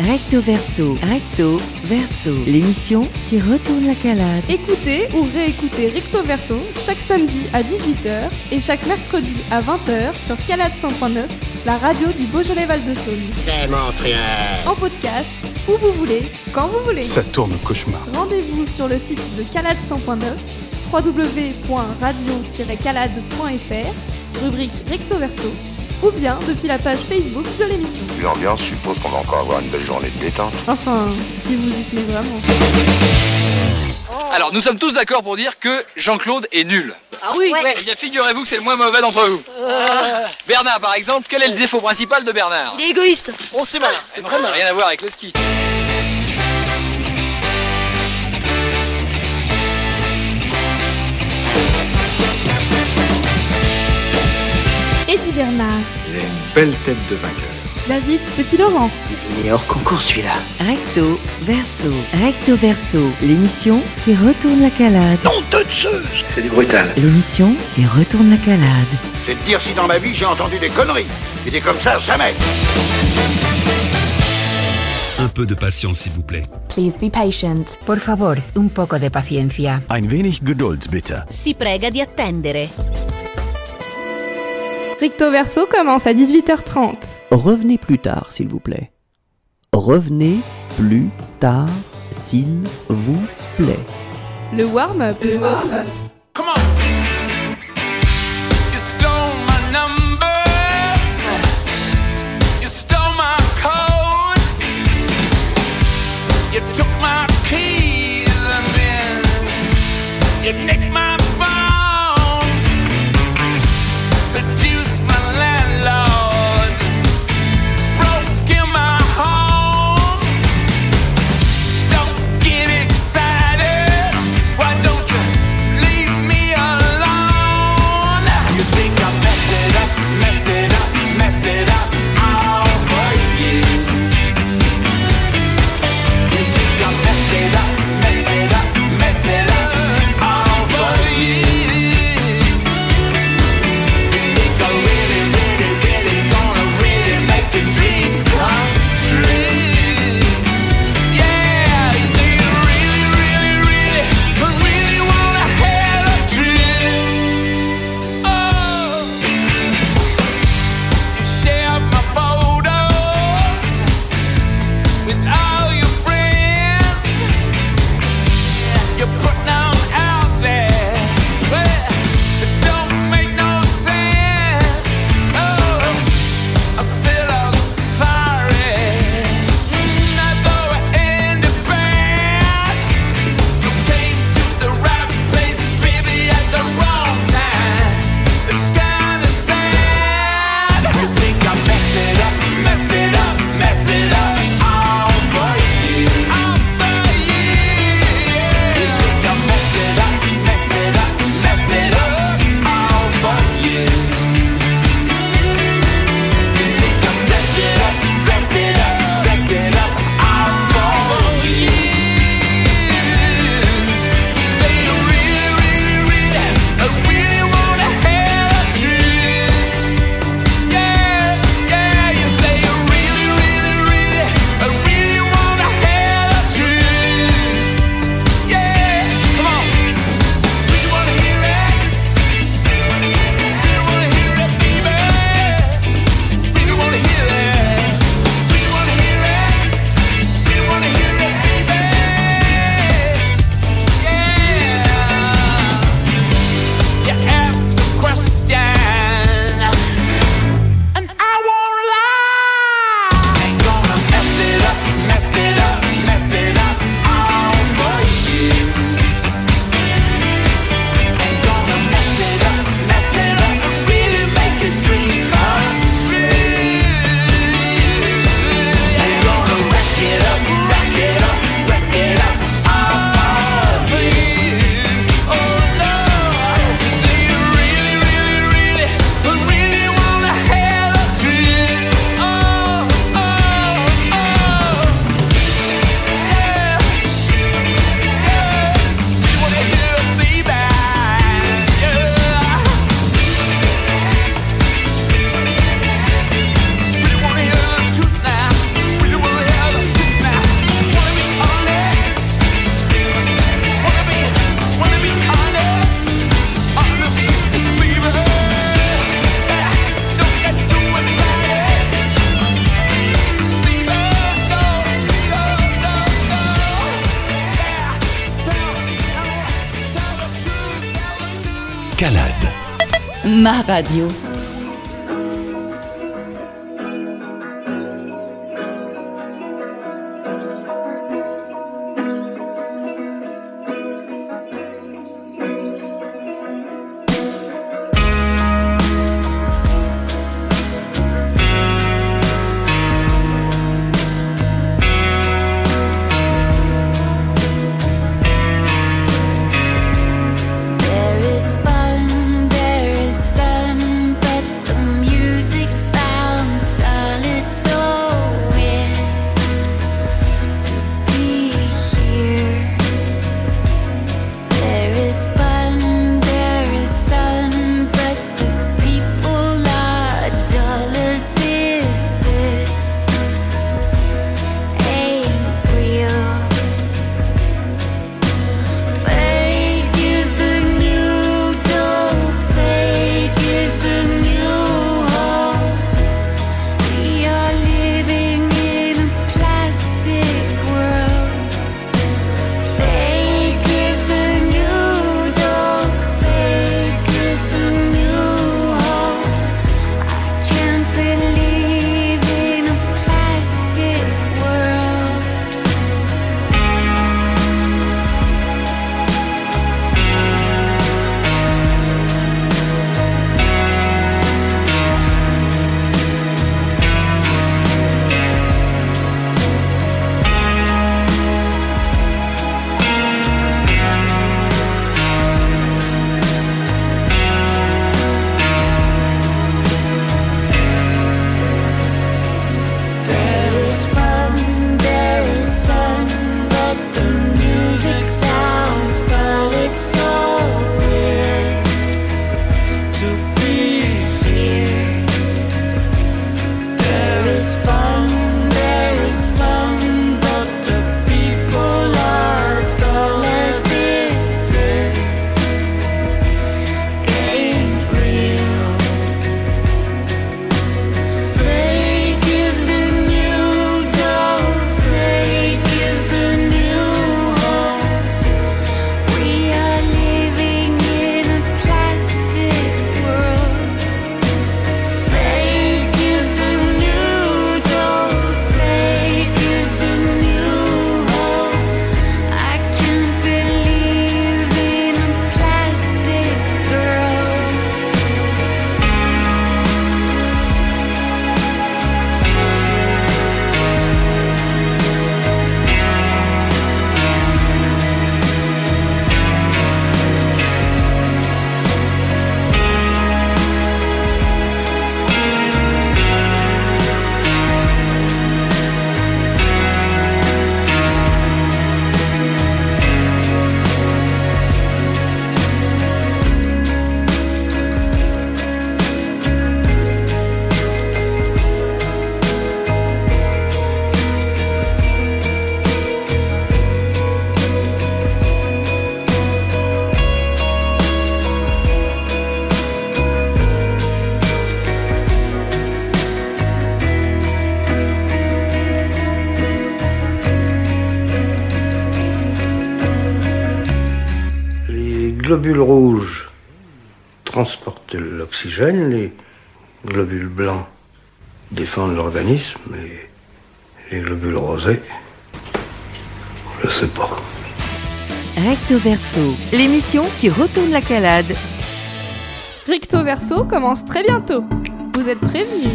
Recto verso, recto verso, l'émission qui retourne la calade. Écoutez ou réécoutez Recto Verso chaque samedi à 18h et chaque mercredi à 20h sur Calade 100.9, la radio du Beaujolais Val de Saône. C'est Montréal. En podcast, où vous voulez, quand vous voulez. Ça tourne au cauchemar. Rendez-vous sur le site de Calade 100.9, www.radio-calade.fr, rubrique Recto Verso, ou bien depuis la page Facebook de l'émission. L'ambiance, suppose qu'on va encore avoir une belle journée de détente. Enfin, si vous y tenez vraiment. Alors, nous sommes tous d'accord pour dire que Jean-Claude est nul. Ah oui, Eh bien, figurez-vous que c'est le moins mauvais d'entre vous. Bernard, par exemple, quel est le défaut principal de Bernard? Il est égoïste. Oh, c'est malin. C'est très malin. Rien à voir avec le ski. Eddie Bernard, belle tête de vainqueur. David Petit Laurent, Il est hors concours celui-là. Recto verso, recto verso, l'émission qui retourne la calade. C'est du brutal. L'émission qui retourne la calade. C'est de dire si dans ma vie j'ai entendu des conneries. Et des comme ça, jamais. Un peu de patience, s'il vous plaît. Please be patient. Por favor, un poco de paciencia. Ein wenig Geduld, bitte. Si prega di attendere. Recto Verso commence à 18h30. Revenez plus tard, s'il vous plaît. Revenez plus tard, s'il vous plaît. Le warm-up. Le warm-up. You stole my numbers. You stole my codes. You took my keys and then you nicked my Radio. Verso, l'émission qui retourne la calade. Recto Verso commence très bientôt. Vous êtes prévenus.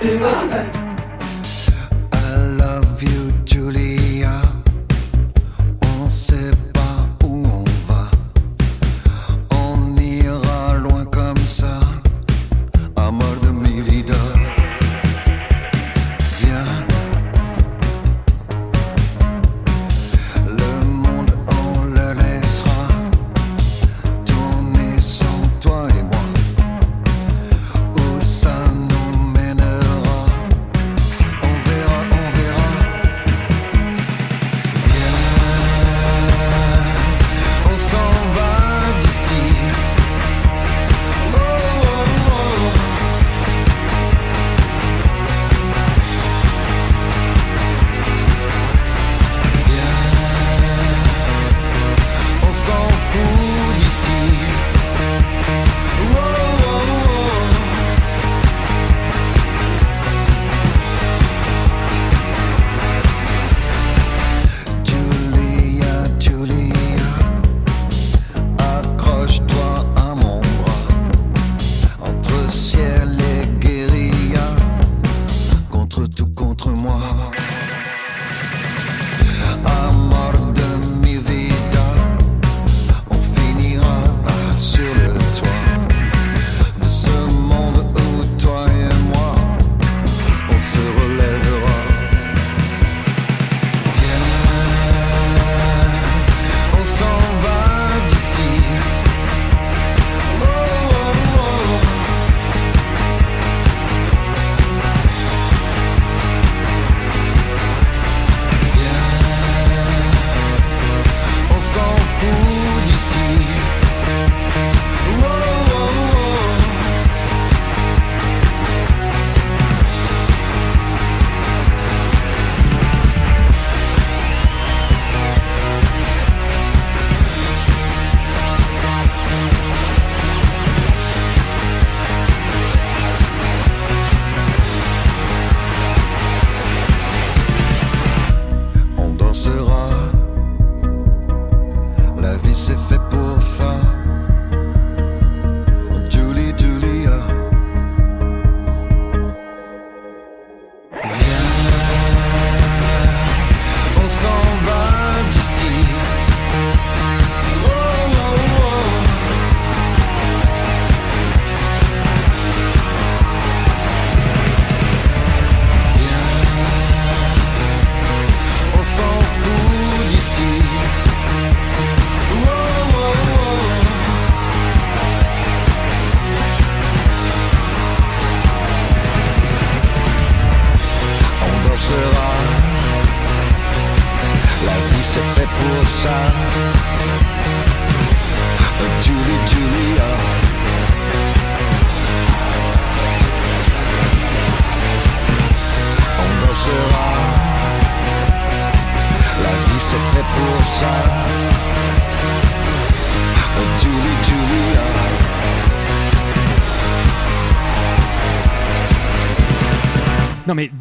Le warm-up.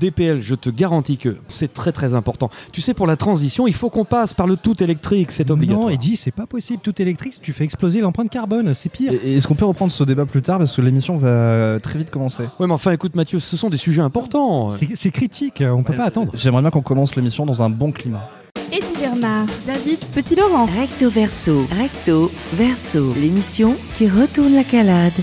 DPL, je te garantis que c'est très très important. Tu sais, pour la transition, il faut qu'on passe par le tout électrique, c'est obligatoire. Non, Eddy, c'est pas possible. Tout électrique, tu fais exploser l'empreinte carbone, c'est pire. Est-ce qu'on peut reprendre ce débat plus tard parce que l'émission va très vite commencer Ouais, mais enfin, écoute, Mathieu, ce sont des sujets importants. C'est critique, on ouais, peut pas attendre. J'aimerais bien qu'on commence l'émission dans un bon climat. Eddy Bernard, David Petit-Laurent. Recto Verso, Recto Verso, l'émission qui retourne la calade.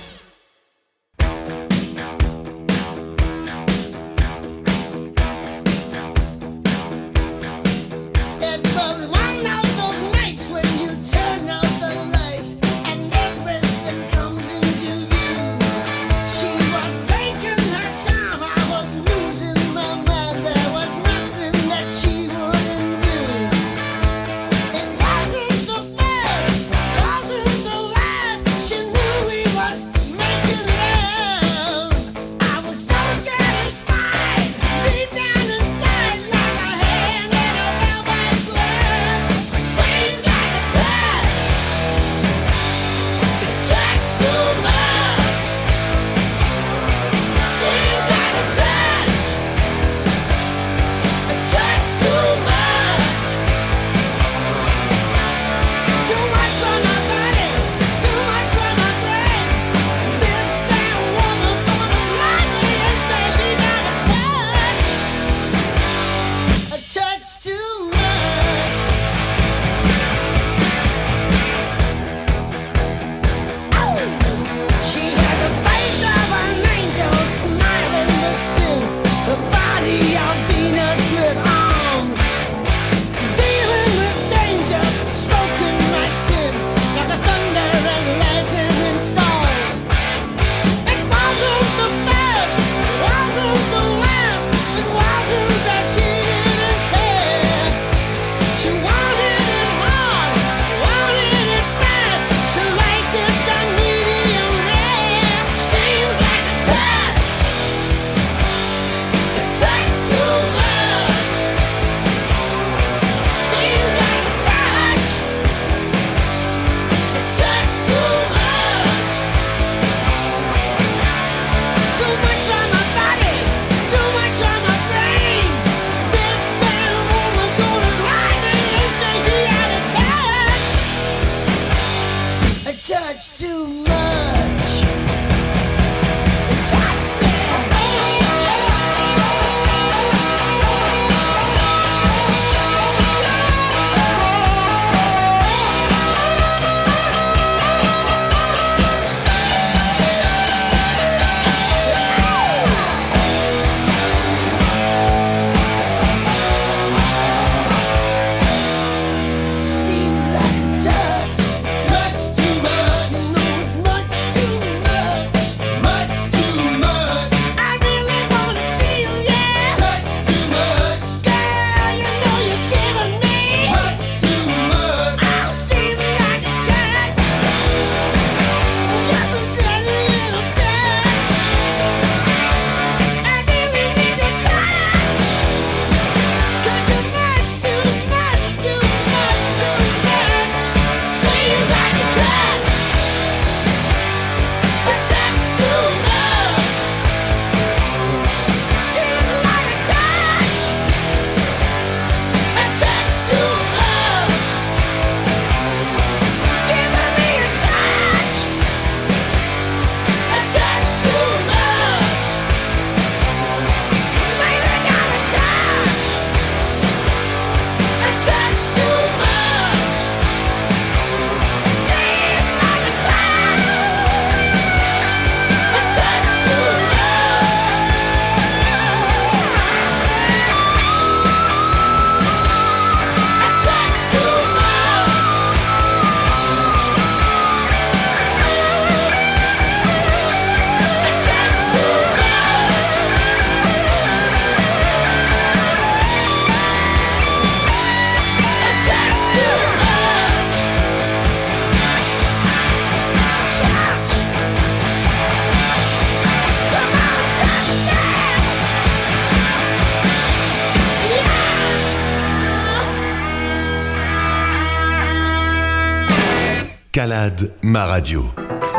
Escalade, ma radio.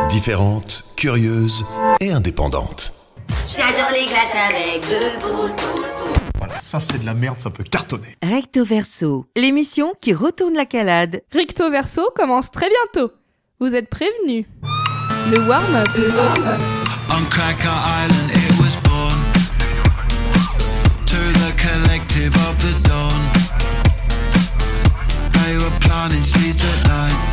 Différente, curieuse et indépendante. J'adore les glaces avec deux boules, boules, boules. Voilà, ça c'est de la merde, ça peut cartonner. Recto Verso, l'émission qui retourne la calade. Recto Verso commence très bientôt. Vous êtes prévenus. Le warm-up. Le warm-up. On Cracker Island, it was born. To the collective of the dawn. They were planting seeds at night.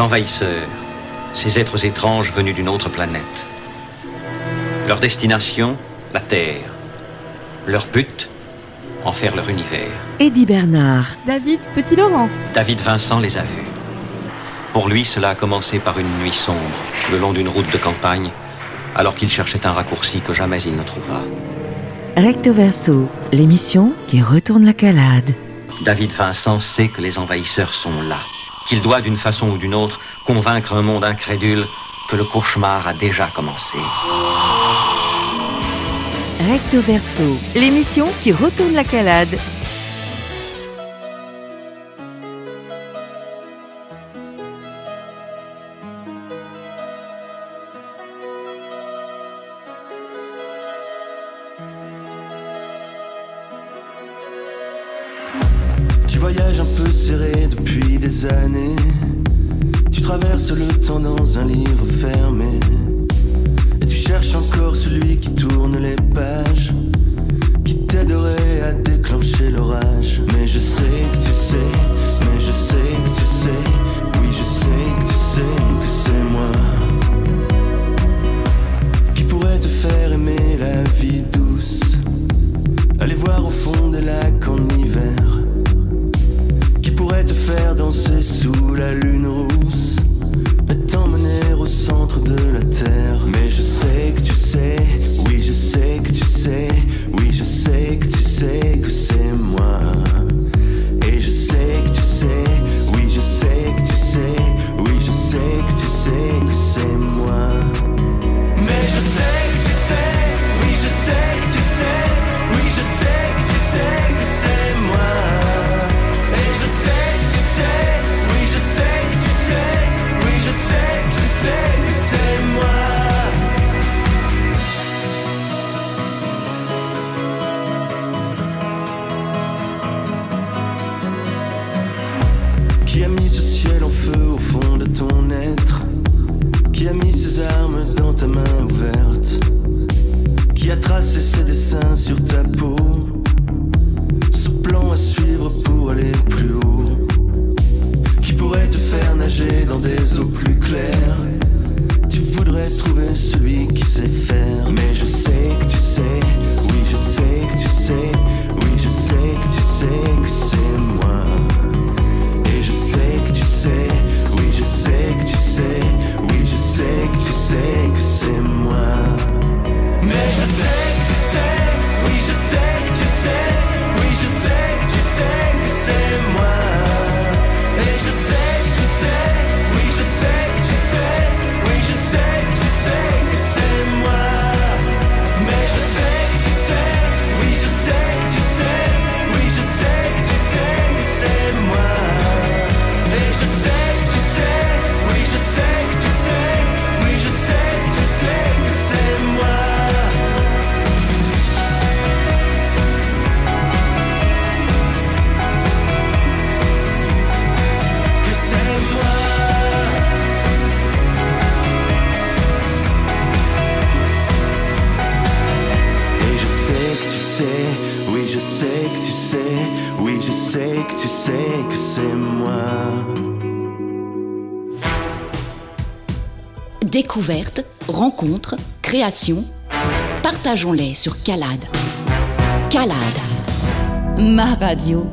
Les envahisseurs, ces êtres étranges venus d'une autre planète. Leur destination, la Terre. Leur but, en faire leur univers. Eddie Bernard. David Petit-Laurent. David Vincent les a vus. Pour lui, cela a commencé par une nuit sombre, le long d'une route de campagne, alors qu'il cherchait un raccourci que jamais il ne trouva. Recto Verso, l'émission qui retourne la calade. David Vincent sait que les envahisseurs sont là, qu'il doit d'une façon ou d'une autre convaincre un monde incrédule que le cauchemar a déjà commencé. Recto Verso, l'émission qui retourne la calade. Danser sous la lune rousse et t'emmener au centre de la terre. Mais je sais que tu sais, oui je sais que tu sais, oui je sais que tu sais que c'est moi. Des eaux plus claires Tu voudrais trouver celui qui sait faire Mais je sais que tu sais, oui je sais que tu sais Oui je sais que tu sais que c'est moi et je sais que tu sais, oui je sais que tu sais, oui je sais que tu sais que c'est moi. Mais je sais que tu sais, oui je sais que tu sais, sais que tu sais que c'est moi. Découverte, rencontre, création. Partageons-les sur Calade. Calade. Ma radio.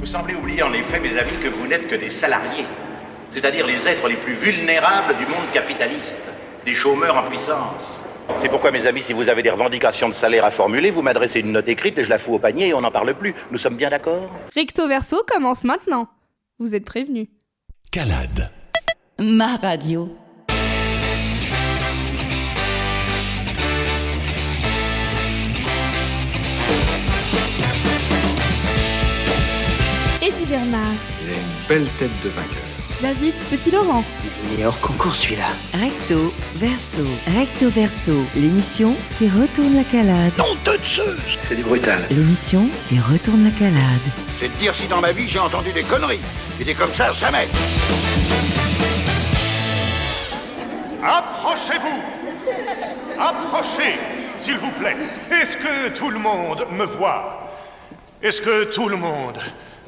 Vous semblez oublier en effet, mes amis, que vous n'êtes que des salariés, c'est-à-dire les êtres les plus vulnérables du monde capitaliste, des chômeurs en puissance. C'est pourquoi, mes amis, si vous avez des revendications de salaire à formuler, vous m'adressez une note écrite et je la fous au panier et on n'en parle plus. Nous sommes bien d'accord? Recto Verso commence maintenant. Vous êtes prévenus. Calade. Ma radio. Eddie Bernard, Il a une belle tête de vainqueur. David Petit-Laurent, Meilleur concours celui-là. Recto verso, recto verso, l'émission qui retourne la calade. Non de Zeus C'est du brutal. L'émission qui retourne la calade. C'est de dire si dans ma vie j'ai entendu des conneries. Et des comme ça, jamais. Approchez-vous Approchez, s'il vous plaît. Est-ce que tout le monde me voit? Est-ce que tout le monde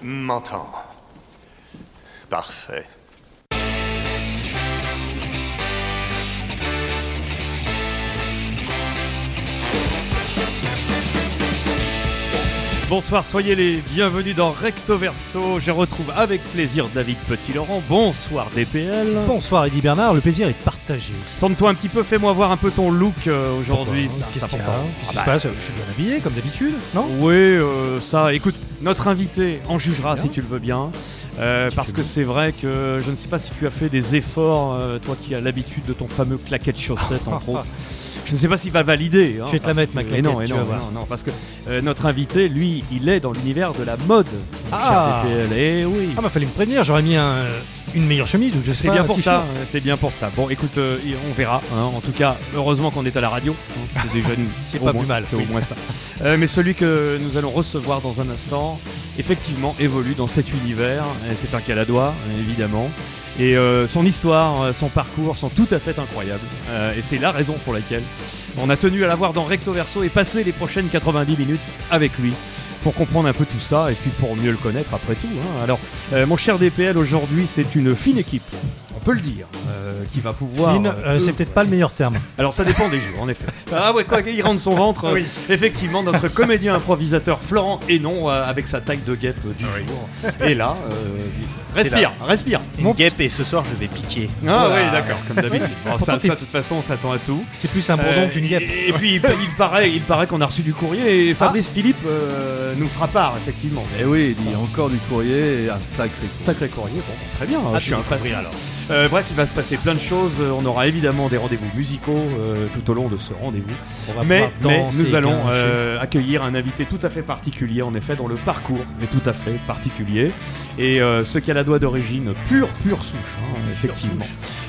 m'entend? Parfait. Bonsoir, soyez les bienvenus dans Recto Verso. Je retrouve avec plaisir David Petit-Laurent. Bonsoir DPL. Bonsoir Eddie Bernard, le plaisir est partagé. Tourne-toi un petit peu, fais-moi voir un peu ton look euh, aujourd'hui. Pourquoi ça, Qu'est-ce c'est qu'il y a important. Qu'est-ce Ah qui bah, se passe Je suis bien habillé comme d'habitude, non Oui, euh, ça, écoute, notre invité en jugera si tu le veux bien. Euh, parce que c'est vrai que je ne sais pas si tu as fait des efforts, euh, toi qui as l'habitude de ton fameux claquette chaussette, entre autres. Je ne sais pas s'il va valider. hein, Je vais te la mettre, ma que- claquette, non, non, non, non, parce que euh, notre invité, lui, il est dans l'univers de la mode. Ah. DPL. Eh oui. Ah bah fallait me prévenir, j'aurais mis un- une meilleure chemise ou je sais C'est bien pour ça, euh, c'est bien pour ça. Bon, écoute, euh, on verra. hein. En tout cas, heureusement qu'on est à la radio. hein. C'est déjà une- C'est pas moins- plus mal, C'est oui. au moins ça. Euh, mais celui que nous allons recevoir dans un instant, effectivement, évolue dans cet univers. Et C'est un Caladois, évidemment. Et euh, son histoire, euh, son parcours sont tout à fait incroyables. Euh, et c'est la raison pour laquelle on a tenu à l'avoir dans Recto Verso et passer les prochaines 90 minutes avec lui pour comprendre un peu tout ça et puis pour mieux le connaître après tout. hein. Alors, mon cher DPL, aujourd'hui, c'est une fine équipe on peut le dire, euh, qui va pouvoir. Clean, euh, c'est peut-être pas le meilleur terme. Alors ça dépend des jours, en effet. Ah ouais, quoi qu'il rentre son ventre. euh, Oui. Effectivement, notre comédien improvisateur Florent Hénon, euh, avec sa taille de guêpe euh, du jour, est là. euh, respire, respire. Une guêpe et ce soir je vais piquer. Ah Voilà. oui, d'accord, comme d'habitude. Bon, ça, de toute façon, on s'attend à tout. C'est plus un bourdon Euh, qu'une guêpe. Et, et puis, il, il paraît, il paraît qu'on a reçu du courrier et Fabrice Philippe euh, nous fera part, effectivement. Et oui, il y a encore du courrier et un sacré Sacré courrier, bon, très bien, Ah, je suis découvrir, alors. Euh, bref, il va se passer plein de choses. On aura évidemment des rendez-vous musicaux euh, tout au long de ce rendez-vous. Mais, mais nous allons euh, accueillir un invité tout à fait particulier, en effet, dont le parcours est tout à fait particulier. Et euh, ce qui a la doigt d'origine pure, pure souche, hein, effectivement.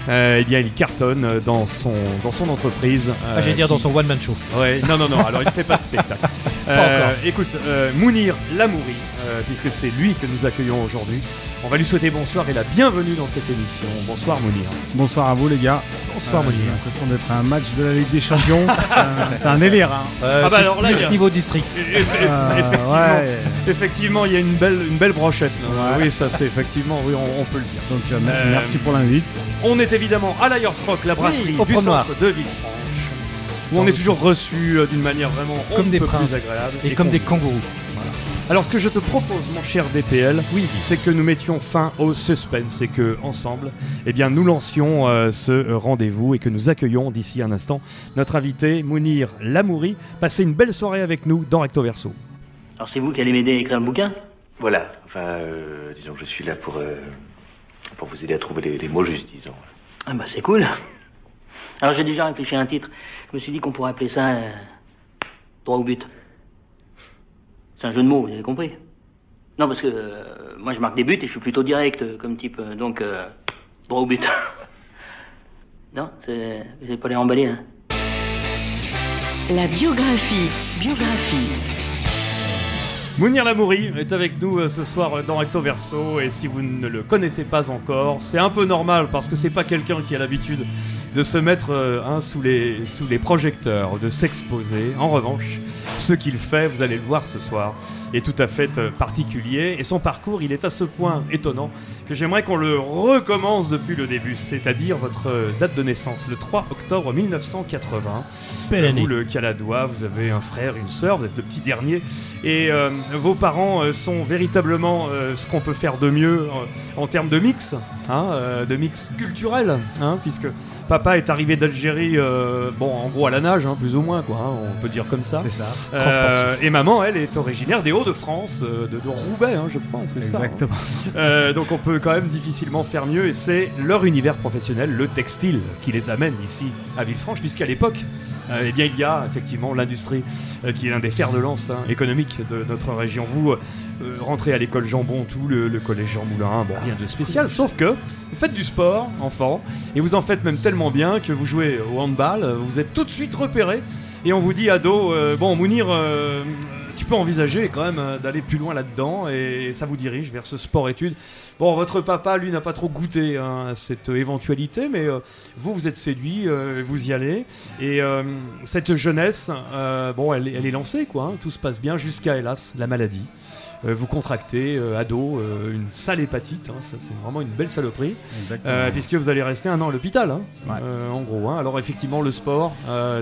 Euh, eh bien, il cartonne dans son, dans son entreprise. Ah, j'allais dire qui- dans son one-man show. Ouais, non, non, non, alors il ne fait pas de spectacle. Euh. Écoute, euh, Mounir Lamouri, euh, puisque c'est lui que nous accueillons aujourd'hui, on va lui souhaiter bonsoir et la bienvenue dans cette émission. Bonsoir Mounir. Bonsoir à vous les gars. Bonsoir, Euh, Mounir. J'ai l'impression d'être à un match de la Ligue des Champions. Euh, c'est un délire. Hein. ah bah alors là, y a- district. Eff- Euh, effectivement, ouais. effectivement, il y a une belle, une belle brochette. là. Oui, ça c'est effectivement, oui, on, on peut le dire. Donc euh, me- merci pour l'invite. On est évidemment à l'Ayers Rock, la brasserie au du centre de Villefranche, où on est toujours reçu d'une manière vraiment Comme des princes. plus agréable Et comme des kangourous. Alors ce que je te propose, mon cher DPL, oui, c'est que nous mettions fin au suspense et que ensemble, eh bien, nous lancions euh, ce rendez-vous et que nous accueillons d'ici un instant notre invité Mounir Lamouri. Passez une belle soirée avec nous dans Recto Verso. Alors c'est vous qui allez m'aider à écrire le bouquin? Voilà, enfin, euh, disons que je suis là pour, euh, pour vous aider à trouver les, les mots justes, disons. Ah bah c'est cool. Alors j'ai déjà réfléchi à un titre. Je me suis dit qu'on pourrait appeler ça euh, droit au but. C'est un jeu de mots, vous avez compris Non parce que euh, moi je marque des buts et je suis plutôt direct euh, comme type, euh, donc euh, droit au but. non, c'est vous n'avez pas l'air emballé, hein La biographie. Biographie. Mounir Lamouri est avec nous ce soir dans Recto Verso et si vous ne le connaissez pas encore, c'est un peu normal parce que c'est pas quelqu'un qui a l'habitude de se mettre hein, sous, les, sous les projecteurs, de s'exposer. En revanche, ce qu'il fait, vous allez le voir ce soir, est tout à fait euh, particulier et son parcours, il est à ce point étonnant que j'aimerais qu'on le recommence depuis le début, c'est-à-dire votre euh, date de naissance, le 3 octobre 1980. Belle Euh, année. Vous, le Caladois, vous avez un frère, une sœur, vous êtes le petit dernier et euh, vos parents euh, sont véritablement euh, ce qu'on peut faire de mieux euh, en termes de mix, hein, euh, de mix culturel, hein, puisque papa est arrivé d'Algérie, euh, bon, en gros à la nage, hein, plus ou moins, quoi, hein, on peut dire comme ça. C'est ça, Euh, et maman, elle, est originaire des Hauts-de-France, euh, de, de Roubaix, hein, je crois, c'est ça. hein. Exactement. Euh, donc on peut quand même difficilement faire mieux, et c'est leur univers professionnel, le textile, qui les amène ici à Villefranche, puisqu'à l'époque, euh, eh bien, il y a effectivement l'industrie euh, qui est l'un des fers de lance hein, économiques de notre région. Vous euh, rentrez à l'école Jean Bontou, le, le collège Jean Moulin, bon, rien de spécial, sauf que vous faites du sport, enfant, et vous en faites même tellement bien que vous jouez au handball, vous êtes tout de suite repéré, et on vous dit, ado, bon, Mounir, tu peux envisager quand même euh, d'aller plus loin là-dedans, et ça vous dirige vers ce sport-études. Bon, votre papa, lui, n'a pas trop goûté hein, à cette éventualité, mais euh, vous, vous êtes séduit, euh, vous y allez. Et cette jeunesse, bon, elle, est- elle est lancée, quoi. hein, tout se passe bien jusqu'à, hélas, la maladie. Euh, vous contractez, euh, ado, euh, une sale hépatite. hein, c'est vraiment une belle saloperie. Puisque vous allez rester un an à l'hôpital, hein, en gros. hein. Alors, effectivement, le sport,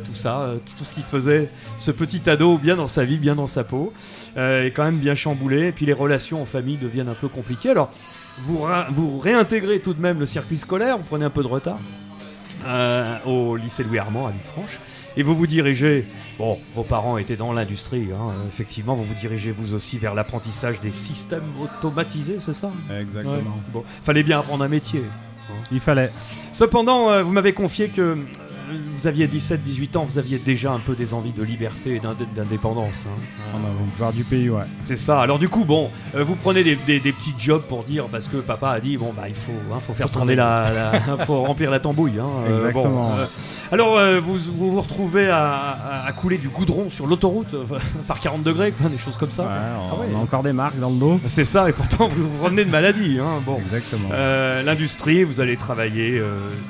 tout ça, tout ce qui faisait ce petit ado bien dans sa vie, bien dans sa peau, est quand même bien chamboulé. Et puis, les relations en famille deviennent un peu compliquées. Alors, vous, vous réintégrez tout de même le circuit scolaire, vous prenez un peu de retard euh, au lycée Louis Armand à Villefranche. Et vous vous dirigez, bon, vos parents étaient dans l'industrie, hein, effectivement, vous vous dirigez vous aussi vers l'apprentissage des systèmes automatisés, c'est ça? Exactement. Ouais. Bon, fallait bien apprendre un métier. Il fallait. Cependant, euh, vous m'avez confié que vous aviez 17-18 ans, vous aviez déjà un peu des envies de liberté et d'indé- d'indépendance. hein. On a voir du pays, ouais. C'est ça. Alors du coup, bon, euh, vous prenez des, des- des petits jobs pour dire parce que papa a dit bon bah il faut, hein, faut faire Faut tourner tourner. la, la- faut remplir la tambouille. hein. Euh, Exactement. bon, euh, alors vous, vous vous retrouvez à, couler du goudron sur l'autoroute par 40 degrés, quoi, des choses comme ça. Ouais, Ah on, ouais. on a encore des marques dans le dos. C'est ça, et pourtant vous vous revenez de maladie. Hein. Bon. Exactement. L'industrie, vous allez travailler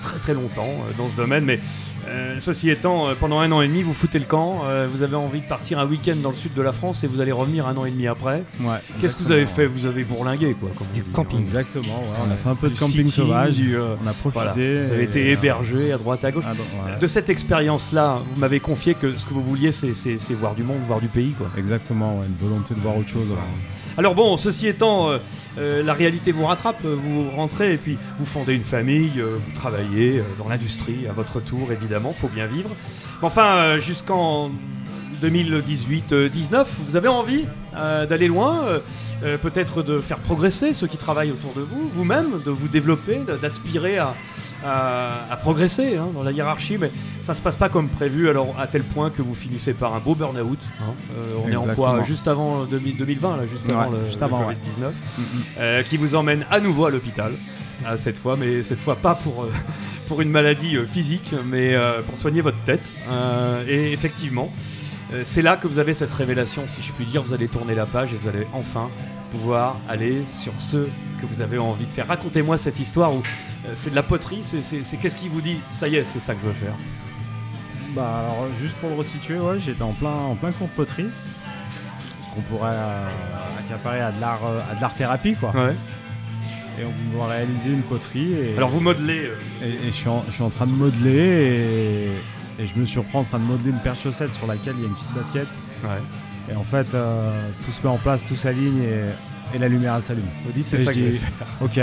très très longtemps dans ce domaine, mais Euh, ceci étant, euh, pendant un an et demi, vous foutez le camp, euh, vous avez envie de partir un week-end dans le sud de la France et vous allez revenir un an et demi après. Ouais, Qu'est-ce que vous avez fait Vous avez bourlingué, quoi. comme on dit. camping. Exactement, ouais, on a fait un peu de Du camping city, sauvage. du, euh, on a profité. voilà. Vous avez été euh, hébergé à droite, à gauche. Ah, bon. De cette expérience-là, vous m'avez confié que ce que vous vouliez, c'est c'est- c'est voir du monde, voir du pays, quoi. Exactement, ouais, une volonté de voir autre chose. Alors bon, ceci étant, euh, la réalité vous rattrape, euh, vous rentrez et puis vous fondez une famille, euh, vous travaillez dans l'industrie à votre tour, évidemment, faut bien vivre. Enfin, jusqu'en 2018-19, vous avez envie d'aller loin, euh, euh, peut-être de faire progresser ceux qui travaillent autour de vous, vous-même, de vous développer, d'aspirer à, à- à progresser hein, dans la hiérarchie, mais ça se passe pas comme prévu, alors à tel point que vous finissez par un beau burn-out. hein. Euh, on est en quoi. Juste avant 2000 2020, là, juste Ouais, avant le, juste le avant, ouais. Covid-19, euh, qui vous emmène à nouveau à l'hôpital. ah, cette fois, mais cette fois pas pour, euh, pour une maladie euh, physique, mais euh, pour soigner votre tête. Euh, et effectivement, euh, c'est là que vous avez cette révélation, si je puis dire. Vous allez tourner la page et vous allez enfin pouvoir aller sur ce que vous avez envie de faire. Racontez-moi cette histoire où euh, c'est de la poterie, c'est qu'est-ce qui vous dit Ça y est, c'est ça que je veux faire? Bah alors juste pour le resituer, ouais, j'étais en plein en plein cours de poterie, ce qu'on pourrait euh, accaparer à de l'art à de l'art thérapie quoi. Ouais. Et on doit réaliser une poterie. Et, Alors vous modelez. Et, et je, suis en, je suis en train de modeler et, et je me surprends en train de modeler une paire de chaussettes sur laquelle il y a une petite basket. Ouais. Et en fait, euh, tout se met en place, tout s'aligne et, et la lumière elle s'allume. Vous dites, c'est ça que je vais Ok,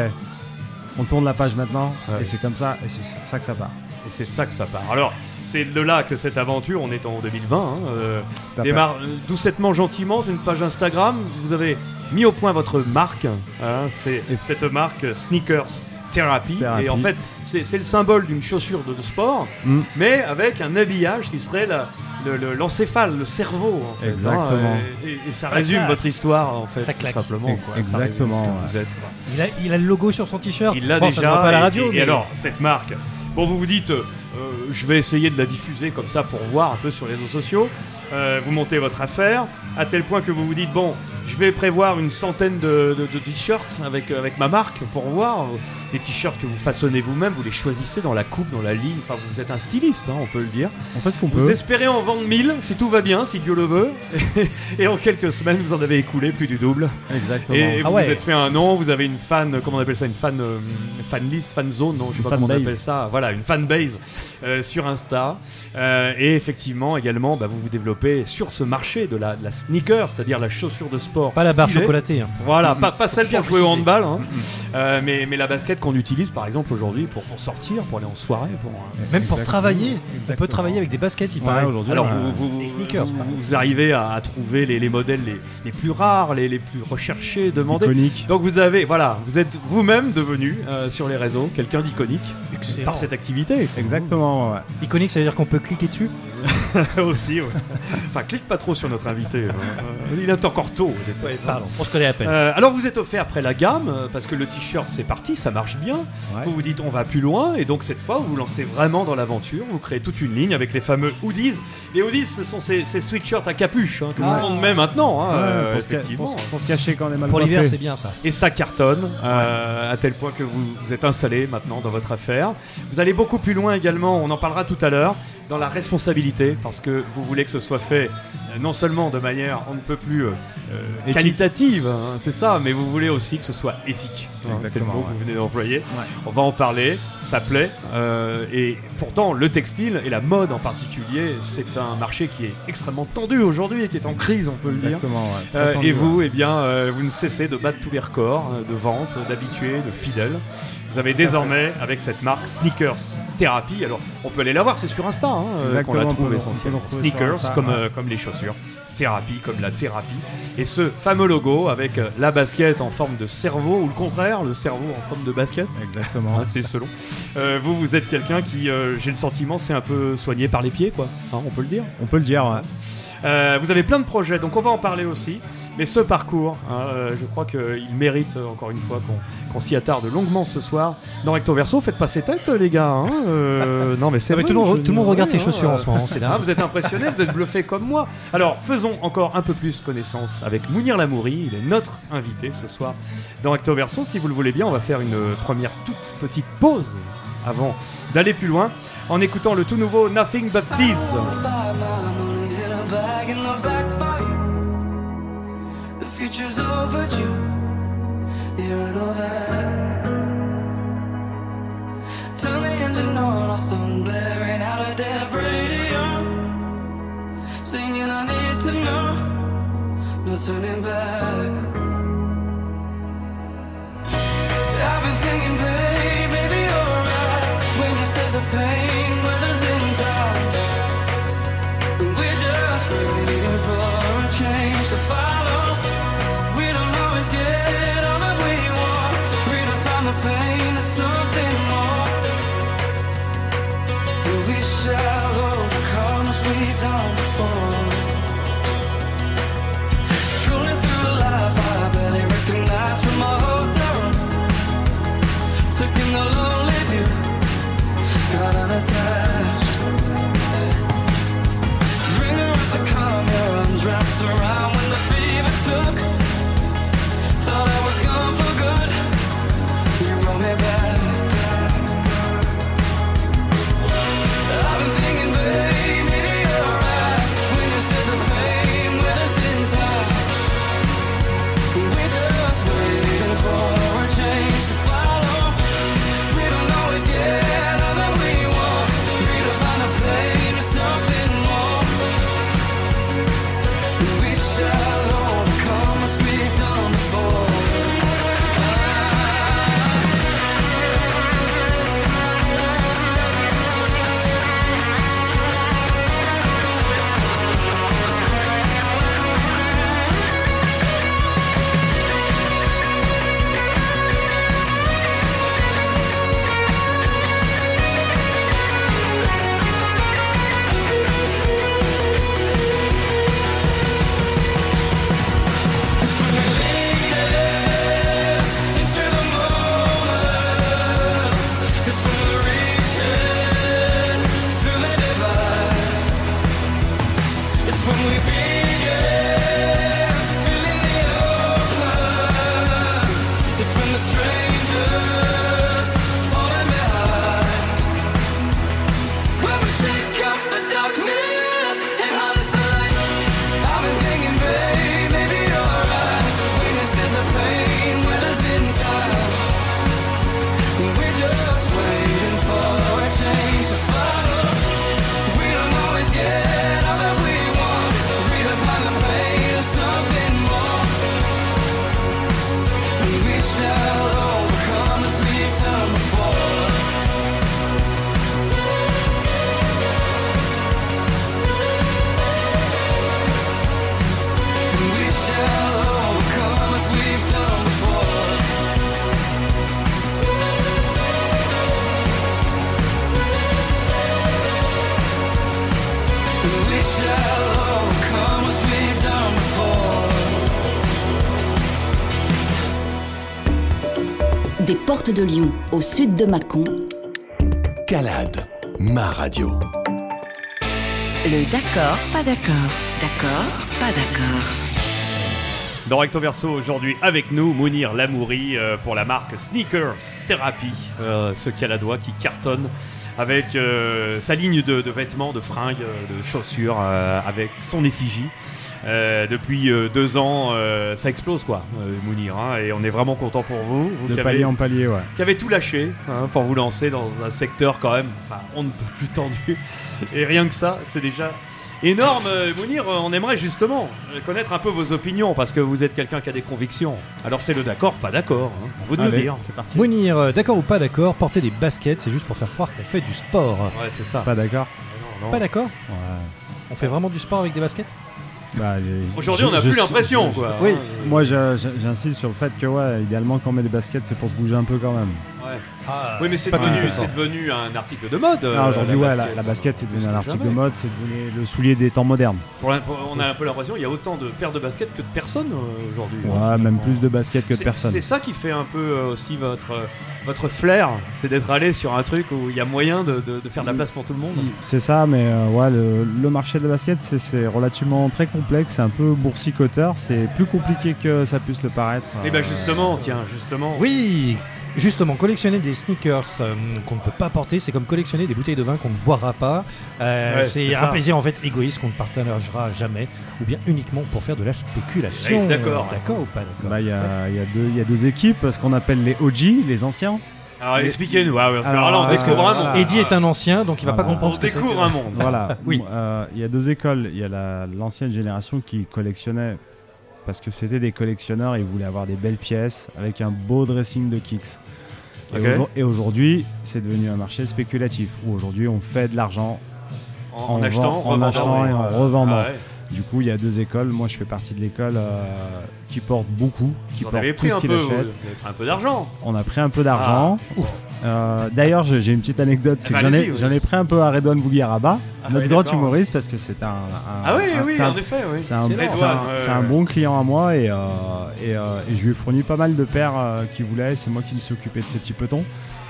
on tourne la page maintenant Ouais. et c'est comme ça et c'est ça que ça part. Et c'est ça que ça part. Alors, c'est de là que cette aventure, on est en 2020, hein, euh, démarre doucettement, gentiment, sur une page Instagram. Vous avez mis au point votre marque. hein, c'est cette marque Sneakers Therapy. Therapy. Et en fait, c'est c'est le symbole d'une chaussure de, de sport, Mm. mais avec un habillage qui serait la- le- le- l'encéphale, le, cerveau. En fait, hein, Exactement. et, et- et ça La résume classe. votre histoire, en fait, Ça tout claque. simplement. quoi. Exactement, ouais. êtes, quoi. Il a, il a le logo sur son t-shirt. Il l'a Bon, déjà. Ça pas à la et- radio. et, mais- alors, cette marque, bon, vous vous dites, euh, euh, je vais essayer de la diffuser comme ça pour voir un peu sur les réseaux sociaux. Euh, vous montez votre affaire, à tel point que vous vous dites, bon, je vais prévoir une centaine de, de- de t-shirts avec, avec ma marque pour voir. Des t-shirts que vous façonnez vous-même, vous les choisissez dans la coupe, dans la ligne. Enfin, vous êtes un styliste, hein, on peut le dire. On fait ce qu'on Vous peut. espérez en vendre 1000 si tout va bien, si Dieu le veut. Et en quelques semaines, vous en avez écoulé plus du double. Exactement. Et vous Ah ouais. vous êtes fait un nom, vous avez une fan, comment on appelle ça, une fan, euh, fan list, fan zone, non, je sais pas comment on appelle ça. Voilà, une fan base euh, sur Insta. Euh, et effectivement, également, bah, vous vous développez sur ce marché de la, de la sneaker, c'est-à-dire la chaussure de sport. Pas la barre chocolatée. hein. Voilà, pas, pas celle pour jouer au handball, hein. Euh, mais, mais la basket qu'on utilise par exemple aujourd'hui pour, pour sortir, pour aller en soirée, pour. euh, Même pour Exactement. travailler, on peut travailler avec des baskets, il Ouais, paraît. aujourd'hui, Alors vous, vous, Des sneakers, vous, par vous arrivez à, à trouver les, les modèles les, les plus rares, les, les plus recherchés, demandés. Iconique. Donc vous avez, voilà, vous êtes vous-même devenu euh, sur les réseaux quelqu'un d'iconique par cette activité. Exactement. ouais. Iconique, ça veut dire qu'on peut cliquer dessus Aussi, ouais. Enfin, clique pas trop sur notre invité. euh, euh, il est encore tôt. Pardon, on se connaît à peine. Euh, alors vous êtes offert après la gamme parce que le t-shirt c'est parti, ça marche bien. Vous vous dites on va plus loin et donc cette fois vous vous lancez vraiment dans l'aventure. Vous créez toute une ligne avec les fameux hoodies. Les hoodies ce sont ces, ces sweatshirts à capuche hein, que Ah. tout le monde met maintenant. hein, Ouais, euh, pour, se ca- effectivement. pour se- pour se cacher quand on est mal Pour l'hiver, c'est bien ça. Et ça cartonne euh, à tel point que vous, vous êtes installé maintenant dans votre affaire. Vous allez beaucoup plus loin également, on en parlera tout à l'heure, dans la responsabilité, parce que vous voulez que ce soit fait euh, non seulement de manière on ne peut plus euh, euh, qualitative, hein, c'est ça, mais vous voulez aussi que ce soit éthique. hein, c'est le Exactement, mot que vous venez d'employer. On va en parler, ça plaît. euh, et pourtant, le textile et la mode en particulier, c'est un marché qui est extrêmement tendu aujourd'hui et qui est en crise, on peut le dire. Ouais. Euh, tendu, et vous, eh bien, vous ne cessez de battre tous les records de vente, d'habitués, de fidèles. Vous avez désormais, avec cette marque Sneakers Therapy, alors on peut aller la voir, c'est sur Insta hein, euh, qu'on la trouve le- essentiellement. Sneakers, Insta, comme, ouais. euh, comme les chaussures. Thérapie, comme la thérapie. Et ce fameux logo avec euh, la basket en forme de cerveau, ou le contraire, le cerveau en forme de basket. Exactement. Hein, c'est selon. Euh, vous, vous êtes quelqu'un qui, euh, j'ai le sentiment, c'est un peu soigné par les pieds, quoi. Hein, on peut le dire. On peut le dire. ouais. Euh, vous avez plein de projets, donc on va en parler aussi. Mais ce parcours, hein, euh, je crois qu'il mérite euh, encore une fois qu'on s'y attarde longuement ce soir. Dans Recto Verso, faites pas ses têtes, les gars. hein, euh, non, mais c'est Ah, vrai, tout le monde- je tout le monde regarde ouais, ses chaussures en ce moment, c'est dingue. Ah, vous êtes impressionnés, vous êtes bluffés comme moi. Alors, faisons encore un peu plus connaissance avec Mounir Lamouri. Il est notre invité ce soir dans Recto Verso. Si vous le voulez bien, on va faire une première toute petite pause avant d'aller plus loin. en écoutant le tout nouveau Nothing But Thieves. Five, my money's in a bag in the back for you. The future's overdue. Yeah, I know that. Turn the engine on, or some blaring out a dead radio. Singing, I need to know. No turning back. I've been thinking, babe, maybe you're right. When you said the pain we shall shallow comes we've done. De Lyon au sud de Mâcon, Calade, ma radio. Le d'accord, pas d'accord. D'accord, pas d'accord. Dans Recto Verso aujourd'hui avec nous, Mounir Lamouri euh, pour la marque Sneakers Therapy, euh, ce caladois qui cartonne avec euh, sa ligne de, de vêtements, de fringues, de chaussures, euh, avec son effigie. Euh, depuis euh, deux ans, euh, ça explose quoi, euh, Mounir, hein, et on est vraiment content pour vous. vous De qui palier avez- en palier, ouais. qui avez tout lâché hein, pour vous lancer dans un secteur quand même, enfin, on ne peut plus tendu. Et rien que ça, c'est déjà énorme. Euh, Mounir, on aimerait justement connaître un peu vos opinions parce que vous êtes quelqu'un qui a des convictions. Alors c'est le d'accord, pas d'accord. Hein. À vous de Allez, nous dire. c'est parti. Mounir, euh, d'accord ou pas d'accord, porter des baskets, c'est juste pour faire croire qu'on fait du sport. Ouais, c'est ça. Pas d'accord non. Pas d'accord Ouais. On fait vraiment du sport avec des baskets Bah, Aujourd'hui, on n'a plus l'impression, quoi. Oui, moi j'insiste sur le fait que, ouais, idéalement, quand on met des baskets, c'est pour se bouger un peu quand même. Ouais. oui, mais c'est devenu, un article de mode. euh, Ah, Aujourd'hui, ouais, la, basket. la basket, c'est devenu un article jamais. de mode, c'est devenu le soulier des temps modernes. Pour l'in- pour- on a un peu l'impression qu'il y a autant de paires de baskets que de personnes euh, aujourd'hui. hein, Ouais, même plus de baskets que de C'est- personnes. C'est ça qui fait un peu euh, aussi votre, euh, votre flair, c'est d'être allé sur un truc où il y a moyen de, de- de faire de la place pour tout le monde. C'est ça, mais euh, ouais, le, le marché de la basket, c'est- relativement très complexe, c'est un peu boursicoteur, c'est plus compliqué que ça puisse le paraître. Et bah justement, tiens, justement. Oui Justement, collectionner des sneakers euh, qu'on ne peut pas porter, c'est comme collectionner des bouteilles de vin qu'on ne boira pas. Euh, Ouais, c'est un ça. plaisir en fait égoïste qu'on ne partagera jamais, ou bien uniquement pour faire de la spéculation. Ouais, d'accord. D'accord ou pas d'accord Bah, il y, a, il y a deux- il y a deux équipes, ce qu'on appelle les OG, les anciens. Alors Les- expliquez-nous, ah, parce que Alors, là on euh, découvre un monde. voilà. Eddie est un ancien, donc il va pas Voilà. comprendre On ce découvre que- un monde. Voilà. Oui. Euh, Il y a deux écoles. Il y a la- l'ancienne génération qui collectionnait parce que c'était des collectionneurs et ils voulaient avoir des belles pièces avec un beau dressing de kicks. Et, aujourd'hui, c'est devenu un marché spéculatif où aujourd'hui on fait de l'argent En, achetant, en achetant et en revendant. Ah ouais. Du coup, il y a deux écoles. Moi, je fais partie de l'école euh, qui porte beaucoup, qui Vous porte tout ce qu'il achète. vous avez pris un peu d'argent. On a pris un peu d'argent. Euh, D'ailleurs, j'ai une petite anecdote. C'est que j'en ai, oui. pris un peu à Redouane Bougueraba, Ah notre oui, grand humoriste, parce que c'est un, un- Ah oui, un- oui, c'est un- en effet, oui. C'est bon client à moi et, euh, et, et je lui ai fourni pas mal de paires qu'il voulait. C'est moi qui me suis occupé de ces petits petons.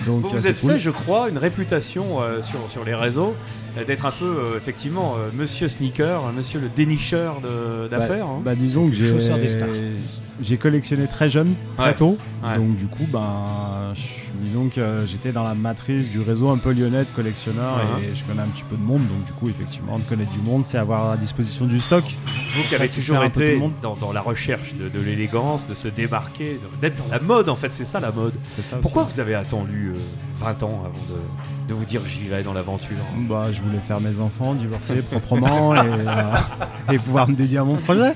Donc, Vous euh, vous êtes cool. fait, je crois, une réputation euh, sur, sur les réseaux euh, d'être un peu, euh, effectivement, euh, monsieur sneaker, monsieur le dénicheur Bah- d'affaires. hein. bah, disons que j'ai Chausseur des stars. J'ai collectionné très jeune, très Ouais. tôt. Ouais. Donc du coup, ben, je- disons que j'étais dans la matrice du réseau un peu lyonnais de collectionneurs Ouais. et je connais un petit peu de monde. Donc du coup, effectivement, de connaître du monde, c'est avoir à disposition du stock. Vous qui avez toujours été monde. dans, dans la recherche de, de l'élégance, de se démarquer, d'être dans la mode en fait, c'est ça la mode. Ça Pourquoi aussi. vous avez attendu euh, 20 ans avant de, de vous dire j'y vais dans l'aventure Bah, je voulais faire mes enfants, divorcer proprement et, euh, et pouvoir me dédier à mon projet.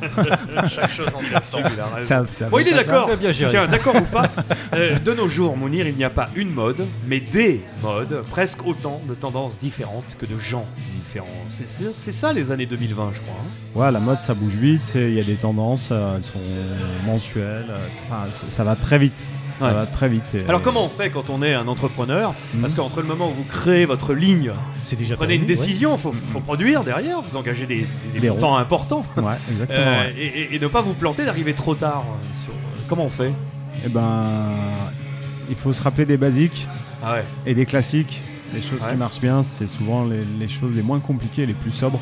Chaque chose en son temps. Ça- ça Bon, il est d'accord. Très bien géré. Tiens, d'accord ou pas euh, De nos jours, Mounir, il n'y a pas une mode, mais des modes, presque autant de tendances différentes que de gens différents. C'est ça les années 2020, je crois. hein. Ouais, la mode ça bouge vite, il y a des tendances, euh, elles sont mensuelles, euh, enfin, ça va très vite. Ça va très vite. et- Alors comment on fait quand on est un entrepreneur Mhm. Parce qu'entre le moment où vous créez votre ligne, c'est déjà prenez une décision, il faut, faut produire derrière, vous engagez des, des, Des montants importants. Ouais, exactement, Euh, et, ne pas vous planter d'arriver trop tard. euh, sur- euh, comment on fait Eh ben, il faut se rappeler des basiques Ah et des classiques. Les choses qui marchent bien, c'est souvent les, les choses les moins compliquées, les plus sobres.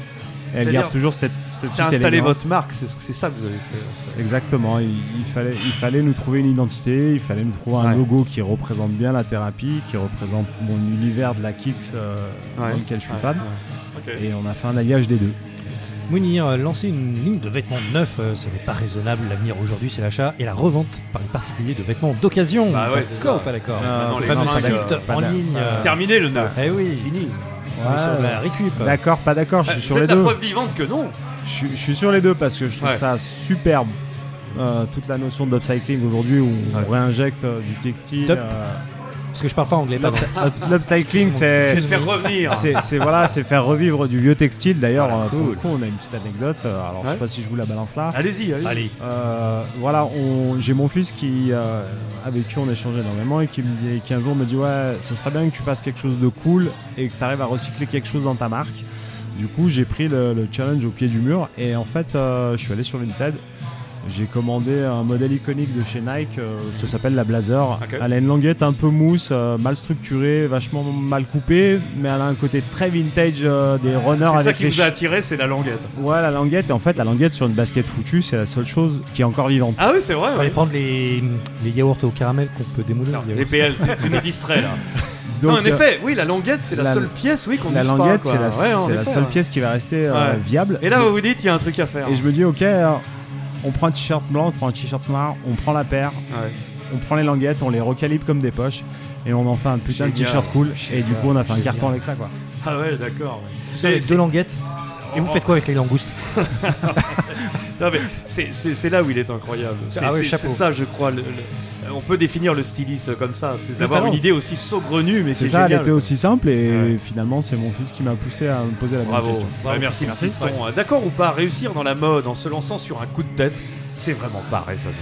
C'est-à-dire, gardent toujours cette, cette C'est petite installer élégance. votre marque, c'est ça que vous avez fait. en fait. Exactement, il, il fallait, il fallait nous trouver une identité, il fallait nous trouver un Ouais. logo qui représente bien la thérapie, qui représente mon univers de la Kicks euh, Ouais. dans lequel je suis fan. Et on a fait un alliage des deux. Mounir, euh, lancer une ligne de vêtements neufs, euh, ce n'est pas raisonnable. L'avenir aujourd'hui, c'est l'achat et la revente par les particuliers de vêtements d'occasion. Bah ouais, c'est d'accord ou pas d'accord Euh, les fameux site euh, en ligne. euh, Terminé le neuf. Eh oui. C'est fini. sur la récup. D'accord, pas d'accord, je Euh, suis vous sur les la deux. preuve vivante que non. Je, suis- je suis sur les deux parce que je trouve Ouais. ça superbe. euh, toute la notion d'upcycling aujourd'hui où on réinjecte euh, du textile. Euh, Parce que je parle pas anglais, L'upcycling, c'est. Faire revenir. C'est voilà, c'est faire revivre du vieux textile. D'ailleurs, Voilà, euh, pour le coup, on a une petite anecdote. euh, Alors, je Ouais. sais pas si je vous la balance là. Allez-y. Allez. Euh, voilà, j'ai mon fils qui, euh, avec qui on échange énormément et qui, me dit, qui un jour me dit Ouais, ça serait bien que tu fasses quelque chose de cool et que tu arrives à recycler quelque chose dans ta marque. Du coup, j'ai pris le, le challenge au pied du mur et en fait, euh, je suis allé sur Vinted. J'ai commandé un modèle iconique de chez Nike, euh, ça s'appelle la Blazer. Elle a une languette un peu mousse, euh, mal structurée, vachement mal coupée, mais elle a un côté très vintage euh, des runners C'est ça avec qui les vous a attiré, c'est la languette. Ouais, la languette, et en fait, la languette sur une basket foutue, c'est la seule chose qui est encore vivante. Ah oui, c'est vrai. On va ouais. aller prendre les, les yaourts au caramel qu'on peut démouler. Non, les. PL, tu- nous distrais là. Donc, non, en effet, oui, la languette, c'est la, la- seule pièce, oui, qu'on La languette, c'est la, Ouais, seule ouais. pièce qui va rester euh, Ouais. viable. Et là, vous vous dites, il y a un truc à faire. Et je me dis, ok, on prend un t-shirt blanc, on prend un t-shirt noir, on prend la paire, Ouais. on prend les languettes, on les recalibre comme des poches, et on en fait un putain de t-shirt cool. Et du coup, on a fait un Génial. carton avec ça, quoi. Ah ouais, d'accord. ouais. C'est- deux languettes. Et vous Oh. faites quoi avec les langoustes Non mais c'est- c'est c'est là où il est incroyable. C'est Ah ouais, c'est- chapeau. c'est ça, je crois. le- le- on peut définir le styliste comme ça, c'est d'avoir une idée aussi saugrenue, mais C'est est ça, elle était quoi. aussi simple, et Ouais. finalement, c'est mon fils qui m'a poussé à me poser la bonne Bravo. question. Ouais, merci, Fiston. D'accord ou pas, réussir dans la mode en se lançant sur un coup de tête, c'est vraiment pas raisonnable.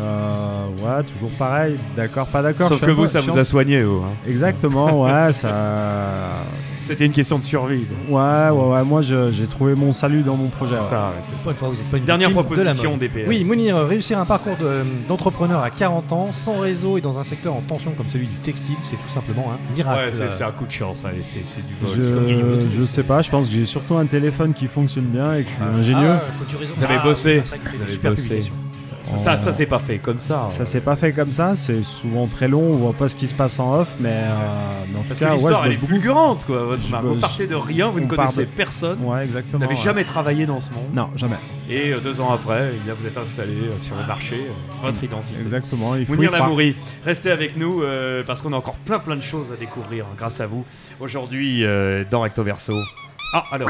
Euh, ouais, toujours pareil. D'accord, pas d'accord. Sauf que vous, ça vous a soigné, vous. hein. Exactement, ouais, ça. C'était une question de survie. quoi. Ouais, ouais, ouais. Moi, je- j'ai trouvé mon salut dans mon projet. C'est ça, ouais, c'est. Pour une fois, vous n'êtes pas une Dernière de proposition mode. DPL. Oui, Mounir, réussir un parcours de- d'entrepreneur à 40 ans, sans réseau et dans un secteur en tension comme celui du textile, c'est tout simplement un miracle. Ouais, c'est un coup de chance, allez, c'est c'est du vol. c'est comme Je, je sais pas, je pense que j'ai surtout un téléphone qui fonctionne bien et que je suis ingénieux. Ah, faut du réseau. Vous avez Ah, bossé. Vous avez super bossé. Ça- Ça, pas fait comme ça. Ça s'est pas fait comme ça, c'est souvent très long, on voit pas ce qui se passe en off, mais, euh, mais en Parce tout cas, que l'histoire, ouais, elle est bosse beaucoup. fulgurante, quoi. Votre Je marque. Vous bosse- partez de rien, vous ne on part connaissez de- personne. Ouais, exactement. Vous n'avez ouais. jamais travaillé dans ce monde. Non, jamais. Et euh, deux ans après, eh bien, vous êtes installé euh, sur le marché, euh, votre identité. Exactement, il faut y Mounir croire. Lamouri, restez avec nous euh, parce qu'on a encore plein plein de choses à découvrir hein, grâce à vous. Aujourd'hui, euh, dans Recto Verso. Ah, alors,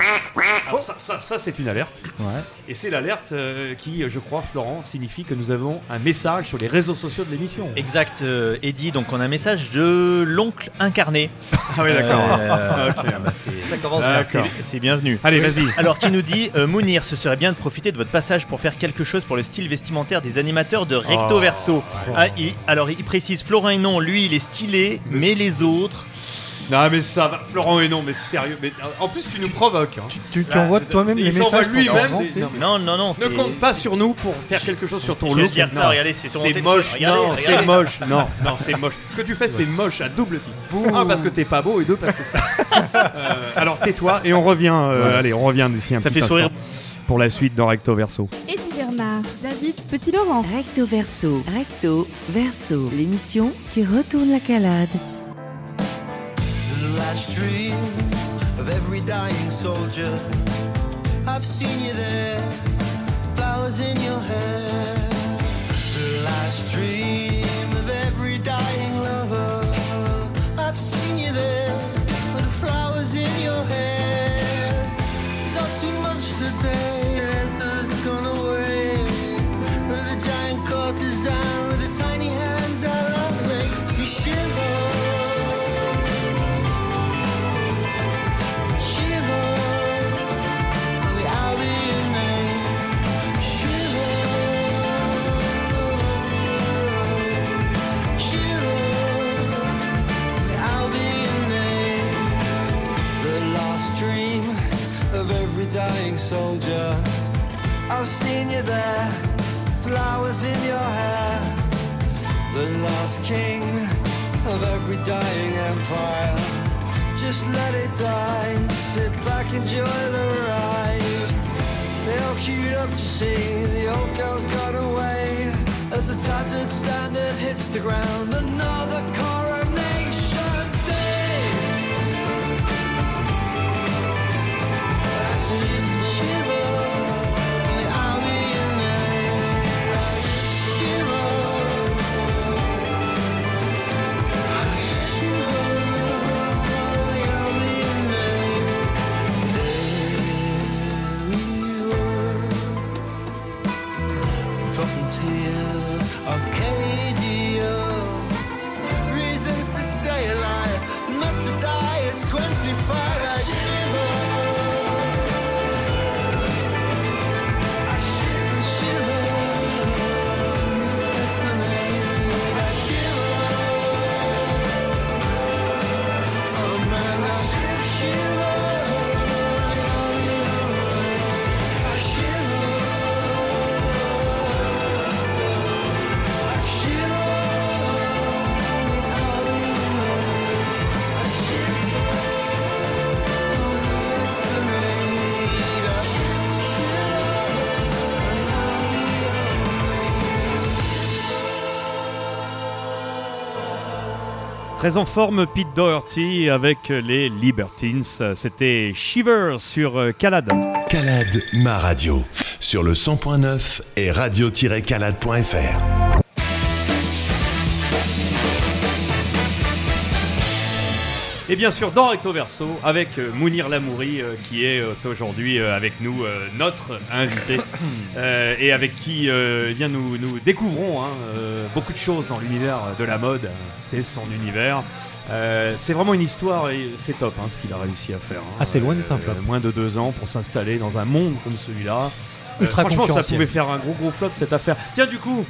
alors ça, ça, ça, c'est une alerte. Ouais. Et c'est l'alerte euh, qui, je crois, Florent, signifie que nous avons un message sur les réseaux sociaux de l'émission. Exact, euh, Eddie. Donc on a un message de l'oncle incarné. Ah oui, d'accord. Euh, ah bah, c'est- ça commence bien. D'accord. C'est- C'est bienvenu. Allez, vas-y. Alors qui nous dit euh, Mounir, ce serait bien de profiter de votre passage pour faire quelque chose pour le style vestimentaire des animateurs de Recto Oh, Verso. ouais. Ah, il- alors il précise Florent et non, lui il est stylé, mais les autres. Non mais ça va, Florent et non, mais sérieux. Mais, euh, en plus tu nous provoques. hein. tu- tu Là, envoies toi-même les messages pour lui-même. des- non, Non, non. Ne compte pas sur nous pour faire quelque chose sur ton Je vais look. dire ça, Non. regardez, c'est moche. Regardez, non, c'est moche. Non, non, c'est moche. Ce que tu fais, c'est moche à double titre. Un parce que t'es pas beau et deux parce que. c'est- Euh, alors tais-toi et on revient. euh, Ouais. Allez, on revient d'ici un Ça petit fait sourire. Pour la suite dans Recto Verso. Eddie Bernard, David Petit-Laurent. Recto Verso, Recto Verso, l'émission qui retourne la calade. Last dream of every dying soldier. I've seen you there, flowers in your hair. The last dream of every dying lover. I've seen you there, with flowers in your hair. Soldier. I've seen you there, flowers in your hair. The last king of every dying empire. Just let it die. Sit back, enjoy the ride. They all queued up to see the old girls got away. As the tattered standard hits the ground, another coronation Très en forme, Pete Doherty avec les Libertines. C'était Shiver sur euh, Calade. Calade, ma radio. Sur le 100.9 et radio-calade.fr. Et bien sûr, dans Recto Verso, avec euh, Mounir Lamouri, euh, qui est euh, aujourd'hui euh, avec nous, notre invité, et avec qui eh bien, nous, nous découvrons hein, beaucoup de choses dans l'univers de la mode. C'est son univers. C'est vraiment une histoire, et c'est top hein, ce qu'il a réussi à faire. hein. Ah, c'est loin d'être un flop. Moins de deux ans pour s'installer dans un monde comme celui-là. Ultra franchement, ça pouvait faire un gros gros flop cette affaire. Tiens, du coup.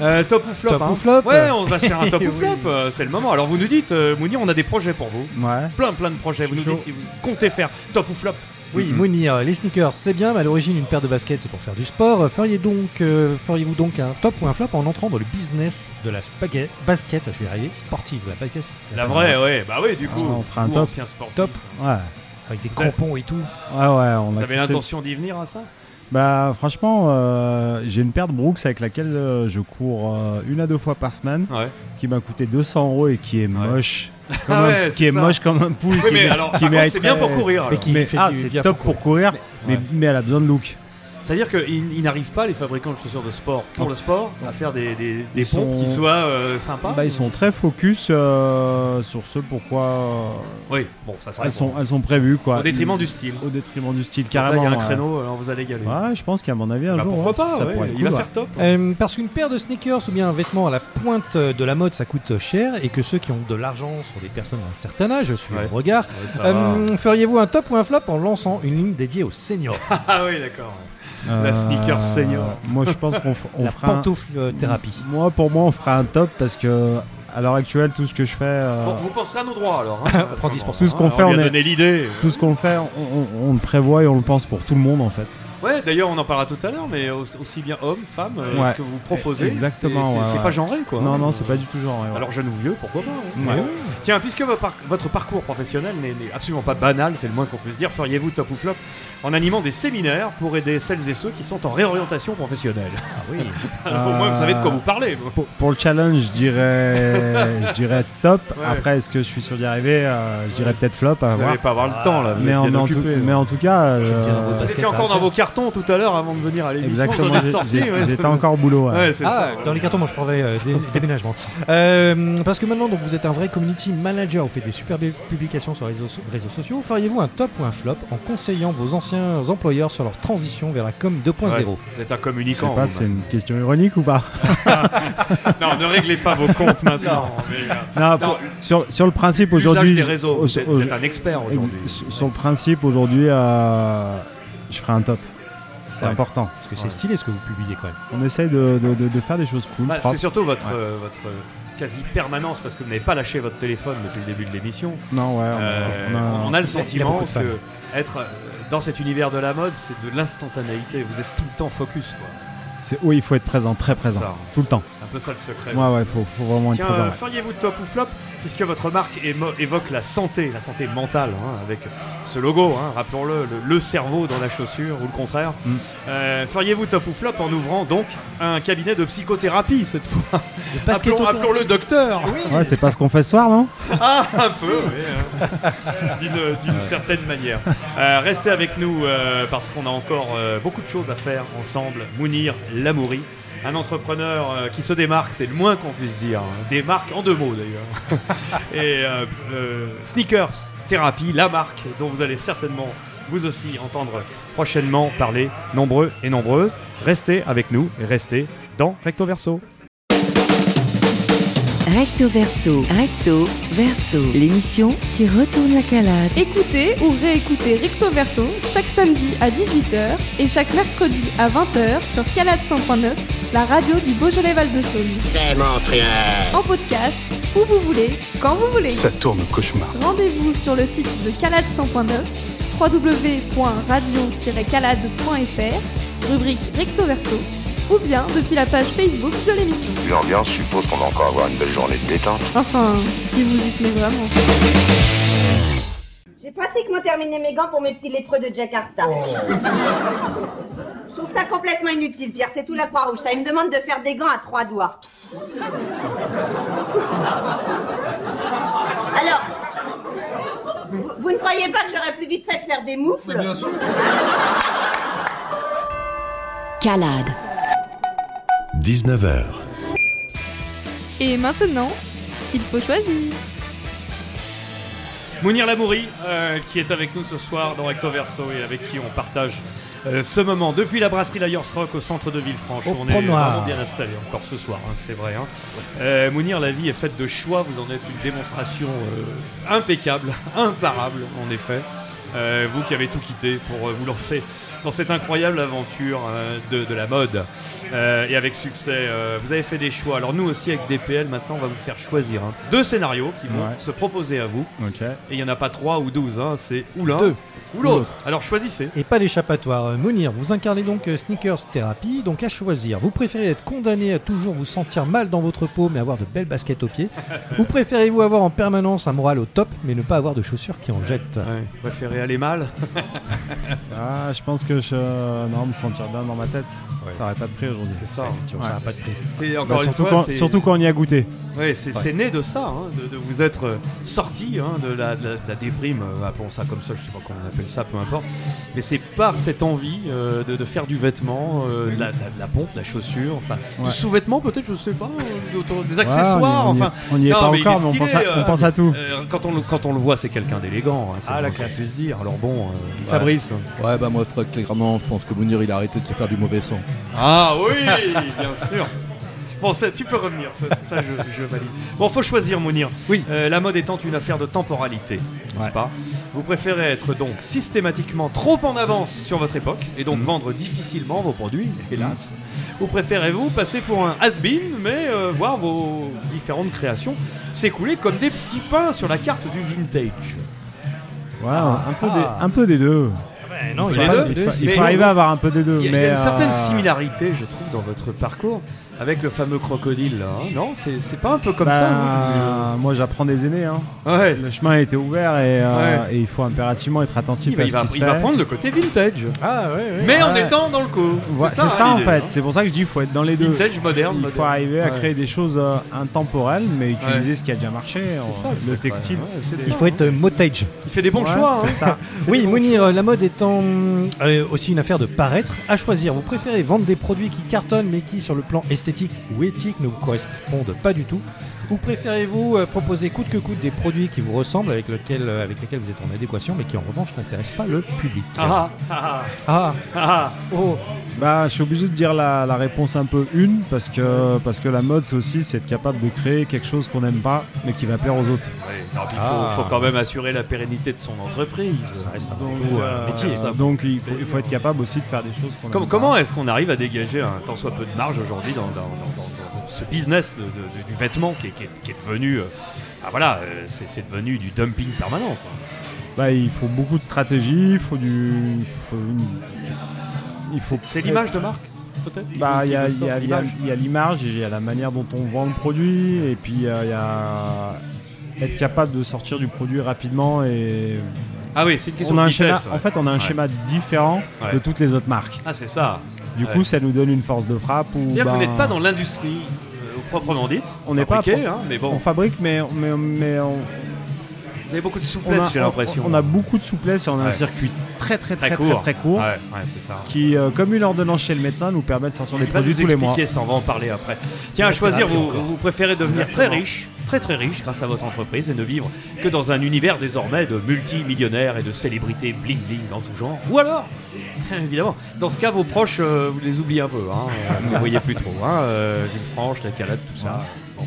Euh, top ou flop Top hein. ou flop Ouais, on va se faire un top ou Oui. flop, euh, c'est le moment. Alors vous nous dites, euh, Mounir, on a des projets pour vous. Ouais. Plein plein de projets. Vous nous chaud. dites si vous comptez faire top ou flop. Oui, Mhm. Mounir, les sneakers, c'est bien, mais à l'origine, une paire de baskets, c'est pour faire du sport. Euh, Feriez donc, euh, feriez-vous donc un top ou un flop en entrant dans le business de la spaghetti, basket, je vais y arriver, sportive, la basket. La vraie, ouais, bah oui, du coup. on fera un top. sportif. Top. Ouais. Avec des crampons et tout. Ouais, ouais, on Vous a avez l'intention d'y venir à ça? Bah franchement, euh, j'ai une paire de Brooks avec laquelle euh, je cours euh, une à deux fois par semaine, Ouais. qui m'a coûté 200 euros et qui est moche. Comme Ah un- ouais, qui est moche comme un pouille. Oui, qui mais alors, qui c'est bien pour courir, alors. Mais, Qui fait ah, c'est top pour pour courir, mais, Ouais. mais elle a besoin de look. C'est-à-dire qu'ils ils n'arrivent pas, les fabricants de chaussures de sport, pour Non. le sport, à faire des, des, pompes sont- qui soient euh, sympas Bah, ils sont très focus euh, sur ce pourquoi. euh, Oui, bon, ça se elles sont, elles sont prévues quoi. Au détriment du style. Au détriment du style, Là, carrément. il y a un ouais. créneau, alors vous allez y aller. Ouais, je pense qu'à mon avis, un Bah, jour, pourquoi ouais, pas, ça ouais, pourrait il va faire top. Euh, parce qu'une paire de sneakers ou bien un vêtement à la pointe de la mode, ça coûte cher et que ceux qui ont de l'argent sont des personnes d'un certain âge, suivant Ouais. le regard. Euh, Feriez-vous un top ou un flop en lançant une ligne dédiée aux seniors? Ah oui, d'accord. La Euh, sneaker senior. Moi, je pense qu'on f- on La fera. un- pantoufle, euh, thérapie. Moi, pour moi, on fera un top parce que à l'heure actuelle, tout ce que je fais. euh, Bon, vous penserez à nos droits alors. Hein, à ce tout ce qu'on hein, fait, on on lui a est- donné l'idée. Tout ce qu'on fait, on, on- on le prévoit et on le pense pour tout le monde en fait. Ouais, d'ailleurs, on en parlera tout à l'heure, mais au- aussi bien hommes, femmes, euh, Ouais. ce que vous proposez. Exactement, c'est- ouais, pas genré quoi. Non, hein. non, c'est pas du tout genré, ouais. Alors, jeune ou vieux, pourquoi pas hein. Ouais. Ouais. Tiens, puisque votre, par- votre parcours professionnel n'est absolument pas banal, c'est le moins qu'on puisse dire, feriez-vous top ou flop en animant des séminaires pour aider celles et ceux qui sont en réorientation professionnelle? Ah oui. Alors, au moins, vous savez de quoi Euh, vous parlez. Pour, pour le challenge, je dirais, je dirais top. Ouais. Après, est-ce que je suis sûr d'y arriver? Euh, Je dirais peut-être flop. À Vous voir. allez pas avoir le temps, là, vous mais, êtes en, bien mais en occupé, tout, mais en tout cas, euh, Vous étiez encore dans vos cartons tout à l'heure avant de venir à l'émission. Exactement, j'ai- ouais. j'étais encore au boulot, ouais. Ouais, c'est Ah, ça. dans les cartons, moi je parlais euh, dé- déménagement. Euh, parce que maintenant, donc, vous êtes un vrai community manager, vous faites des super belles publications sur les réseaux, so- réseaux sociaux. Feriez-vous un top ou un flop en conseillant vos anciens employeurs sur leur transition vers la com 2.0 Ouais, Vous êtes un je communicant. sais pas, c'est une question ironique ou pas Non, ne réglez pas vos comptes maintenant. mais, euh, Non, non, pour- sur, sur le principe aujourd'hui. des réseaux, au- vous êtes- vous êtes un expert aujourd'hui. Sur, sur le principe aujourd'hui, euh, je ferai un top. C'est Ouais. important. Parce que c'est stylé ce que vous publiez quand même. On essaye de, de- de- de faire des choses cool. Bah, c'est surtout votre, Ouais. euh, votre euh, quasi-permanence parce que vous n'avez pas lâché votre téléphone depuis le début de l'émission. Non, ouais, on a- Euh, on a- on a le a- a sentiment fans. que être dans cet univers de la mode, c'est de l'instantanéité. Vous êtes tout le temps focus. Quoi. C'est- Oui, il faut être présent, très présent, Ça. tout le temps. Un peu ça le secret. Ouais, aussi. ouais, faut, faut vraiment Tiens, être présent. euh, ouais. feriez-vous top ou flop? Puisque votre marque émo- évoque la santé, la santé mentale, hein, avec ce logo, hein, rappelons-le, le, le cerveau dans la chaussure ou le contraire. Mm. Euh, feriez-vous top ou flop en ouvrant donc un cabinet de psychothérapie cette fois Appelons-le docteur. Ouais, c'est pas ce qu'on fait ce soir, non Ah, un peu, oui, hein. d'une d'une certaine manière. Euh, restez avec nous euh, parce qu'on a encore euh, beaucoup de choses à faire ensemble. Mounir Lamouri, un entrepreneur euh, qui se démarque, c'est le moins qu'on puisse dire. hein. Démarque en deux mots d'ailleurs. Et euh, euh, Sneakers Thérapie, la marque dont vous allez certainement vous aussi entendre prochainement parler, nombreux et nombreuses. Restez avec nous et restez dans Recto Verso. Recto verso, recto verso, l'émission qui retourne la calade. Écoutez ou réécoutez Recto Verso chaque samedi à 18h et chaque mercredi à 20h sur Calade 100.9, la radio du Beaujolais-Val de Saône. C'est monstrueux. En podcast, où vous voulez, quand vous voulez. Ça tourne au cauchemar. Rendez-vous sur le site de Calade 100.9, www.radio-calade.fr, rubrique Recto Verso, ou bien depuis la page Facebook de l'émission. L'ambiance suppose qu'on va encore avoir une belle journée de détente. Enfin, si vous y tenez vraiment. J'ai pratiquement terminé mes gants pour mes petits lépreux de Jakarta. Je trouve ça complètement inutile, Pierre. C'est tout la Croix-Rouge. Ça, il me demande de faire des gants à trois doigts. Alors, vous, vous ne croyez pas que j'aurais plus vite fait de faire des moufles? Calade. 19h. Et maintenant, il faut choisir. Mounir Lamouri, euh, qui est avec nous ce soir dans Recto Verso et avec qui on partage euh, ce moment depuis la brasserie Liars Rock au centre de Villefranche. Au on est vraiment bien installé encore ce soir, hein, c'est vrai. hein. Euh, Mounir, la vie est faite de choix, vous en êtes une démonstration euh, impeccable, imparable en effet. Euh, vous qui avez tout quitté pour euh, vous lancer dans cette incroyable aventure euh, de, de la mode Euh, et avec succès. euh, vous avez fait des choix. Alors nous aussi avec DPL maintenant on va vous faire choisir hein, deux scénarios qui vont Ouais. se proposer à vous. Et il n'y en a pas trois ou douze, hein, c'est ou l'un Deux. ou l'autre. Alors choisissez. Et pas d'échappatoire. Euh, Mounir, vous incarnez donc Sneakers Therapy, donc à choisir. Vous préférez être condamné à toujours vous sentir mal dans votre peau mais avoir de belles baskets aux pieds Ou préférez-vous avoir en permanence un moral au top mais ne pas avoir de chaussures qui en jettent? Ouais, préférez aller mal? Ah, je pense que je. Non, me sentir bien dans ma tête. Ça aurait pas de prix aujourd'hui. C'est ça. Tu vois, Ça pas de prix. C'est Bah, encore une surtout, fois, quand, surtout quand on y a goûté. Oui, c'est Ouais. c'est né de ça, hein, de, de vous être euh, sorti hein, de, la, de la- de la déprime, euh, appelons ça comme ça, je sais pas comment on appelle ça, peu importe. Mais c'est par cette envie euh, de, de faire du vêtement, euh, de, la, de la- de la pompe, de la chaussure, enfin, Ouais. du sous-vêtement peut-être, je sais pas, euh, des Ouais, accessoires, on y- enfin. on y est Non, pas mais encore, mais on pense à- on euh, pense à tout. euh, quand, on, le- quand on le voit, c'est quelqu'un d'élégant, hein, c'est Ah, la classe. puisse dire. Alors bon, euh, Ouais. Fabrice. Ouais, bah moi, très clairement, je pense que Mounir, il a arrêté de se faire du mauvais son. Ah oui, bien sûr. Bon, ça, tu peux revenir, ça, ça, je, je valide. Bon, faut choisir, Mounir. Oui. la mode étant une affaire de temporalité, n'est-ce Ouais. pas? Vous préférez être donc systématiquement trop en avance sur votre époque et Mhm. donc vendre difficilement vos produits, hélas. Ou préférez-vous passer pour un has-been, mais euh, voir vos différentes créations s'écouler comme des petits pains sur la carte du vintage? Un, peu Ah. des, un peu des deux. Non, il faut, a pas- les deux. il faut- il Mais faut non, arriver à avoir un peu des deux. Il y a, mais il y a une certaine euh, similarité, je trouve, dans votre parcours avec le fameux crocodile là. hein, non, c'est pas un peu comme bah, ça hein Moi, j'apprends des aînés. Hein. Ouais. Le chemin a été ouvert et, euh, Ouais. et il faut impérativement être attentif il à il ce va- qui se il fait. va prendre le côté vintage. Ah ouais, ouais. Mais en étant dans le coup. Ouais, c'est ça, hein, en fait. hein. C'est pour ça que je dis qu'il faut être dans les deux. Vintage, moderne, Il faut moderne. arriver à créer des choses euh, intemporelles, mais utiliser Ouais. ce qui a déjà marché. C'est Euh, ça, le textile, Il faut être euh, motage. Il fait des bons choix. Oui, Mounir, la mode étant euh, aussi une affaire de paraître, à choisir. Vous préférez vendre des produits qui cartonnent mais qui, sur le plan esthétique ou éthique, ne vous correspondent pas du tout Ou préférez-vous euh, proposer coûte que coûte des produits qui vous ressemblent, avec, lequel, euh, avec lesquels vous êtes en adéquation, mais qui en revanche n'intéressent pas le public? Ah, ah, Ah, ah, oh. Bah, je suis obligé de dire la, la réponse un peu une parce que parce que la mode c'est aussi c'est être capable de créer quelque chose qu'on n'aime pas mais qui va plaire aux autres. Ouais, non, puis il faut, Ah. faut quand même assurer la pérennité de son entreprise. Ça reste Donc, euh, un métier. ça. donc il faut, il faut être capable aussi de faire des choses qu'on Comme- aime comment est-ce qu'on arrive à dégager un tant soit peu de marge aujourd'hui dans, dans- dans- dans- dans ce business de- de- de- du vêtement qui est, qui est- qui est devenu, euh, ah voilà, euh, c'est devenu du dumping permanent. quoi. Bah, il faut beaucoup de stratégie, il faut du. faut il faut. C'est l'image de marque, peut-être? Bah, il y a, l'image il y a la manière dont on vend le produit, et puis euh, il y a être capable de sortir du produit rapidement et. Ah oui, c'est une question on a de un schéma, ouais. En fait, on a un Ouais. schéma différent Ouais. de toutes les autres marques. Ah, c'est ça. Du coup, ça nous donne une force de frappe. Ou Bien que vous ben, n'êtes pas dans l'industrie proprement dite, On n'est pas. hein, mais bon, On fabrique, mais, mais, mais on, vous avez beaucoup de souplesse, j'ai l'impression. on a beaucoup de souplesse et on a un circuit très très très court. très, court Ouais, ouais, c'est ça. qui, euh, comme une ordonnance chez le médecin, nous permet de sortir des produits tous les mois. ça, on va en parler après. Tiens, à choisir, vous, préférez devenir très riche, très très riche grâce à votre entreprise et ne vivre que dans un univers désormais de multimillionnaires et de célébrités bling bling en tout genre. Ou alors, évidemment, dans ce cas, vos proches, euh, vous les oubliez un peu, hein, vous ne voyez plus trop. Hein, euh, Villefranche, la Calade, tout ça. Bon.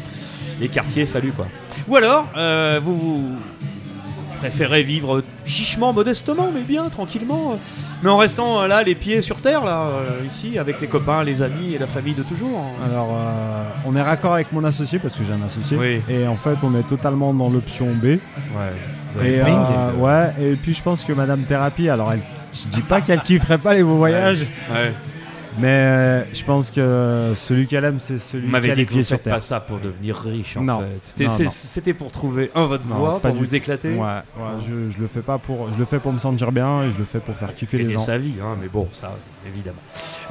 Les quartiers, salut quoi. Ou alors, euh, vous, vous préférez vivre chichement, modestement, mais bien, tranquillement, mais en restant euh, là, les pieds sur terre, là, euh, ici, avec les copains, les amis et la famille de toujours. hein. Alors, euh, on est raccord avec mon associé parce que j'ai un associé. Oui. Et en fait, on est totalement dans l'option B. Ouais. Euh, et- ouais. Et puis, je pense que Madame Thérapie, alors elle, je dis pas qu'elle kifferait pas les beaux voyages. Ouais. Mais euh, je pense que celui qu'elle aime, c'est celui qui a les pieds sur terre. pas ça pour devenir riche en Non. fait. C'était, pour trouver un votre Non, pas pour vous éclater. Ouais, ouais, je, je le fais pas pour, je le fais pour me sentir bien et je le fais pour faire kiffer les gens. sa vie, hein, mais bon, ça, évidemment.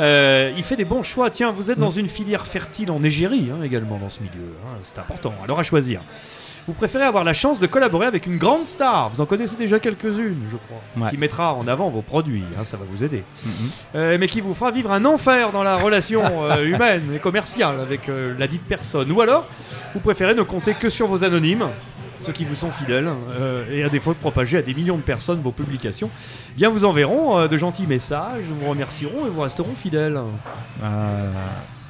Euh, il fait des bons choix. Tiens, vous êtes Mm. dans une filière fertile en égérie hein, également dans ce milieu. hein, c'est important. Alors à choisir. Vous préférez avoir la chance de collaborer avec une grande star, vous en connaissez déjà quelques-unes, je crois, Ouais. qui mettra en avant vos produits, hein, ça va vous aider, Mhm. Euh, mais qui vous fera vivre un enfer dans la relation euh, humaine et commerciale avec euh, la dite personne. Ou alors, vous préférez ne compter que sur vos anonymes, ceux qui vous sont fidèles, euh, et à défaut de propager à des millions de personnes vos publications, bien vous enverront euh, de gentils messages, vous remercieront et vous resteront fidèles. Euh,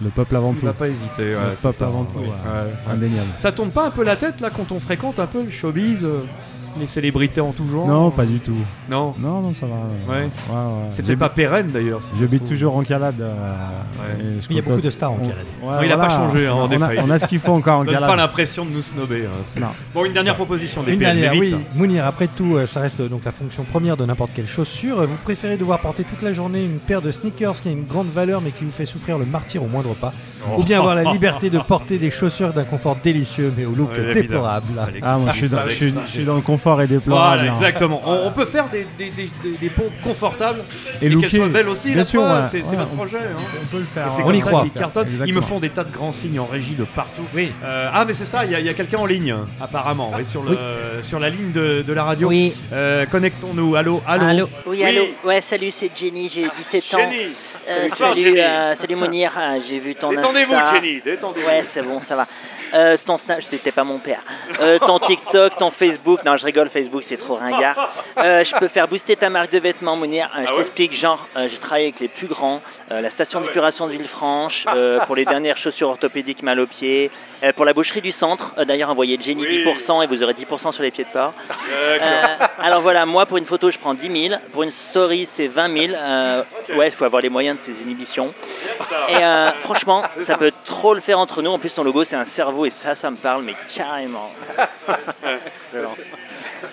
le peuple avant Il tout. va pas hésiter. le peuple ça, avant tout. Ouais, ouais, ouais. Indéniable. Ça tourne pas un peu la tête là quand on fréquente un peu le showbiz, euh, les célébrités en tout genre Non, pas du tout. Non. Non, non, ça va. Ouais. ouais, ouais. Peut-être pas pérenne d'ailleurs. si J'habite toujours en calade. euh, Ouais. Il y a beaucoup de stars en on- Calade. ouais, Non, il a pas voilà. changé hein, en on, a, effet. on a ce qu'il faut encore en calade. pas l'impression de nous snobber. hein, Non. Bon, une dernière proposition des Une dernière, vite. oui. Mounir, après tout, euh, ça reste donc la fonction première de n'importe quelle chaussure. Vous préférez devoir porter toute la journée une paire de sneakers qui a une grande valeur mais qui vous fait souffrir le martyr au moindre pas Oh. Ou bien avoir la liberté de porter des chaussures d'un confort délicieux mais au look déplorable Ah, moi, je suis dans le confort confort est déplorable. Voilà, hein. exactement. On, on peut faire des, des, des, des- pompes confortables Et qu'elles soient belles aussi. Bien la sûr, preuve, ouais. c'est c'est Ouais, votre projet. hein. on peut le faire. Et On comme y ça croit. Ils me font des tas de grands signes en régie de partout. Euh, ah, mais c'est ça, il y a, quelqu'un en ligne, apparemment, oui, sur, le, sur la ligne de, de la radio. Oui. Euh, Connectons-nous. Allô, allô. Oui, allô. Ouais, salut, c'est Jenny, j'ai 17 ans. Jenny. Euh, salut, Jenny. euh, salut Mounir, Ah, j'ai vu ton Détendez-vous. Jenny, détendez-vous. Ouais, c'est bon, ça va. Euh, ton Snap, je t'étais pas mon père. Euh, ton TikTok, ton Facebook, non, je rigole, Facebook, c'est trop ringard. Euh, je peux faire booster ta marque de vêtements, Mounir. Je Ah ouais t'explique, genre, j'ai travaillé avec les plus grands, la station d'épuration de Villefranche, pour les dernières chaussures orthopédiques mal aux pieds, pour la boucherie du centre. D'ailleurs, envoyez Jenny 10% et vous aurez 10% sur les pieds de porc. Alors voilà, moi pour une photo je prends 10 000, pour une story c'est 20 000. Euh, ouais, il faut avoir les moyens de ses inhibitions. Et franchement, ça peut trop le faire entre nous. En plus, ton logo c'est un cerveau et ça, ça me parle, mais carrément. Excellent.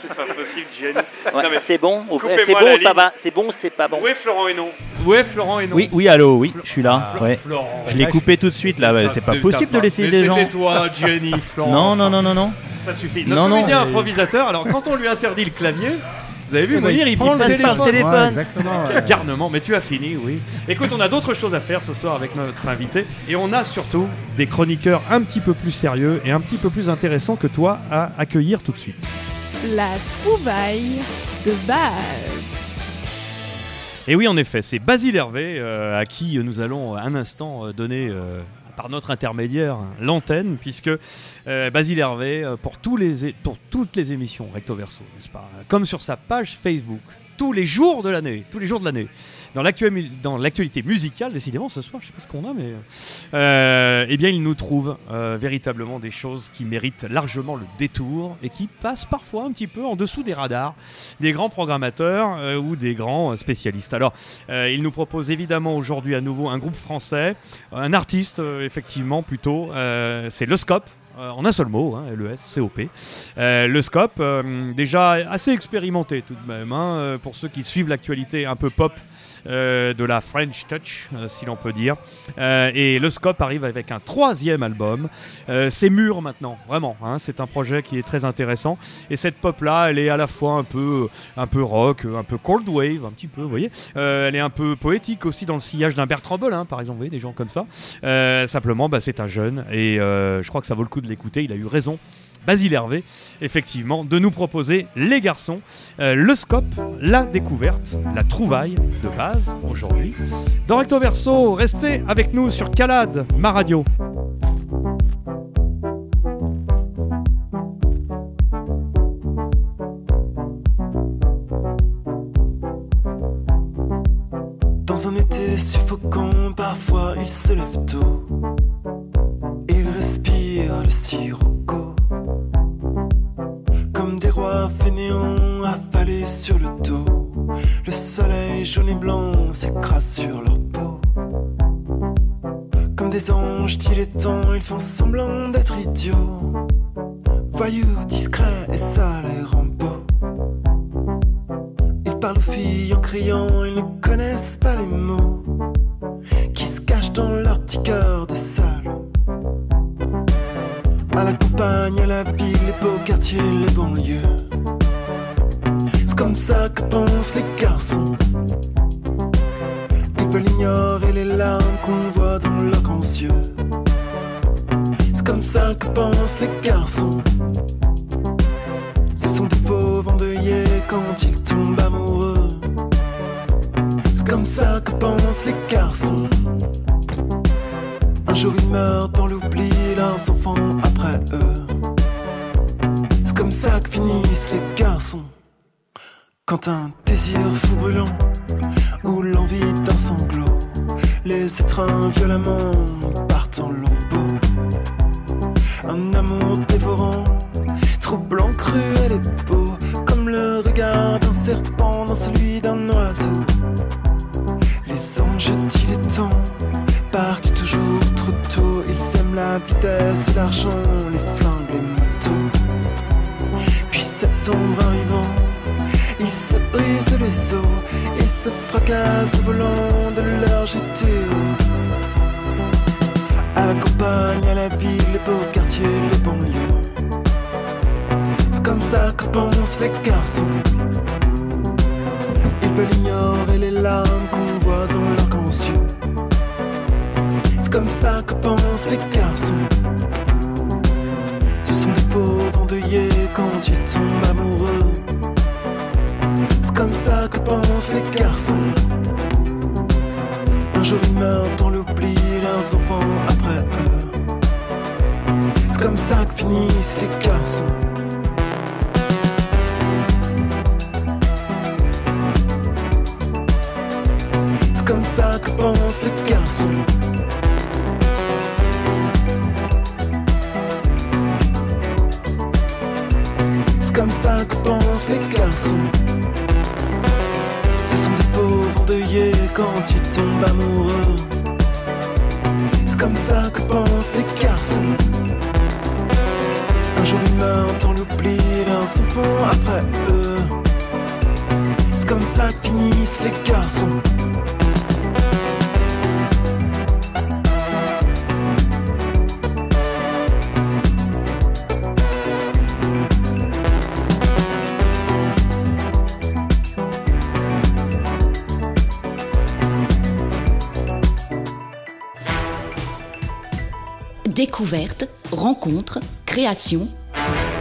C'est pas possible, Jenny. Ouais, Non, mais c'est bon ou coupez-moi c'est bon ou pas ligne. bon C'est bon ou c'est pas bon? Où est Florent Hénon Où est Florent Hénon Oui, oui, allô, oui, je suis là. Ah, ouais. Florent. Je l'ai coupé tout de suite là, c'est pas possible de laisser des gens. c'était toi, Jenny, Florent. Non, non, non, non, non. Ça suffit. Non, Notre non, comédien mais- improvisateur, alors quand on lui interdit le clavier, vous avez vu, Mounir, il il prend le le téléphone. téléphone. Ouais, exactement, Quel ouais. garnement, mais tu as fini, oui. Écoute, on a d'autres choses à faire ce soir avec notre invité. Et on a surtout des chroniqueurs un petit peu plus sérieux et un petit peu plus intéressants que toi à accueillir tout de suite. La trouvaille de base. Et oui, en effet, c'est Basile Hervé euh, à qui nous allons un instant euh, donner, euh, par notre intermédiaire, l'antenne, puisque euh, Basile Hervé, euh, pour, pour toutes les émissions Recto Verso, n'est-ce pas Comme sur sa page Facebook, tous les jours de l'année, tous les jours de l'année, dans l'actu- dans l'actualité musicale, décidément ce soir, je sais pas ce qu'on a, mais euh, eh bien il nous trouve euh, véritablement des choses qui méritent largement le détour et qui passent parfois un petit peu en dessous des radars des grands programmateurs euh, ou des grands spécialistes. Alors il nous propose évidemment aujourd'hui à nouveau un groupe français, un artiste effectivement plutôt, c'est Le Scope. en un seul mot, hein, L-E-S-C-O-P. Euh, le Scope, déjà assez expérimenté tout de même, hein, pour ceux qui suivent l'actualité un peu pop euh, de la French Touch, euh, si l'on peut dire. Euh, et le Scope arrive avec un troisième album. C'est mûr maintenant, vraiment. hein, c'est un projet qui est très intéressant. Et cette pop-là, elle est à la fois un peu, un peu rock, un peu cold wave, un petit peu, vous voyez. Elle est un peu poétique aussi dans le sillage d'un Bertrand Belin, par exemple, vous voyez, des gens comme ça. Simplement, bah, c'est un jeune et je crois que ça vaut le coup de l'écouter. Il a eu raison. Basile Hervé, effectivement, de nous proposer les garçons, euh, le scope, la découverte, la trouvaille de base aujourd'hui. Dans Recto Verso, restez avec nous sur Calade, ma radio. Dans un été suffocant, radio.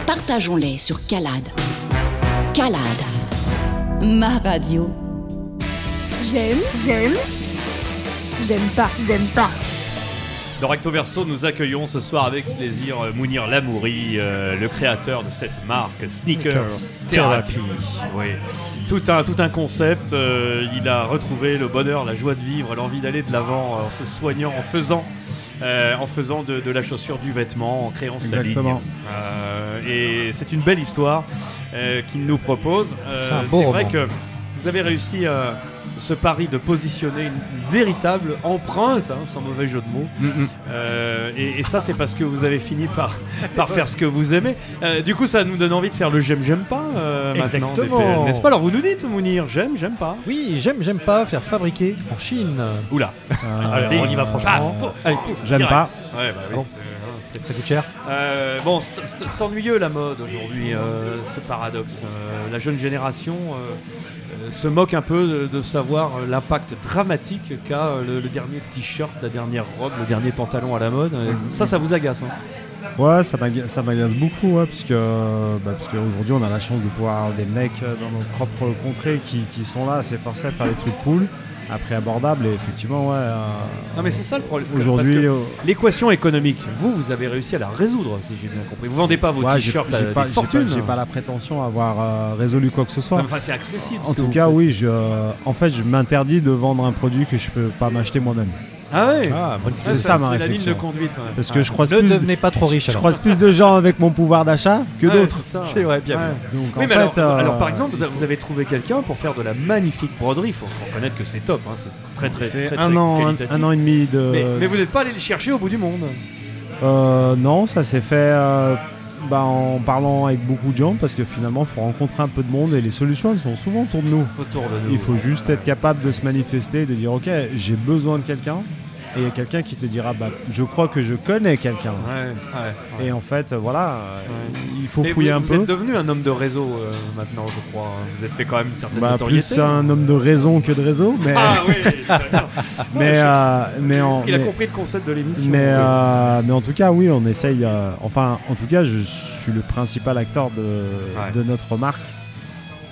Partageons-les sur Calade. Calade, ma radio. J'aime, j'aime, j'aime pas, j'aime pas. Dans Recto Verso, nous accueillons ce soir avec plaisir euh, Mounir Lamouri, euh, le créateur de cette marque Sneakers Therapy. Therapy. Oui. Tout un, tout un concept. euh, il a retrouvé le bonheur, la joie de vivre, l'envie d'aller de l'avant en se soignant, en faisant. Euh, en faisant de, de la chaussure du vêtement, en créant sa ligne. Exactement. Euh, et c'est une belle histoire euh, qu'il nous propose. C'est vrai que vous avez réussi euh, ce pari de positionner une, une véritable empreinte, hein, sans mauvais jeu de mots. Euh, et, et ça, c'est parce que vous avez fini par, par faire ce que vous aimez. Euh, du coup, ça nous donne envie de faire le j'aime, j'aime pas euh, maintenant. N'est-ce pas? Alors, vous nous dites, Mounir, j'aime, j'aime pas. Oui, j'aime, j'aime pas faire fabriquer en Chine. Oula. Alors, on y va franchement. J'aime pas. Ouais, bah oui, Bon. Ça coûte cher. Euh, bon, c'est ennuyeux la mode aujourd'hui, euh, ce paradoxe. Euh, la jeune génération euh, euh, se moque un peu de, de savoir euh, l'impact dramatique qu'a euh, le, le dernier t-shirt, la dernière robe, le dernier pantalon à la mode. Euh, Ça, ça vous agace. hein? Ouais, ça m'aga- ça m'agace beaucoup, ouais, parce que bah, parce qu'aujourd'hui on a la chance de pouvoir avoir des mecs euh, dans nos propres contrées qui, qui sont là, c'est forcé à faire des trucs cool, après abordables, et effectivement, ouais. euh, Non mais c'est ça le problème. Aujourd'hui, euh, l'équation économique, vous, vous avez réussi à la résoudre, si j'ai bien compris. Vous vendez pas vos ouais, j'ai- t-shirts j'ai à pas, des j'ai fortunes. pas- J'ai pas la prétention d'avoir euh, résolu quoi que ce soit. Enfin, c'est accessible. ce En tout cas, oui, je, euh, en fait, je m'interdis de vendre un produit que je peux pas m'acheter moi-même. Ah ouais. Ah, bonne C'est ça, ma c'est la ligne réflexion. de conduite. ouais. Parce Ah. que je croise Ne plus, devenez pas trop riche, je croise plus de gens avec mon pouvoir d'achat que Ouais, d'autres. c'est vrai, bien Ouais. vu. Donc Oui, en mais fait, alors, euh, alors, par exemple, vous, avez trouvé quelqu'un pour faire de la magnifique broderie. Il faut reconnaître que c'est top. hein, C'est très très, c'est très, un très an, un, qualitatif. un an et demi de. Mais, mais vous n'êtes pas allé le chercher au bout du monde. Euh, non, ça s'est fait euh, bah, en parlant avec beaucoup de gens parce que finalement, il faut rencontrer un peu de monde et les solutions elles sont souvent autour de nous. Autour de nous. Il faut juste être capable de se manifester, de dire ok, j'ai besoin de quelqu'un. Et il y a quelqu'un qui te dira bah, je crois que je connais quelqu'un. Ouais, ouais, ouais. Et en fait, euh, voilà, il faut Mais fouiller vous, un vous peu. êtes devenu un homme de réseau euh, maintenant, je crois. Vous êtes fait quand même une certaine Bah, notoriété. plus un homme de raison que de réseau, mais Ah oui, mais, euh, mais en Il a mais- compris le concept de l'émission. Mais, euh, mais en tout cas, oui, on essaye. enfin, en tout cas, je suis le principal acteur de, de notre marque.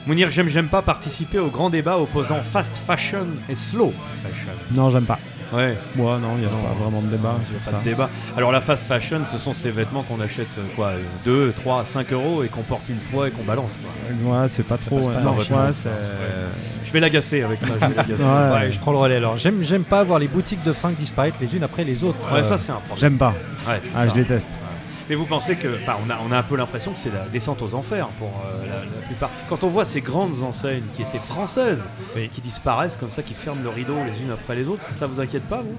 Mounir, j'aime, j'aime pas participer au grand débat opposant fast fashion et slow fashion. Non, j'aime pas. Ouais. Moi, non, il n'y a Non, pas vraiment de débat sur pas ça. de débat. Alors la fast fashion, ce sont ces vêtements qu'on achète euh, quoi 2, 3, 5 euros et qu'on porte une fois et qu'on balance. Quoi. Ouais, c'est pas trop. pas non, ouais. Ouais. Je vais l'agacer avec ça. Je vais l'agacer. Ouais. Ouais, je prends le relais alors. J'aime, j'aime pas voir les boutiques de fringues disparaître les unes après les autres. Ouais, Euh, ça c'est un problème. J'aime pas. Ouais, c'est Ah, ça. je déteste. Mais vous pensez que, enfin, on a, on a un peu l'impression que c'est la descente aux enfers pour euh, la, la plupart. Quand on voit ces grandes enseignes qui étaient françaises, qui disparaissent comme ça, qui ferment le rideau les unes après les autres, ça, ça vous inquiète pas, vous?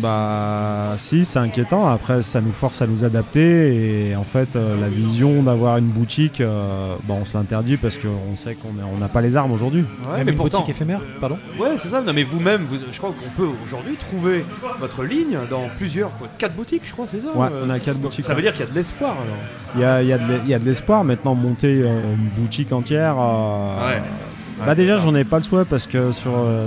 Bah, si, c'est inquiétant. Après, ça nous force à nous adapter. Et en fait, euh, la vision d'avoir une boutique, euh, bah, on se l'interdit parce qu'on sait qu'on est- on n'a pas les armes aujourd'hui. Ouais, mais une pourtant- boutique éphémère, pardon Ouais, c'est ça. Non, mais vous-même, vous- je crois qu'on peut aujourd'hui trouver votre ligne dans plusieurs, quoi, quatre boutiques, je crois, c'est ça. Ouais, euh, on a quatre donc boutiques, Ça veut dire qu'il y a de l'espoir alors. Il y a, il y a de l'e- il y a de l'espoir maintenant monter une boutique entière. euh, Ouais. Bah déjà j'en ai pas le souhait parce que sur euh,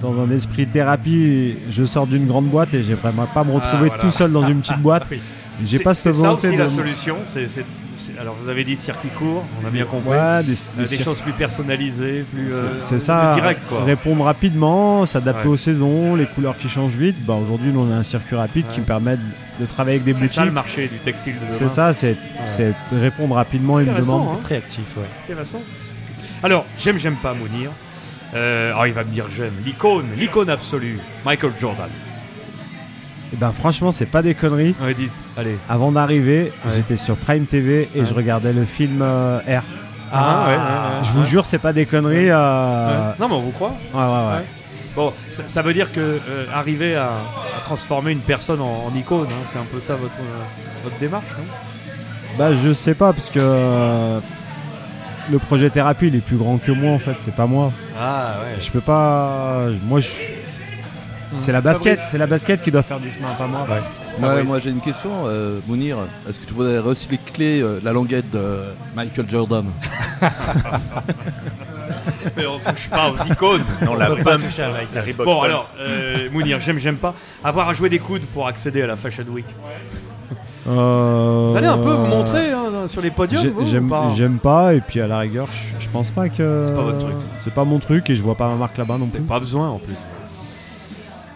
dans un esprit thérapie je sors d'une grande boîte et j'aimerais pas me retrouver Ah, voilà. tout seul dans une petite boîte. Oui. J'ai pas cette c'est ça volonté aussi de la solution. c'est- alors vous avez dit circuit court, on a bien compris. Ouais, des- des choses plus personnalisées, plus euh, C'est ça, direct quoi. répondre rapidement, s'adapter Ouais. aux saisons, les couleurs qui changent vite. Bah, Aujourd'hui, nous, on a un circuit rapide qui Ouais. me permet de, de travailler avec des C'est boutiques. ça le marché du textile de demain. C'est ça, c'est c'est répondre rapidement à une demande. hein. Très actif, ouais. Intéressant. Alors, j'aime, j'aime pas Mounir. Euh, alors il va me dire j'aime. L'icône, l'icône absolue, Michael Jordan. Et ben franchement, c'est pas des conneries. Ouais, dites, allez. Avant d'arriver, Ouais. j'étais sur Prime TV et Ouais. je regardais le film euh, R. Ah, ouais, ouais, je vous jure, c'est pas des conneries. euh. Non mais on vous croit. Ouais, ouais, ouais. Bon, ça, ça veut dire que euh, arriver à, à transformer une personne en, en icône, hein, c'est un peu ça votre, votre démarche, non? Bah, je sais pas, parce que le projet thérapie, il est plus grand que moi en fait, c'est pas moi. Ah ouais. Je peux pas. Moi, je. C'est la basket, c'est la basket qui doit faire du chemin, pas moi. Ouais, moi j'ai une question, euh, Mounir. Est-ce que tu voudrais recycler euh, la languette de Michael Jordan? Mais on touche pas aux icônes. Non, la peut pas toucher à la Reebok Bon alors, euh, Mounir, j'aime, j'aime pas. Avoir à jouer des coudes pour accéder à la Fashion Week. Euh, Vous allez un peu vous montrer hein, sur les podiums, j'ai- vous, ou J'aime pas j'aime pas, et puis à la rigueur, je, je pense pas que. C'est pas votre truc. C'est pas mon truc, et je vois pas ma marque là-bas non plus. Pas besoin en plus.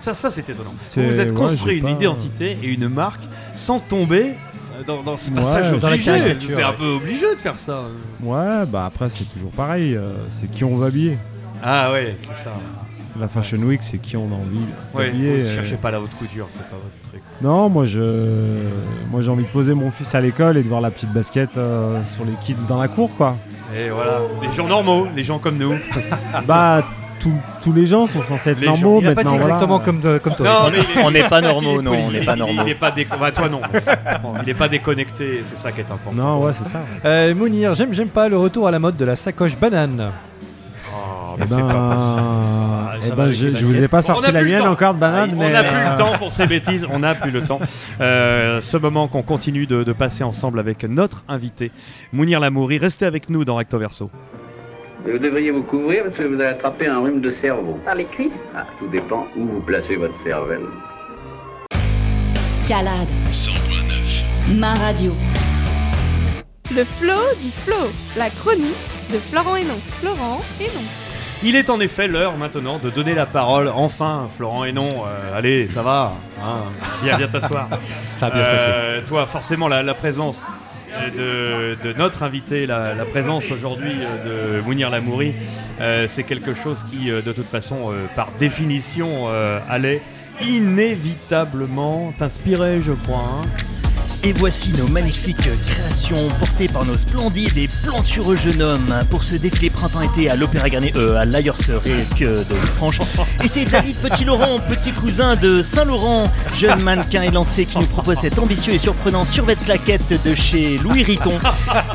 Ça, ça c'est étonnant. Vous vous êtes ouais, construit une pas- identité et une marque sans tomber euh, dans, dans ce Ouais, passage dans la obligé. C'est un ouais. peu obligé de faire ça. Ouais, bah après, c'est toujours pareil. euh, c'est qui on va habiller. Ah ouais, c'est ça. La Fashion Week, c'est qui on a envie Ouais, d'habiller. vous euh. cherchez pas la haute couture, c'est pas votre truc. Non, moi je, moi j'ai envie de poser mon fils à l'école et de voir la petite basket euh, sur les kids dans la cour, quoi. Et voilà, les gens normaux, les gens comme nous. bah, tous- tous les gens sont censés être Les normaux gens- Il a pas voilà. exactement comme, de- comme toi. Non, mais On n'est pas normaux, non, on n'est pas normaux. Il est pas déco- bah, toi non. Bon, il est pas déconnecté, c'est ça qui est important. Non, ouais, c'est ça. Euh, Mounir, j'aime, j'aime pas le retour à la mode de la sacoche banane. Oh, Eh mais c'est ben, pas eh ben, avec je, je vous ai pas sorti la mienne encore de banane, Ah, mais On n'a plus euh, le temps pour ces bêtises, on n'a plus le temps. Euh, ce moment qu'on continue de, de passer ensemble avec notre invité, Mounir Lamouri. Restez avec nous dans Recto Verso. Vous devriez vous couvrir parce que vous avez attrapé un rhume de cerveau. Par les cuisses Ah, tout dépend où vous placez votre cervelle. Calade. Ma radio. Le flow du flow, la chronique de Florent Hénon. Florent Hénon. Il est en effet l'heure maintenant de donner la parole, enfin, Florent et non. allez, ça va. hein, viens, viens t'asseoir. Ça va bien se passer. Euh, Toi, forcément, la, la présence de, notre invité, la, présence aujourd'hui euh, de Mounir Lamouri, euh, c'est quelque chose qui, euh, de toute façon, par définition, allait inévitablement t'inspirer, je crois. hein. Et voici nos magnifiques créations portées par nos splendides et plantureux jeunes hommes pour ce défilé printemps-été à l'Opéra Garnier, euh, à l'Ailleurs que de Franche. Et c'est David Petit-Laurent, petit cousin de Saint-Laurent, jeune mannequin élancé qui nous propose cet ambitieux et surprenant survêt claquette de chez Louis Vuitton.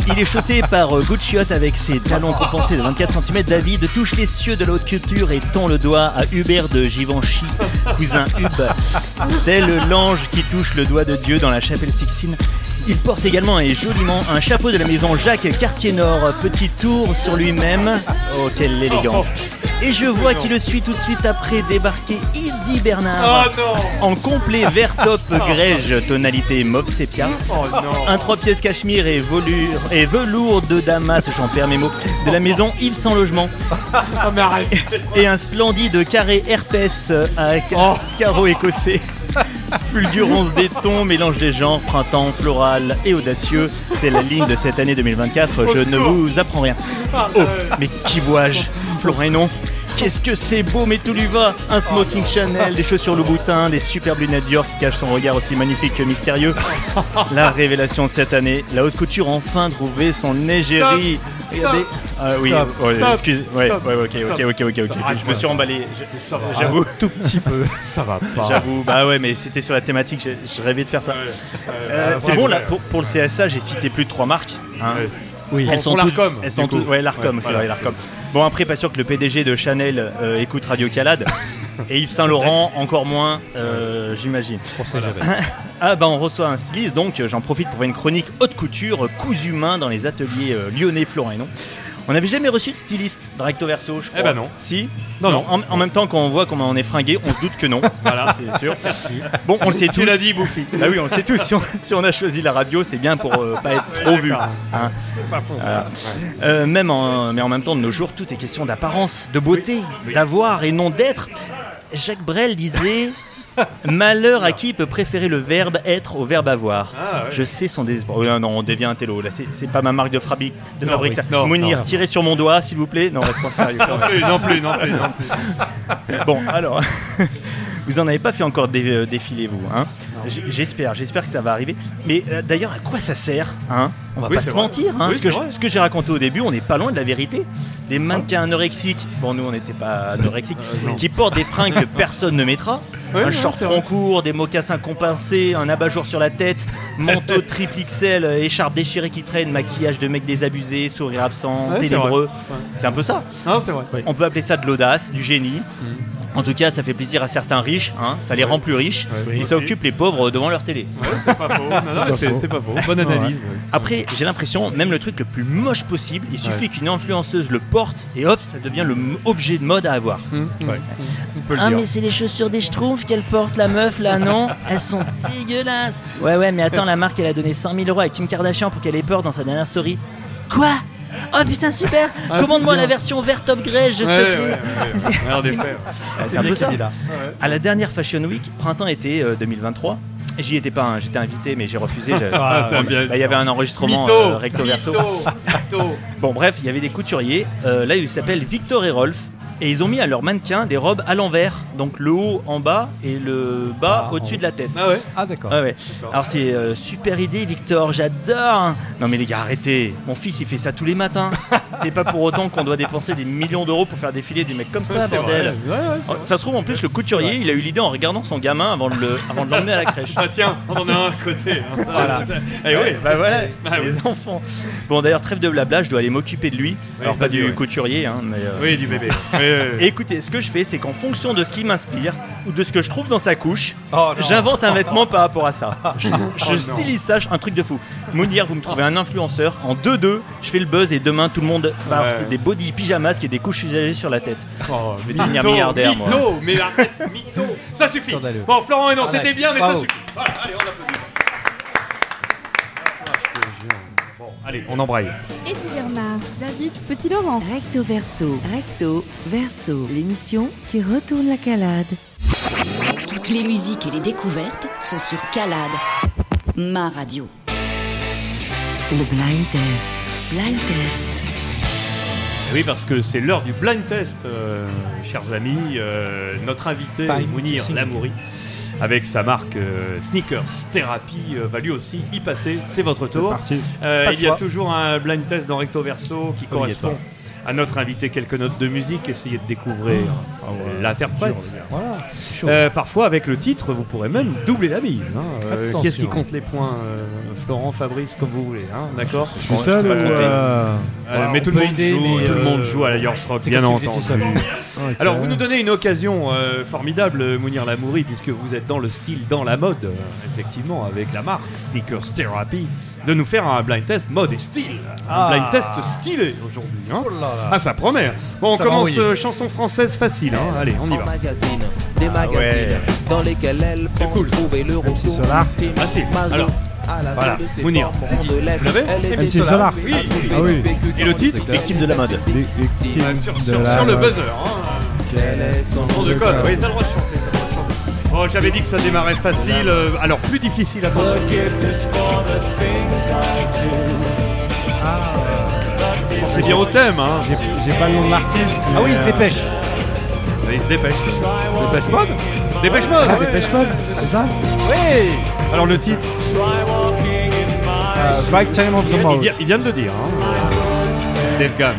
Il est chaussé par euh, Gucci avec ses talons compensés de 24 cm. David touche les cieux de la haute culture et tend le doigt à Hubert de Givenchy, cousin Hub, tel l'ange qui touche le doigt de Dieu dans la chapelle Sixtine. Il porte également et joliment un chapeau de la maison Jacques Cartier-Nord, petit tour sur lui-même. Oh, quelle élégance! Et je vois qui le suit tout de suite après débarquer Idi Bernard Oh non en complet vert top grège tonalité mauve sépia. Oh non Un trois pièces cachemire et, volure, et velours de Damas, j'en perds mes mots, de la maison Yves sans logement. Oh, mais arrête Et un splendide carré herpès à ca- Oh. carreaux écossais. Fulgurance des tons, mélange des genres, printemps, floral et audacieux. C'est la ligne de cette année 2024, Au je ne vous apprends rien. Oh, mais qui vois-je? Florent non Qu'est-ce que c'est beau, mais tout lui va Un smoking Chanel, des chaussures Louboutin, des superbes lunettes Dior qui cachent son regard aussi magnifique que mystérieux. La révélation de cette année, la haute couture a enfin trouvé son égérie. Stop, Regardez. stop, Ah oui, stop, excuse, ouais, stop, ouais, ok, stop. ok, ok, ok, Je me suis emballé, j'avoue. Un tout petit peu. Ça va pas. J'avoue, bah ouais, mais c'était sur la thématique, je rêvais de faire ça. Euh, ouais, c'est bon, là, pour, pour le CSA, j'ai cité plus de trois marques. hein. Oui. Elles sont l'Arcom, Elles sont toutes- ouais, l'Arcom, Ouais, c'est voilà. vrai, l'Arcom. Bon, après, pas sûr que le PDG de Chanel euh, écoute Radio Calade. Et Yves Saint Laurent, encore moins, euh, j'imagine. Ah bah on reçoit un styliste, donc euh, j'en profite pour faire une chronique haute couture, euh, cousu main dans les ateliers euh, lyonnais Florénon. On n'avait jamais reçu de styliste de recto verso, je crois. Eh ben non. Si Non, non. En, en même temps, quand on voit comment on est fringué, on se doute que non. voilà, c'est sûr. Bon, on le sait tous. Tu l'as dit, Bouffi. Bah oui, on le sait tous. Si on, si on a choisi la radio, c'est bien pour euh, pas être trop vu. Hein. Pas faux. Voilà. Euh, même en, mais en même temps, de nos jours, tout est question d'apparence, de beauté, d'avoir et non d'être. Jacques Brel disait Malheur à qui peut préférer le verbe être au verbe avoir. Ah, ouais. Je sais son désespoir. Oh, non, non, on devient un télo. Là, c'est- pas ma marque de, fabrique, de Non, fabrique. oui. ça. Non, Mounir, non. tirez sur mon doigt, s'il vous plaît. Non, restons sérieux. Non plus, non plus, non plus, non Bon, alors, vous en avez pas fait encore dé- euh, défiler, vous. Hein? J'espère, j'espère que ça va arriver. Mais euh, d'ailleurs, à quoi ça sert hein? On va Oui, pas se vrai. mentir. Hein, Oui, ce que, c'est je- vrai. ce que j'ai raconté au début, on n'est pas loin de la vérité. Des mannequins anorexiques, bon, nous, on n'était pas anorexiques, Euh, qui portent des fringues que personne ne mettra. Oui, un short tronc court, des mocassins compensés, un abat-jour sur la tête, manteau triple XL, euh, écharpe déchirée qui traîne, maquillage de mec désabusé, sourire absent, Ouais, ténébreux. C'est un peu ça. Non, c'est vrai. On peut appeler ça de l'audace, du génie. En tout cas, ça fait plaisir à certains riches, hein, ça les rend plus riches, Ouais. et ça Aussi. occupe les pauvres devant leur télé. Ouais, c'est pas faux. Non, non, c'est c'est pas faux. Bonne analyse. ouais. J'ai l'impression, même le truc le plus moche possible, il suffit Ouais. qu'une influenceuse le porte et hop, ça devient le objet de mode à avoir. Hum, ouais. Ah mais c'est les chaussures des schtroumpfs qu'elle porte la meuf là non? Elles sont dégueulasses Ouais ouais mais attends la marque elle a donné 100 000 euros à Kim Kardashian pour qu'elle ait peur dans sa dernière story Quoi? Oh putain super Ah, Commande-moi la version vert top s'il te Ouais, plaît ouais, ouais, ouais. Ouais, en effet, ouais. Ah, C'est un peu ça Ouais. À la dernière Fashion Week, printemps-été euh, 2023 J'y étais pas, hein, j'étais invité mais j'ai refusé. Ah, Bah, Il y avait un enregistrement euh, recto verso. Bon bref, il y avait des couturiers. Euh, là, ils s'appellent Victor et Rolf. Et ils ont mis à leurs mannequins des robes à l'envers. Donc le haut en bas et le bas au-dessus de la tête. Ah ouais? Ah d'accord. Ouais, ouais. Alors c'est euh, super idée Victor, j'adore. Non mais les gars arrêtez. Mon fils il fait ça tous les matins. c'est pas pour autant qu'on doit dépenser des millions d'euros pour faire défiler des mecs comme ça, Ouais, bordel. vrai. Ouais, ouais, c'est Oh, ça se trouve en plus le couturier il a eu l'idée en regardant son gamin avant de le- avant de l'emmener à la crèche. Ah tiens, on en a un à côté. hein. Voilà. Eh oui, bah voilà, Bah oui. les enfants. Bon d'ailleurs trêve de blabla, je dois aller m'occuper de lui. Alors pas du ouais. couturier, hein, mais. euh, Oui, du bébé. Et écoutez, ce que je fais, c'est qu'en fonction de ce qui m'inspire ou de ce que je trouve dans sa couche, Oh, j'invente un vêtement par rapport à ça. Je, je Oh, stylise ça, un truc de fou. Mounir, vous me trouvez un influenceur en 2-2, je fais le buzz et demain tout le monde va Ouais. avoir des body pyjamas et des couches usagées sur la tête. Oh, Je vais devenir mytho, milliardaire, moi. mytho, mais arrête, mytho, ça suffit. Bon, Florent et non, Arrête. c'était bien, mais ça suffit. Voilà, allez, allez, on embraye. Eddie Bernard, David Petit-Laurent. Recto verso, recto verso, l'émission qui retourne la calade. Toutes les musiques et les découvertes sont sur Calade. Ma radio. Le blind test, blind test. Oui, parce que c'est l'heure du blind test, euh, chers amis. Euh, notre invité, Time Mounir. Lamouri, avec sa marque euh, Sneakers Therapy, euh, va lui aussi y passer. C'est votre tour. parti. Euh, il y a toujours un blind test dans Recto Verso qui correspond à notre invité. Quelques notes de musique, essayez de découvrir Ah ouais, euh, l'interprète. Voilà. Euh, parfois, avec le titre, vous pourrez même doubler la mise. hein. Euh. Qu'est-ce qui compte les points, euh, Florent, Fabrice, comme vous voulez, hein, d'accord Je suis seul mais tout le monde joue, tout le monde joue à la Yours Rock, bien entendu. Alors vous nous donnez une occasion euh, formidable, Mounir Lamouri, puisque vous êtes dans le style, dans la mode, euh, effectivement, avec la marque Sneakers Therapy, de nous faire un blind test mode et style. Ah. Un blind test stylé aujourd'hui. hein. Oh là là. Ah, ça promet. Bon, on Ça commence euh, chanson française facile. hein. Allez, on y va. magazine, des magazines ouais. dans lesquels elle pense cool. trouver le retour. Ah, Alors, voilà. de ses Mounir, c'est MC Solar. oui, Oui. Ah oui. Et le titre Victime de la mode. Euh, sur, de sur- la sur le buzzer. Hein. Quel est son Nom de code. Oui, t'as le droit de chanter. t'as le droit de chanter. Oh, j'avais dit que ça démarrait facile. euh, alors, plus difficile, attention. Pensez bien au thème, hein. J'ai j'ai pas le nom de l'artiste. Ah oui, euh, dépêche. Il se dépêche. Dépêche Mode Dépêche Mode Ah, ouais. Dépêche Mode, c'est ça? Oui Alors le titre Euh, Right Time of the il vient, il vient de le dire. Hein. Dave Gunn.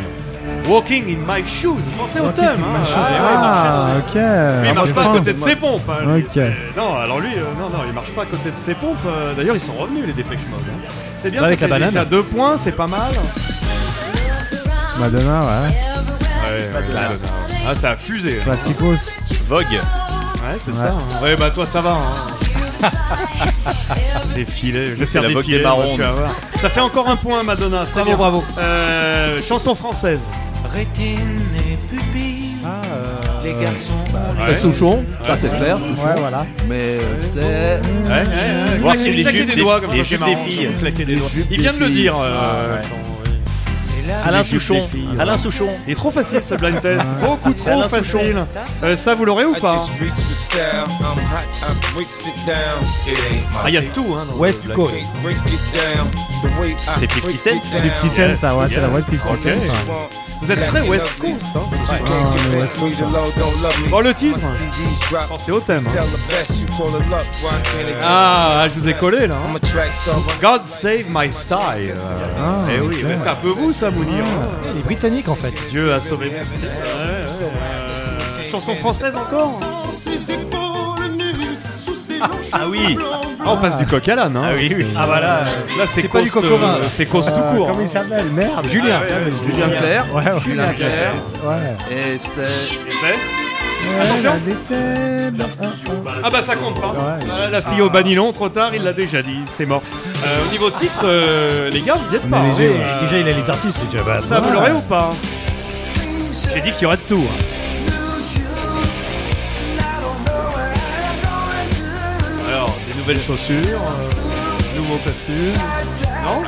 Walking in my shoes. Pensez au Walking thème. in Hein. my shoes. Ah, ouais, Ah, marche- ok. Mais il Ah, marche pas à côté de ses pompes. hein, lui. Ok. Euh, non, alors lui, euh, non, non, il marche pas à côté de ses pompes. euh, D'ailleurs, ils sont revenus les Dépêche Mode. hein. C'est bien. Là, ça avec la fait banane. déjà deux points, c'est pas mal. Madonna, ouais. Ouais, ouais. Ah, ça a fusé. Classicos. Vogue. Ouais, c'est Ouais. ça. hein. Ouais, bah toi, ça va. Hein. défilé, je vais faire la Vogue défiler, des marrons. tu vas voir. Ça fait encore un point, Madonna. c'est Bravo, bien. bravo. Euh, chanson française. Rétine et pupille, Ah, les garçons. Ouais. C'est Souchon, ça Ouais. c'est clair. Souchon. Ouais, voilà. Mais euh, c'est. Ouais, ouais, ouais. Voir les claquer jupes des des- doigts comme les ça, c'est jupes des filles. des Il des vient de le dire. Alain Souchon. Alain Souchon. Il est trop facile ce blind test, beaucoup trop facile. Euh, ça vous l'aurez ou pas Ah, il y a tout hein. dans West Coast. C'est 50 Cent 50 Cent, ça, ouais, c'est la voix de 50 Ok. Cent. ça. Vous êtes très West Coast. Hein. Ah, mais West Coast, ouais. Bon, le titre Pensez au thème. hein. Ah, je vous ai collé là. hein. God Save My Style. Ah, eh oui, c'est un peu vous ça, Mounir. Ah, Il est britannique en fait. Dieu a sauvé mon style. Ouais, ouais, euh, Chanson française encore Ah oui. Ah, On passe du coq à l'âne. Hein. Ah oui, oui. Ah bah là, là c'est C'est pas du coq au vin, euh. C'est cause tout court. Comment hein. il s'appelle Merde. Julien. Ah, ouais, Julien Clerc. Julien Clerc. Ouais. Et c'est. Attention. Ah bah ça compte pas. Ah, la fille au banilon, trop tard, il l'a déjà dit, c'est mort. Euh, au niveau titre, euh, les gars, vous y êtes pas. Hein. Euh, Déjà, il a les artistes, c'est déjà pas Ça, vous l'aurez ou pas J'ai dit qu'il y aurait de tout. hein. Alors, des nouvelles chaussures, euh, nouveaux costumes. Non?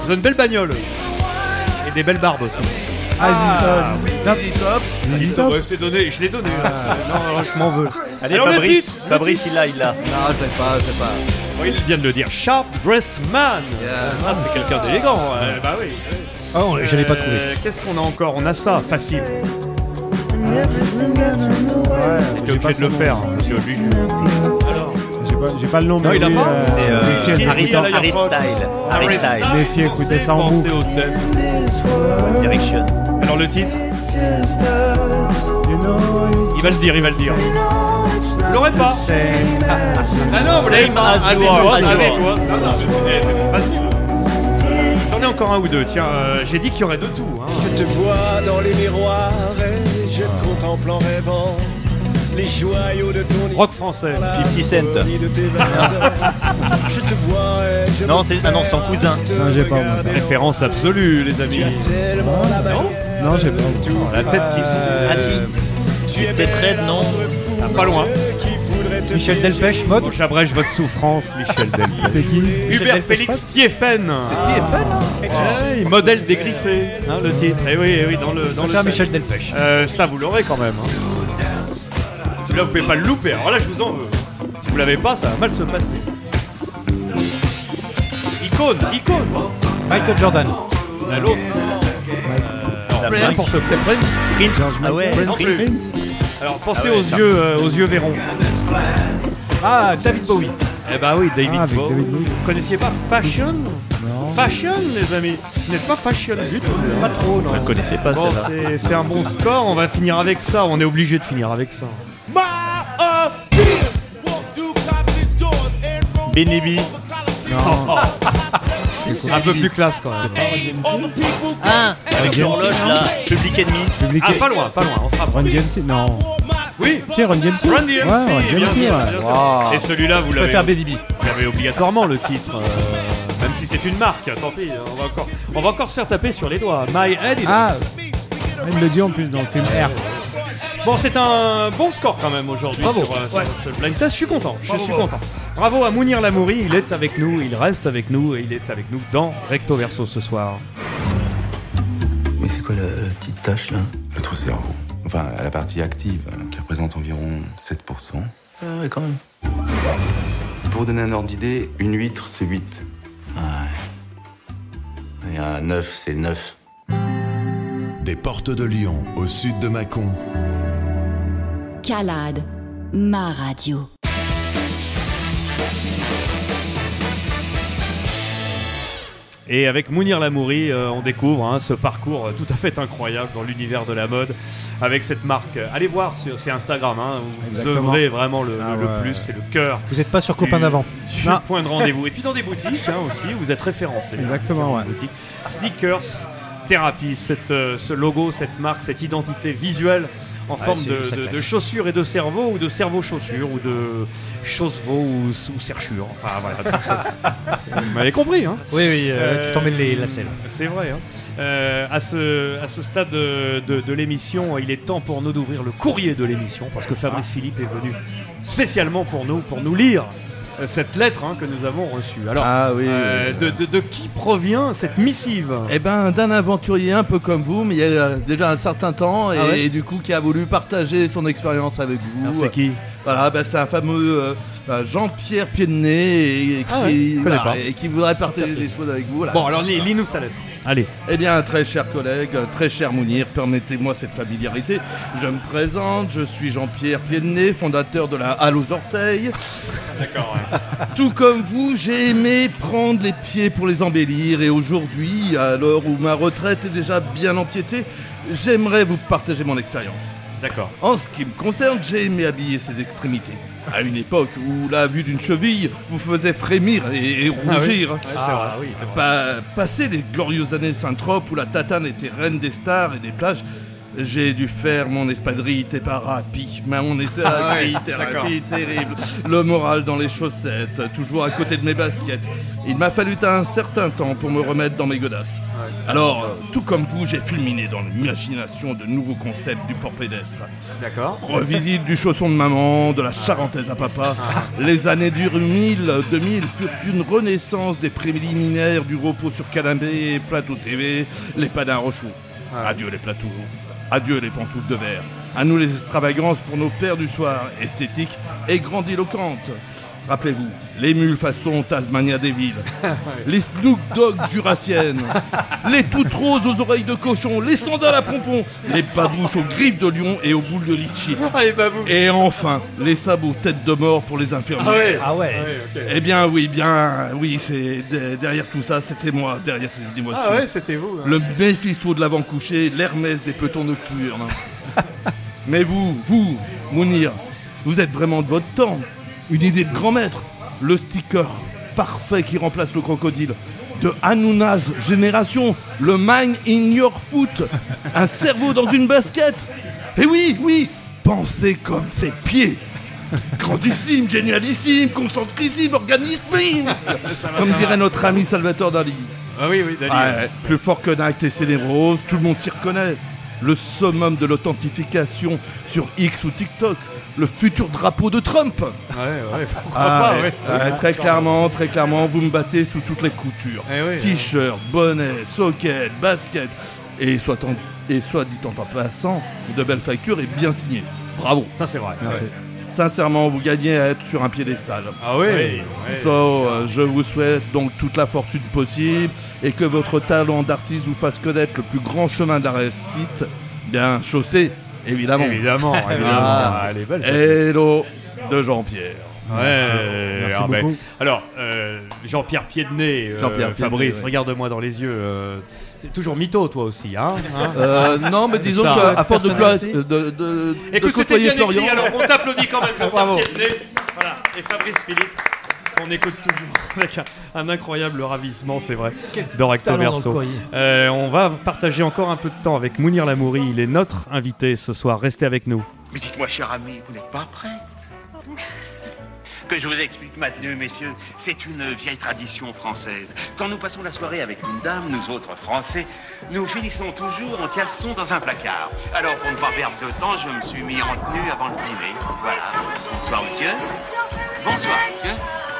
Vous avez une belle bagnole. Et des belles barbes aussi. Ah, Zizi Top. Zizi Top. Ouais, c'est donné, je l'ai donné. là. non, non, je m'en veux. Allez, Alors, le Fabrice. titre, le Fabrice, il l'a, il l'a. Non, c'est pas, c'est pas. Oh, il vient de le dire. Sharp Dressed Man. Yes. Ah, c'est quelqu'un d'élégant. ouais, bah oui. oui. Oh, je l'ai pas trouvé. Euh, Qu'est-ce qu'on a encore? On a ça, facile. Ouais, T'es j'ai pas obligé de le faire. hein, C'est obligé. J'ai pas, le nom, Non, mais il a pas. euh, C'est euh, Harry, Harry. Style. Harry Style. Méfiez, écoutez ça en boucle. au thème. One Direction. Alors le titre Il va le dire, il va le dire. Vous l'aurez pas. Ah non, vous l'avez pas. as Ah, toi, c'est eh, c'est trop facile. J'en ai encore un ou deux. Tiens, euh, j'ai dit qu'il y aurait de tout. hein. Je te vois dans les miroirs et je te contemple en rêvant. Les joyaux de ton Rock français. 50 Cent. de tes vingt Je te vois et je Non, c'est ah non, son cousin. Non, j'ai pas, moi, ça. Référence absolue, les amis. bague. Non, j'ai pas. La tête qui. Ah si. Tu es Peut-être raide, non Ah, pas loin. Michel Delpech, mode. Bon, J'abrège votre souffrance, Michel Delpech. Qui Hubert Félix Thieffen. C'est modèle dégriffé, hein, le titre. Et oui, eh oui, dans le dans le. Michel Delpech. Euh, ça, vous l'aurez quand même. hein. Celui-là, vous pouvez pas le louper. Alors là, je vous en veux. Si vous l'avez pas, ça va mal se passer. Icône, icône. Michael Jordan. À l'autre. La Prince. N'importe quoi. C'est Prince. Prince. Ah ouais. Non non. plus. Alors pensez Ah ouais, aux ça. yeux, euh, aux yeux verrons. Ah, David Bowie. Eh bah oui, David Ah, avec Bowie. David Bowie. Vous connaissiez pas Fashion? Non. Fashion, les amis? Vous n'êtes pas fashion du tout. Pas trop, non. Je ne connaissais pas Bon, celle-là. c'est- c'est un bon score. On va finir avec ça. On est obligé de finir avec ça. Benebi. Non. Un peu plus classe quand même. Ah, avec l'horloge là. Public Enemy. Public Ah, pas loin, pas loin. On se Run rapproche. DMC Non. Oui. Si, Run DMC Run DMC, Ouais, Run bien DMC, sûr, ouais. bien sûr. Wow. Et celui-là, vous Je l'avez. préfère Baby B. Vous l'avez obligatoirement le titre. euh, même si c'est une marque, tant pis. On va encore, on va encore se faire taper sur les doigts. My Head. is- Ah, il le dit en plus dans le film R. Bon, c'est un bon score quand même aujourd'hui sur, euh, sur- Ouais. sur le blind test. Je suis content. Je Bravo, suis bravo. content. Bravo à Mounir Lamouri. Il est avec nous, il reste avec nous et il est avec nous dans Recto Verso ce soir. Mais c'est quoi la, la petite tâche là? Notre cerveau. Enfin, la partie active, euh, qui représente environ 7%. Ah ouais, quand même. Pour vous donner un ordre d'idée, une huître, c'est 8. Ouais. Et un 9, c'est 9. Des portes de Lyon au sud de Mâcon. Calade, ma radio. Et avec Mounir Lamouri, euh, on découvre hein, ce parcours euh, tout à fait incroyable dans l'univers de la mode avec cette marque. Allez voir sur c'est Instagram, hein, où vous œuvrez vraiment le, Ah le ouais. plus, c'est le cœur. Vous n'êtes pas sur Copain d'avant. point de rendez-vous. Et puis dans des boutiques hein, aussi, vous êtes référencés. hein, Exactement, ouais. Sneakers Therapy, cette, euh, ce logo, cette marque, cette identité visuelle en Ouais, forme de, chaussures et de cerveau ou de cerveau-chaussures ou de chaussevaux ou, ou serchures. Enfin voilà. C'est- Vous m'avez compris, hein Oui, oui, euh, tu t'emmènes les lacets. C'est vrai. hein. Euh, à, ce, à ce stade de, de- l'émission, il est temps pour nous d'ouvrir le courrier de l'émission parce que Fabrice Philippe est venu spécialement pour nous, pour nous lire euh, cette lettre hein, que nous avons reçue. Alors, Ah oui, euh, oui. de, de- de qui provient cette missive Eh ben, d'un aventurier un peu comme vous, mais il y a euh, déjà un certain temps, et, Ah ouais et du coup qui a voulu partager son expérience avec vous. C'est qui Voilà, bah, c'est un fameux euh, bah, Jean-Pierre et, et Ah ouais, voilà, et qui voudrait partager des choses avec vous. voilà. Bon, alors lis- lis-nous sa lettre. Allez. Eh bien, très cher collègue, très cher Mounir, permettez-moi cette familiarité. Je me présente, je suis Jean-Pierre Pied-de-Nez, fondateur de la Halle aux orteils. D'accord, Tout comme vous, j'ai aimé prendre les pieds pour les embellir et aujourd'hui, à l'heure où ma retraite est déjà bien empiétée, j'aimerais vous partager mon expérience. D'accord. En ce qui me concerne, j'ai aimé habiller ses extrémités. À une époque où la vue d'une cheville vous faisait frémir et, et Ah oui. rougir. Ouais, c'est vrai. Ah oui, c'est vrai. Pa- passé les glorieuses années Saint-Trope où la tatane était reine des stars et des plages, j'ai dû faire mon espadrille thérapie. Mais mon espadrille Ah thérapie terrible. Le moral dans les chaussettes, toujours à côté de mes baskets. Il m'a fallu un certain temps pour me remettre dans mes godasses. Alors, tout comme vous, j'ai fulminé dans l'imagination de nouveaux concepts du port pédestre. D'accord. Revisite du chausson de maman, de la charentaise à papa. Les années du 1000, 2000 furent une renaissance des préliminaires du repos sur canapé et plateau TV, les padins rochous. Adieu les plateaux, adieu les pantoufles de verre. À nous les extravagances pour nos pères du soir, esthétiques et grandiloquentes. Rappelez-vous, les mules façon Tasmania des villes, les Snoop Dogg jurassiennes, les toutes roses aux oreilles de cochon, les sandales à pompons, les babouches aux griffes de lion et aux boules de litchi. Et enfin, les sabots tête de mort pour les infirmiers. Ah ouais. Ah ouais. ok. Eh bien oui, bien oui, c'est de- derrière tout ça, c'était moi, derrière ces émotions. Ah ouais, c'était vous. hein. Le Méphisto de l'avant-couché, l'Hermès des petons nocturnes. Mais vous, vous, Mounir, vous êtes vraiment de votre temps. Une idée de grand maître. Le sticker parfait qui remplace le crocodile. De Hanounaz Génération, le mind in your foot. Un cerveau dans une basket. Et oui, oui, pensez comme ses pieds. Grandissime, génialissime, concentrissime, organismime. Comme dirait notre ami Salvatore Dali. Ah oui, oui, Dali. Ouais, plus fort que Night et Célébrose, tout le monde s'y reconnaît. Le summum de l'authentification sur X ou TikTok. Le futur drapeau de Trump. Ouais, ouais, pourquoi Ah, pas, ouais, ouais. ouais, très clairement, très clairement, vous me battez sous toutes les coutures. Eh oui, T-shirt, bonnet, socket, basket. Et soit, en- et soit dit en passant, de belles factures et bien signées. Bravo. Ça, c'est vrai. Ouais. Sincèrement, vous gagnez à être sur un piédestal. Ah oui. So, euh, je vous souhaite donc toute la fortune possible et que votre talent d'artiste vous fasse connaître le plus grand chemin de la réussite, bien chaussé, évidemment. Évidemment, évidemment. Ah, elle est belle, Hello de Jean-Pierre. Ouais, euh, alors, ben, alors, euh, Jean-Pierre Pied-de-Nez, euh, Jean-Pierre Fabrice, ouais. regarde-moi dans les yeux. C'est toujours mytho, toi aussi, hein, hein Euh, non, mais disons qu'à force de, de, de, de Écoute, c'était écrit, alors on t'applaudit quand même, Jean-Pierre Bravo. Voilà, et Fabrice Philippe, qu'on écoute toujours avec un, un incroyable ravissement, c'est vrai, le Verso. Euh, on va partager encore un peu de temps avec Mounir Lamouri, il est notre invité ce soir, restez avec nous. Mais dites-moi, cher ami, vous n'êtes pas prêt? Je vous explique, Mathieu, messieurs, c'est une vieille tradition française. Quand nous passons la soirée avec une dame, nous autres Français, nous finissons toujours en caleçon dans un placard. Alors, pour ne pas perdre de temps, je me suis mis en tenue avant le dîner. Voilà. Bonsoir, monsieur. Bonsoir, monsieur.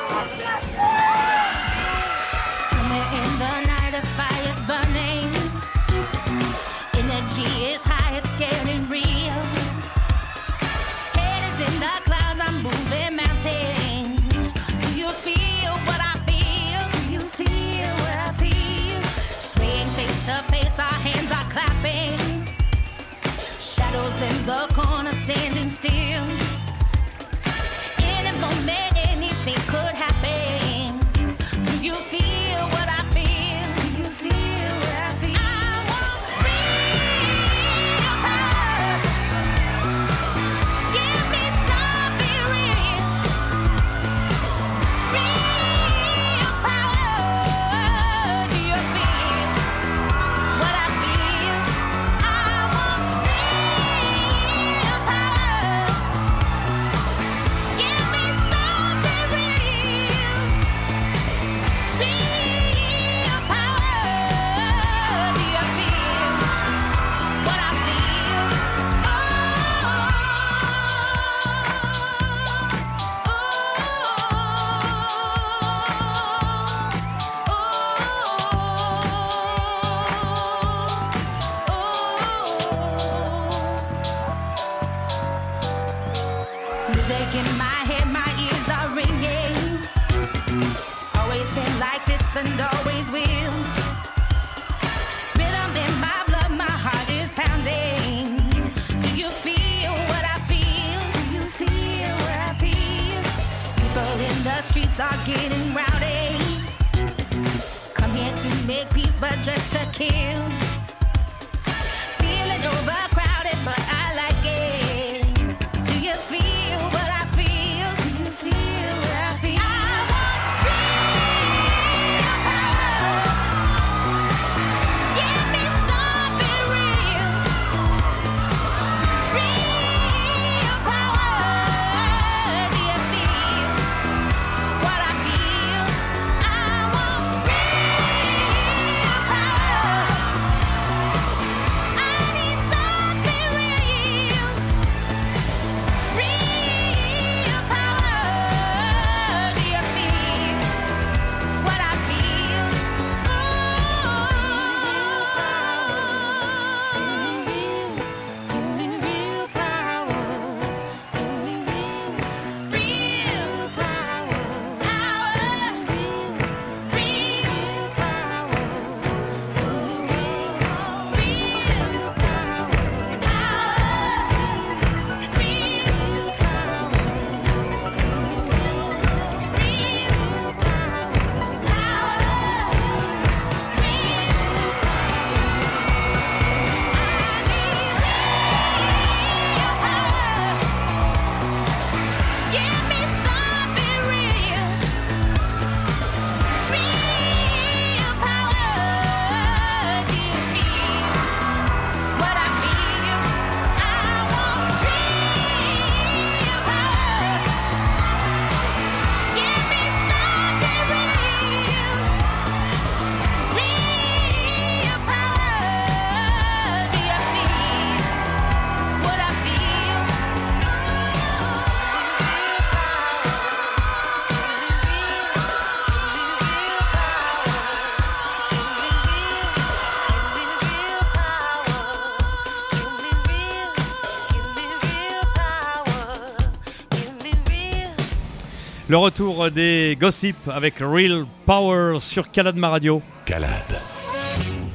Le retour des gossips avec Real Power sur Calade Ma Radio. Calade.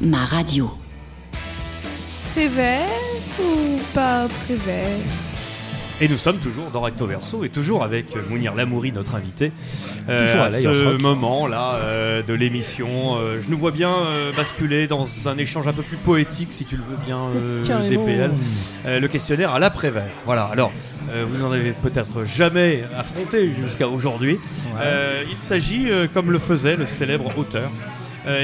Ma radio. Très vert ou pas très vert? Et nous sommes toujours dans Recto Verso et toujours avec Mounir Lamouri, notre invité. Euh, Toujours à ce moment-là euh, de l'émission, euh, je nous vois bien euh, basculer dans un échange un peu plus poétique, si tu le veux bien, euh. DPL. Euh, le questionnaire à l'après-vert. Voilà, alors, euh, vous n'en avez peut-être jamais affronté jusqu'à aujourd'hui. Euh, il s'agit, euh, comme le faisait le célèbre auteur,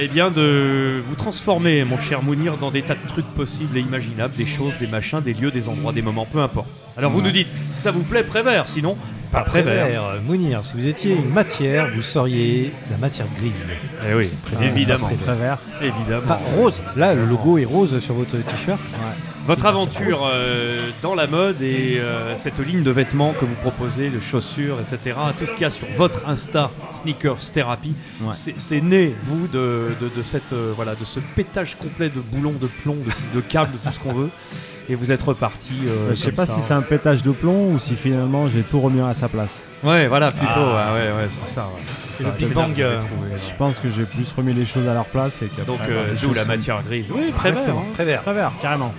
eh bien de vous transformer, mon cher Mounir, dans des tas de trucs possibles et imaginables, des choses, des machins, des lieux, des endroits, des moments, peu importe. Alors vous Ouais. nous dites si ça vous plaît, Prévert, sinon pas Prévert. Prévert, Mounir, si vous étiez une matière, vous seriez la matière grise. Eh oui, évidemment. pas Prévert. Évidemment. Pas rose. Là, le logo est rose sur votre t-shirt. Votre aventure euh, dans la mode et euh, cette ligne de vêtements que vous proposez, de chaussures, etc., tout ce qu'il y a sur votre Insta Sneakers Therapy, c'est c'est né, vous, de, de, de cette, euh, voilà, de ce pétage complet de boulons, de plomb, de, de câbles, de tout ce qu'on veut. Et vous êtes reparti. euh, je sais comme pas ça. si c'est un pétage de plomb ou si finalement j'ai tout remis à sa place. Ouais, voilà, plutôt. Ah. ouais, ouais, ouais, c'est ça. ouais. C'est ça, le Big là Bang, que vous avez euh, trouvé, ouais. Je pense que j'ai plus remis les choses à leur place et qu'après, Donc, bah, euh, les d'où choses la sont- matière grise. Oui, Prévert. Hein. Prévert. Prévert, carrément.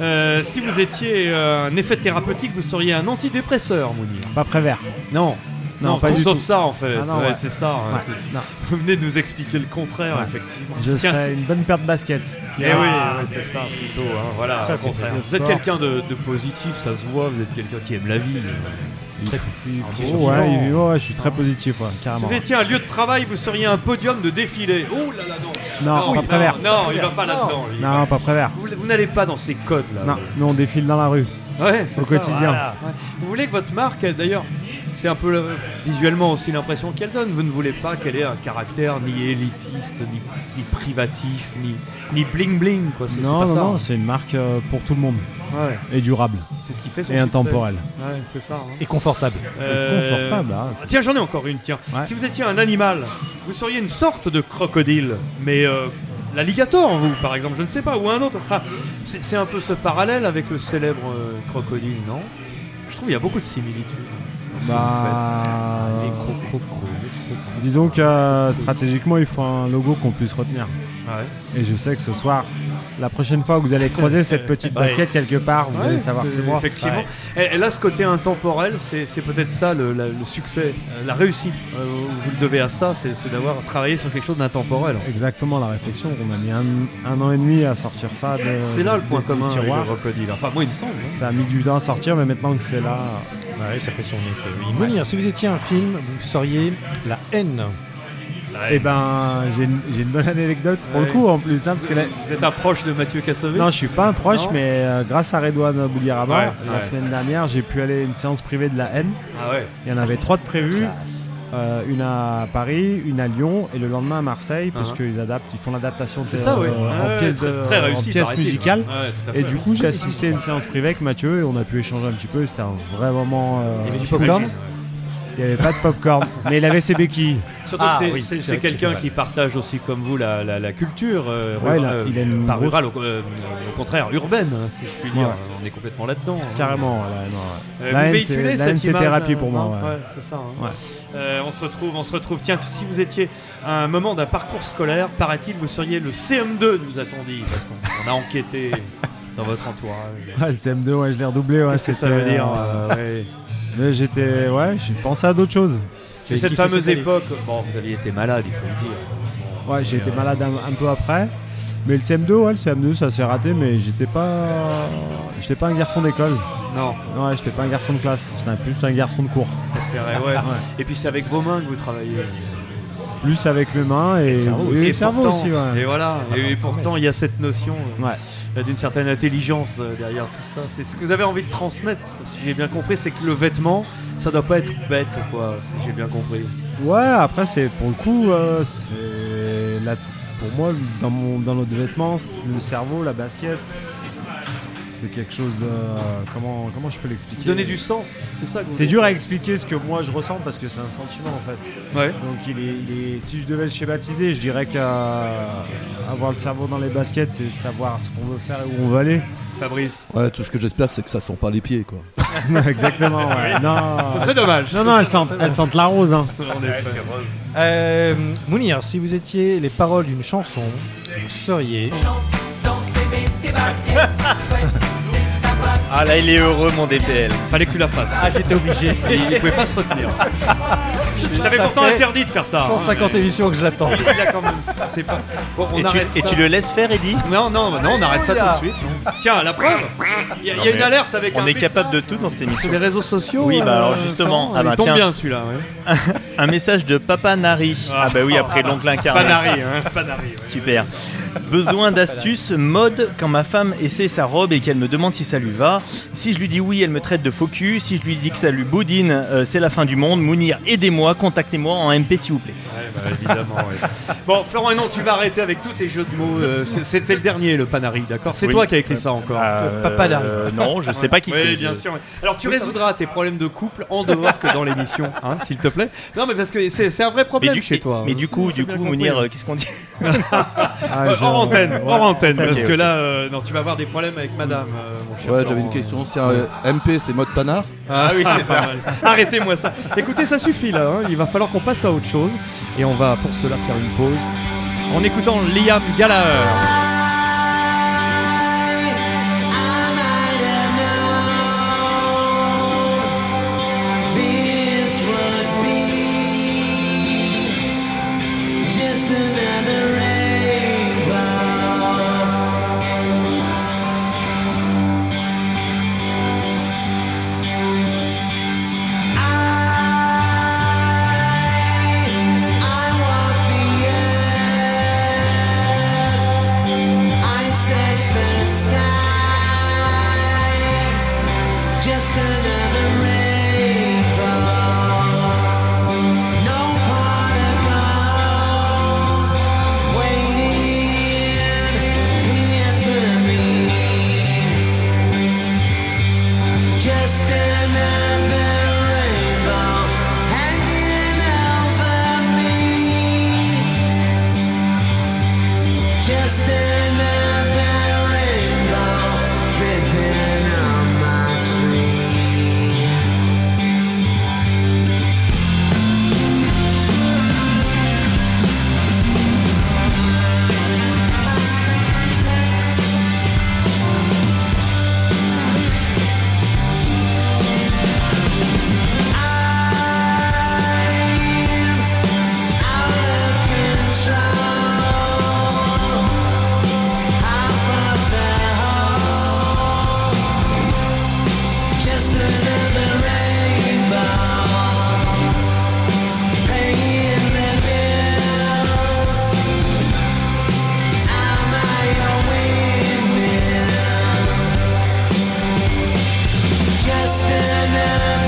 Euh, si vous étiez euh, un effet thérapeutique, vous seriez un antidépresseur, Mounir. Pas Prévert. Non. Non, Non, pas tout du sauf tout. ça en fait. Ah non, Ouais, ouais. c'est ça. hein, Ouais, c'est- non. Vous venez de nous expliquer le contraire, effectivement. Je Tiens, serais une bonne paire de baskets. Eh oui, ouais, c'est ça plutôt. hein, voilà, Ça, contraire. Vous êtes quelqu'un de, de positif, ça se voit. Vous êtes quelqu'un qui aime la vie. Il Très- faut- il faut- Oh, surtout- ouais, il- ouais, je suis très positif, ouais, Si carrément. vous étiez un lieu de travail, vous seriez un podium de défilé. Oh là là, non. Non, pas il- Prévert. Non, il va pas là-dedans. Non, pas Prévert. Vous, vous n'allez pas dans ces codes là. Non, nous on défile dans la rue. Ouais, Au ça, quotidien. voilà. Ouais. Vous voulez que votre marque, d'ailleurs, c'est un peu euh, visuellement aussi l'impression qu'elle donne. Vous ne voulez pas qu'elle ait un caractère ni élitiste, ni, ni privatif, ni, ni bling bling. Quoi. Non, pas non, ça. non, c'est une marque euh, pour tout le monde. Ouais. Et durable. C'est ce qui fait son Et succès. intemporel. Ouais, c'est ça. hein. Et confortable. Euh, Et confortable, hein, Tiens, j'en ai encore une. Tiens, Ouais. si vous étiez un animal, vous seriez une sorte de crocodile, mais euh, l'alligator, vous, par exemple, je ne sais pas, ou un autre. Ah, c'est, un peu ce parallèle avec le célèbre euh, crocodile, non? Je trouve qu'il y a beaucoup de similitudes. que vous Bah, faites. Les. Disons que stratégiquement, il faut un logo qu'on puisse retenir. Ouais. Et je sais que ce soir, la prochaine fois que vous allez croiser cette petite Ouais. basket quelque part, vous allez savoir que c'est moi. Effectivement. Et, et là, ce côté intemporel, c'est peut-être ça le, la- le succès, euh, la réussite. Euh, vous le devez à ça, c'est d'avoir travaillé sur quelque chose d'intemporel. Exactement, la réflexion. On a mis un, un an et demi à sortir ça. C'est là le point commun avec le. Enfin, moi, il me semble. hein. Ça a mis du temps à sortir, mais maintenant que c'est là. Ouais, ça fait son effet. Oui. Mounir, si vous étiez un film, vous seriez la haine. Et ben, j'ai une, j'ai une bonne anecdote pour le coup en plus, hein, parce que là- Vous êtes un proche de Mathieu Kassovitch Non, je suis pas un proche, Non mais euh, grâce à Redouane Bouliaraba, Ouais, la ouais. semaine dernière, j'ai pu aller à une séance privée de la haine. Ah ouais. Il y en avait trois de prévues. Euh, une à Paris, une à Lyon et le lendemain à Marseille parce Uh-huh. qu'ils adaptent, ils font l'adaptation de- C'est ça, euh, en pièce, très- de- très en réussi, pièce paraît-il. musicale. Et fait. du coup, j'ai assisté à une séance privée avec Mathieu et on a pu échanger un petit peu. C'était un vrai moment. euh, Il y avait du popcorn Il n'y avait pas de popcorn, mais il avait ses béquilles. Surtout Ah, que c'est- oui, c'est c'est c'est c'est quelqu'un qui partage aussi comme vous la, la- la culture euh, Ouais, il euh, il a une pas grosse- rurale, au, euh, au contraire urbaine, hein, si je puis dire. Ouais. On est complètement là-dedans. hein. Carrément. là, non, Euh, ouais. vous La haine, véhiculez c'est- c'est thérapie pour moi. c'est ça. hein. Euh, on se retrouve, on se retrouve. Tiens, si vous étiez à un moment d'un parcours scolaire, paraît-il, vous seriez le CM2, nous a-t-on dit, parce qu'on on a enquêté dans votre entourage. Le CM2, ouais, je l'ai redoublé. Ouais, que ça veut dire. Mais j'étais, ouais, j'ai pensé à d'autres choses. C'est cette fameuse époque. Bon, vous aviez été malade, il faut le dire. Ouais, j'ai été malade un, un peu après. Mais le CM2, ouais, le CM2, ça s'est raté, mais j'étais pas, j'étais pas un garçon d'école. Non. Ouais, j'étais pas un garçon de classe. J'étais plus un garçon de cours. ouais. Et puis c'est avec vos mains que vous travaillez. Plus avec mes mains et, le cerveau, et aussi. le cerveau pourtant- aussi. Ouais. Et voilà. Et, et pourtant, il y a cette notion euh, Ouais. d'une certaine intelligence euh, derrière tout ça. C'est ce que vous avez envie de transmettre. Si j'ai bien compris, c'est que le vêtement, ça doit pas être bête, quoi. Si j'ai bien compris. Ouais, après, c'est pour le coup, euh, la- pour moi, dans, mon, dans notre vêtement, le cerveau, la basket, c'est quelque chose de. Comment, comment je peux l'expliquer? Donner du sens, c'est ça C'est dur à expliquer ce que moi je ressens parce que c'est un sentiment en fait. Ouais. Donc il est, il est- si je devais le schématiser, je dirais qu'avoir le cerveau dans les baskets, c'est savoir ce qu'on veut faire et où on veut aller. Fabrice. Ouais, tout ce que j'espère, c'est que ça sent pas les pieds, quoi. Exactement, ouais. Non, Ce serait dommage. Non, non, elles sentent, elles sentent la rose. Hein. Euh, Mounir, si vous étiez les paroles d'une chanson, vous seriez. Ah là, il est heureux, mon DPL. Fallait que tu la fasses. Ah, j'étais obligé. Il, il pouvait pas se retenir. Je t'avais pourtant interdit de faire ça. hein, 150 mais- émissions que je l'attends. Il a quand même. C'est pas. Bon, Et tu- et le laisses faire, Eddy? Non, non, non, on arrête ça tout de suite. Tiens, la preuve. Il y a, y une alerte avec on un est message capable de tout dans cette émission. Sur les réseaux sociaux. Oui, bah alors euh, justement, ah bah il tombe tiens. bien celui-là. ouais. Un message de Papa Nari. Ah, bah oui, après l'oncle incarné. Panari, hein, Panari. ouais. Super. Besoin d'astuces, mode, quand ma femme essaie sa robe et qu'elle me demande si ça lui va. Si je lui dis oui, elle me traite de faux cul. Si je lui dis que ça lui boudine, euh, c'est la fin du monde. Mounir, aidez-moi, contactez-moi en MP s'il vous plaît. Ouais, bah, évidemment, ouais. Bon, Florent, non, tu vas arrêter avec tous tes jeux de mots. euh, C'était le dernier, le Panari, d'accord? C'est Oui. toi qui as écrit ça encore. Euh, Papa Nari. non, je sais pas qui Oui, c'est. bien Je- sûr. ouais. Alors, tu résoudras tes problèmes de couple en dehors que dans l'émission, hein, s'il te plaît. Non, mais parce que c'est un vrai problème Mais du, chez toi. mais du coup, du coup. Mounir, euh, qu'est-ce qu'on dit? Euh, je- hors antenne, ouais. hors antenne, parce que là, euh, non, tu vas avoir des problèmes avec madame, euh, mon cher Ouais, Florent. j'avais une question. C'est un euh, MP, c'est mode panard Ah oui, c'est ça. Arrêtez-moi ça. Écoutez, ça suffit là. hein. Il va falloir qu'on passe à autre chose. Et on va pour cela faire une pause en écoutant Liam Gallagher. destiny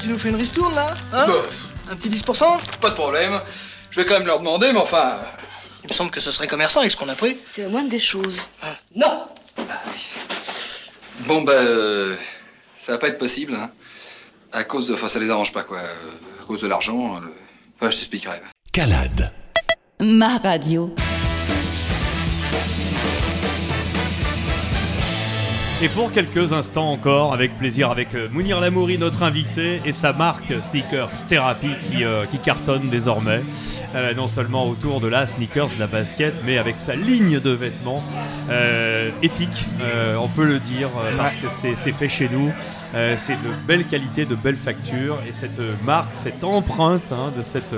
Tu nous fais une ristourne là Hein Un petit 10% Pas de problème. Je vais quand même leur demander, mais enfin. Il me semble que ce serait commerçant avec ce qu'on a pris. C'est au moins des choses. Non Bon, bah. euh, ça va pas être possible, hein. À cause de. Enfin, ça les arrange pas, quoi. Euh, À cause de l'argent. euh, Enfin, je t'expliquerai. Calade. Ma radio. Et pour quelques instants encore, avec plaisir, avec euh, Mounir Lamouri, notre invité, et sa marque Sneakers Therapy qui, euh, qui cartonne désormais, euh, non seulement autour de la sneakers, de la basket, mais avec sa ligne de vêtements euh, éthique, on peut le dire, parce que c'est c'est fait chez nous, c'est de belle qualité, de belles factures, et cette marque, cette empreinte hein, de cette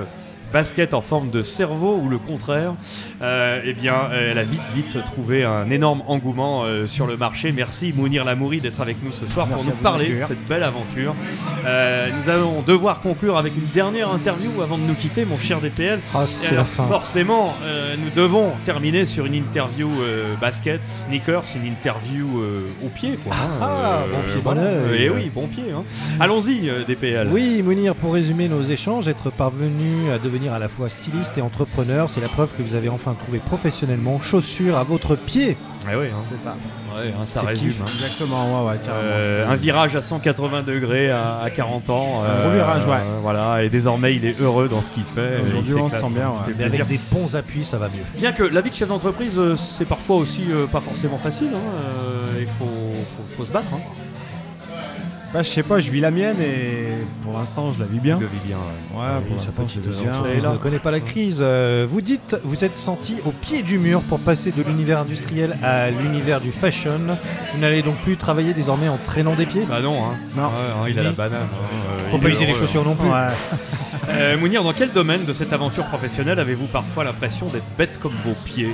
basket en forme de cerveau ou le contraire, euh, eh bien, euh, elle a vite, vite trouvé un énorme engouement euh, sur le marché. Merci Mounir Lamouri d'être avec nous ce soir Merci pour nous parler de cette belle aventure. Euh, nous allons devoir conclure avec une dernière interview avant de nous quitter, mon cher DPL. Ah, c'est Et alors, la fin. Forcément, nous devons terminer sur une interview basket, sneakers, une interview au pied. Quoi, hein. Ah, bon pied, voilà. œil. Eh oui, bon pied. hein. Allons-y, DPL. Oui, Mounir, pour résumer nos échanges, être parvenu à devenir à la fois styliste et entrepreneur, c'est la preuve que vous avez enfin trouvé professionnellement chaussures à votre pied. Eh oui, hein. c'est ça. Ouais, hein, ça résume. hein. Exactement, ouais, ouais, carrément. Euh, un virage à 180 degrés à, à 40 ans. Un gros virage, ouais. Voilà, et désormais il est heureux dans ce qu'il fait. Aujourd'hui, on se sent bien, ouais. Mais avec des bons appuis, ça va mieux. Bien que la vie de chef d'entreprise, euh, c'est parfois aussi euh, pas forcément facile. euh, Il faut, faut- faut se battre. Bah, je sais pas, je vis la mienne et pour l'instant, je la vis bien. Je le vis bien, ouais. Pour sa l'instant, petite je vis bien. entreprise ne connaît pas la crise. Euh, vous dites, vous êtes senti au pied du mur pour passer de l'univers industriel à l'univers du fashion. Vous n'allez donc plus travailler désormais en traînant des pieds? Bah non, hein. Non. Ouais, hein, il a la banane. hein, euh, Faut il pas user les chaussures hein. non plus. Euh, Mounir, dans quel domaine de cette aventure professionnelle avez-vous parfois l'impression d'être bête comme vos pieds?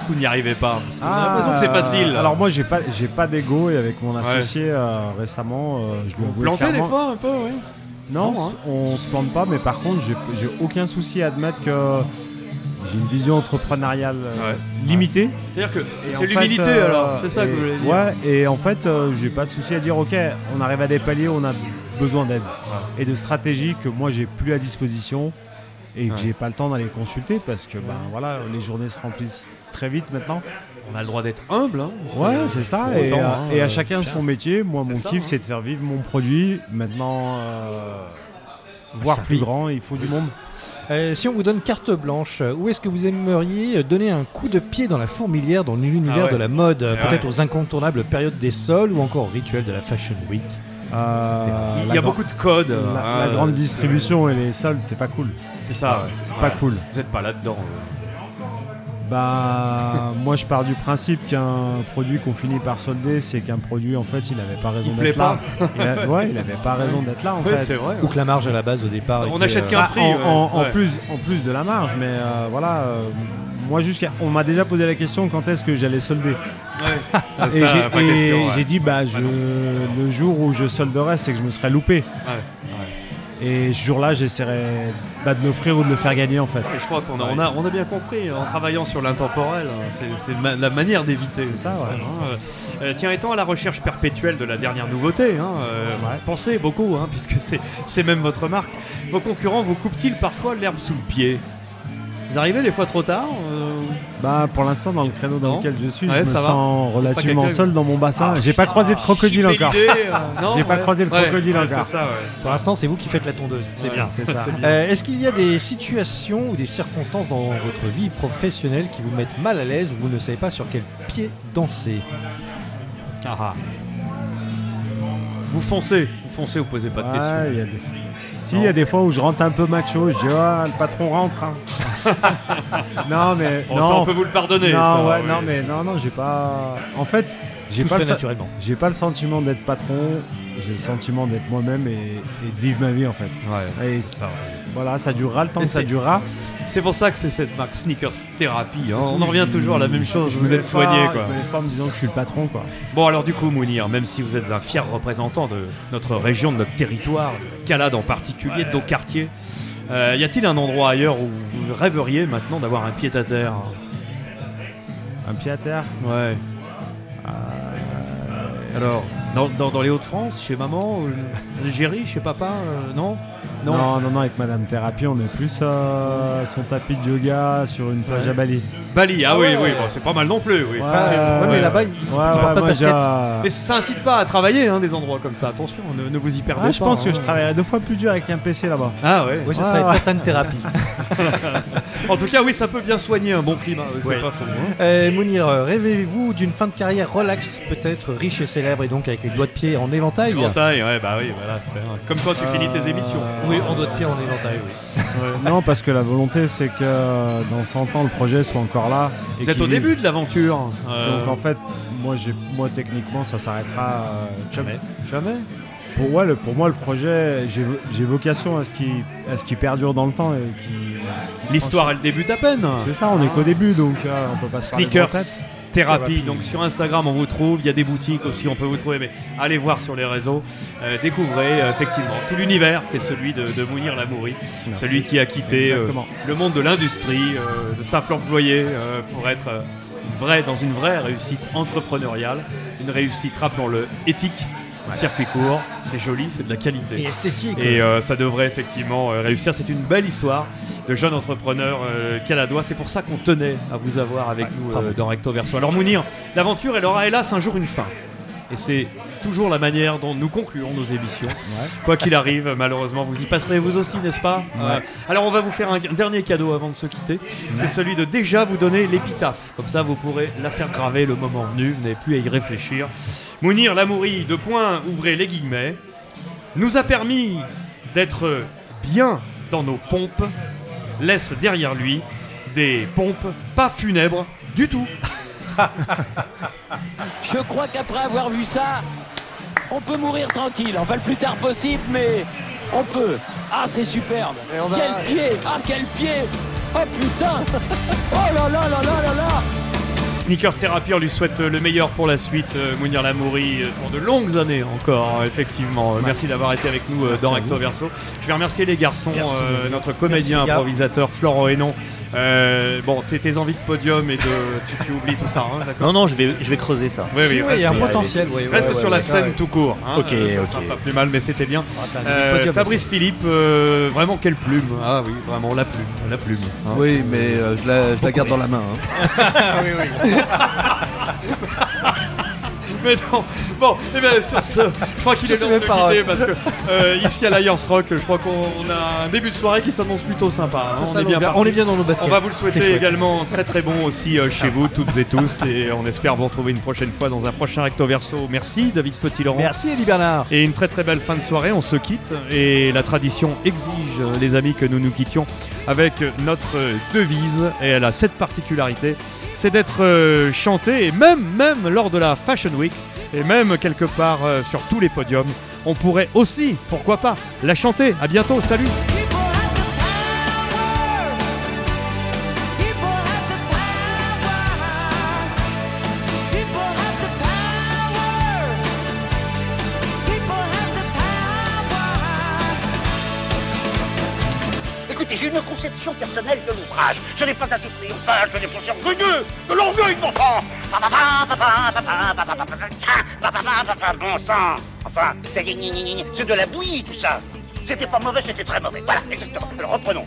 Est-ce que vous n'y arrivez pas Parce qu'on a l'impression que c'est facile. Alors moi j'ai pas j'ai pas d'ego et avec mon Ouais. associé euh, récemment euh, je lui vous avoue plantez des clairement- fois un peu, oui Non, Non, hein. on se plante pas mais par contre j'ai j'ai aucun souci à admettre que j'ai une vision entrepreneuriale euh, limitée. C'est-à-dire que Et c'est fait, l'humilité euh, alors, c'est ça que et- vous voulez dire Ouais, et en fait, euh, j'ai pas de souci à dire, ok, on arrive à des paliers où on a besoin d'aide et de stratégies que moi j'ai plus à disposition et que Ouais. j'ai pas le temps d'aller consulter parce que ben voilà, les journées se remplissent très vite maintenant. On a le droit d'être humble. Hein. Ouais, c'est ça. Et, autant, à- hein, et à euh, chacun son métier. Moi, mon kiff, hein. c'est de faire vivre mon produit. Maintenant, euh, voir Ça plus vit. grand, il faut du monde. Euh, si on vous donne carte blanche, euh, où est-ce que vous aimeriez donner un coup de pied dans la fourmilière dans l'univers Ah ouais. de la mode euh, Eh Peut-être ouais. aux incontournables périodes des sols ou encore aux rituels de la Fashion Week Euh, Il y a beaucoup de codes. La, hein, la euh, grande distribution et les soldes, c'est pas cool. C'est ça, ouais. C'est Ouais. pas cool. Vous êtes pas là-dedans. Bah, moi je pars du principe qu'un produit qu'on finit par solder, c'est qu'un produit en fait il avait pas raison d'être là. Il a- ouais, il avait pas raison d'être là en Ouais, fait. Ou que la marge à la base au départ. On était, achète euh, qu'un Bah, prix. en, ouais. en- en Ouais. plus, en plus de la marge, mais euh, voilà. euh, moi jusqu'à, on m'a déjà posé la question quand est-ce que j'allais solder? Ouais. Ah, et j'ai, ouais. dit bah je, le jour où je solderai, c'est que je me serais loupé. Ouais, ouais. Et ce jour-là, j'essaierai bah, de l'offrir ou de le faire gagner en fait. Et je crois qu'on a, on a, on a bien compris en travaillant sur l'intemporel. hein, c'est, ma- la manière d'éviter. Ça, ouais. hein, euh, euh, tiens, étant à la recherche perpétuelle de la dernière nouveauté, hein, euh, pensez beaucoup, puisque c'est même votre marque. Vos concurrents vous coupent-ils parfois l'herbe sous le pied? Vous arrivez des fois trop tard euh, Bah pour l'instant dans le créneau dans Non. lequel je suis, Ouais, je me va. sens relativement seul dans mon bassin. Ah, J'ai pas croisé de crocodile encore. euh, J'ai pas ouais. croisé le Ouais, crocodile ouais, encore. c'est ça, ouais. Pour l'instant, c'est vous qui faites la tondeuse. C'est Ouais, bien. c'est ça. bien. Euh, Est-ce qu'il y a des situations ou des circonstances dans votre vie professionnelle qui vous mettent mal à l'aise ou vous ne savez pas sur quel pied danser? Ah, ah. Vous foncez, vous foncez, vous posez pas de questions. il y a des... Si, il y a des fois où je rentre un peu macho, je dis ah, le patron rentre. hein. non mais Bon, non. ça, on peut vous le pardonner, Non, ça, ouais, oui. non mais non non, j'ai pas. En fait, j'ai pas le fait sa- naturellement. J'ai pas le sentiment d'être patron. J'ai le sentiment d'être moi-même et, et de vivre ma vie en fait. Et voilà, ça durera le temps Et que ça durera. C'est pour ça que c'est cette marque Sneakers Therapy. hein. On en revient toujours à la même chose. Je Vous êtes soigné, pas- quoi. Je pas en me disant que je suis le patron quoi. Bon, alors du coup, Mounir, même si vous êtes un fier représentant de notre région, de notre territoire, Calade en particulier, de nos quartiers, euh, y a-t-il un endroit ailleurs où vous rêveriez maintenant d'avoir un pied à terre Un pied à terre. Ouais. Alors Dans, dans- dans les Hauts-de-France, chez maman, ou en Algérie, chez papa, euh, non? Non. non, non, avec Madame Thérapie, on est plus euh, son tapis de yoga sur une plage à Bali. Bali, ah, Ah oui, ouais. oui, bon, c'est pas mal non plus. Oui, Ouais, effectivement. ouais, mais là-bas, ils- ils portent pas de moi, basket. Mais ça incite pas à travailler hein, des endroits comme ça. Attention, ne, ne vous y perdez Ah, pas. je pense que hein. je travaillerais deux fois plus dur avec un PC là-bas. Ah ouais. Oui, ça serait Ouais. Titan thérapie. en tout cas, oui, ça peut bien soigner un bon climat. euh, C'est Ouais. pas faux. hein. Euh, Mounir, euh, rêvez-vous d'une fin de carrière relax, peut-être riche et célèbre, et donc avec les doigts de pied en éventail? Éventail, ouais, bah oui, voilà. c'est. Comme toi, tu finis tes émissions. Oui, en doigts de pied en éventail, oui. non, parce que la volonté, c'est que euh, dans 100 ans, le projet soit encore là. et Vous êtes au vive. début de l'aventure. euh, Donc en fait, moi, moi techniquement, ça s'arrêtera euh, jamais. Jamais. Pour, ouais, le- pour moi, le projet, j'ai, j'ai vocation à ce qu'il, à ce qu'il perdure dans le temps et qu'il L'histoire, elle débute à peine. C'est ça, on est qu'au début, donc euh, on peut pas se parler de Sneakers. Thérapie, donc sur Instagram on vous trouve, il y a des boutiques aussi, on peut vous trouver, mais allez voir sur les réseaux, euh, découvrez euh, effectivement tout l'univers qui est celui de, de Mounir Lamouri, Merci. celui qui a quitté euh, le monde de l'industrie, de simple employé, pour être vraie, dans une vraie réussite entrepreneuriale, une réussite, rappelons-le, éthique. Circuit court, c'est joli, c'est de la qualité. Et esthétique. Et euh, ça devrait effectivement euh, réussir. C'est une belle histoire de jeune entrepreneur euh, caladois. C'est pour ça qu'on tenait à vous avoir avec nous euh, dans Recto Verso. Alors Mounir, l'aventure, elle aura hélas un jour une fin. Et c'est toujours la manière dont nous concluons nos émissions. Quoi qu'il arrive, malheureusement, vous y passerez vous aussi, n'est-ce pas? Ouais. Euh, Alors on va vous faire un, un dernier cadeau avant de se quitter. C'est celui de déjà vous donner l'épitaphe. Comme ça, vous pourrez la faire graver le moment venu. Vous n'avez plus à y réfléchir. Mounir Lamouri, de point, ouvrez les guillemets, nous a permis d'être bien dans nos pompes, laisse derrière lui des pompes pas funèbres du tout. Je crois qu'après avoir vu ça, on peut mourir tranquille. Enfin, le plus tard possible, mais on peut. Ah, c'est superbe. va- Quel pied Ah, quel pied Oh putain Oh là là là là là là Sneakers Therapy, on lui souhaite le meilleur pour la suite, euh, Mounir Lamouri, euh, pour de longues années encore, euh, effectivement. Euh, Merci d'avoir été avec nous euh, dans Recto. Verso. Je vais remercier les garçons, Merci, euh, notre comédien Merci, improvisateur Florent Hénon. Euh, bon, tes, tes envies de podium et de. Tu, tu oublies tout ça, hein, d'accord Non, non, je vais, je vais creuser ça. Oui, oui, Oui, il y a un potentiel, oui, oui, Reste sur la ouais, scène ouais. tout court. hein, Ok, euh, ça ok. sera pas plus mal, mais c'était bien. un Euh, podium, Fabrice Philippe, euh, vraiment quelle plume Ah oui, vraiment la plume, la plume. hein. Oui, mais euh, je, la, je la garde dans la main. hein. Mais non, bon, eh bien, sur ce, je crois qu'il est temps de quitter parce que euh, ici à l'Alliance Rock, je crois qu'on on a un début de soirée qui s'annonce plutôt sympa. hein. Ça On, est bien bien. parti. On est bien dans nos baskets. On va vous le C'est souhaiter chouette. également très très bon aussi euh, chez vous, toutes et tous, et on espère vous retrouver une prochaine fois dans un prochain Recto Verso. Merci David Petit-Laurent. Merci Elie Bernard. Et une très très belle fin de soirée, on se quitte et la tradition exige, euh, les amis, que nous nous quittions avec notre euh, devise et elle a cette particularité, c'est d'être euh, chanté et même, même lors de la Fashion Week et même quelque part euh, sur tous les podiums, on pourrait aussi, pourquoi pas, la chanter. À bientôt, salut Ce n'est pas assez triomphal, ce n'est pas assez orgueilleux. De l'orgueil, mon sang bon sang Enfin, c'est de la bouillie, tout ça. C'était pas mauvais, c'était très mauvais. Voilà, exactement. Alors reprenons.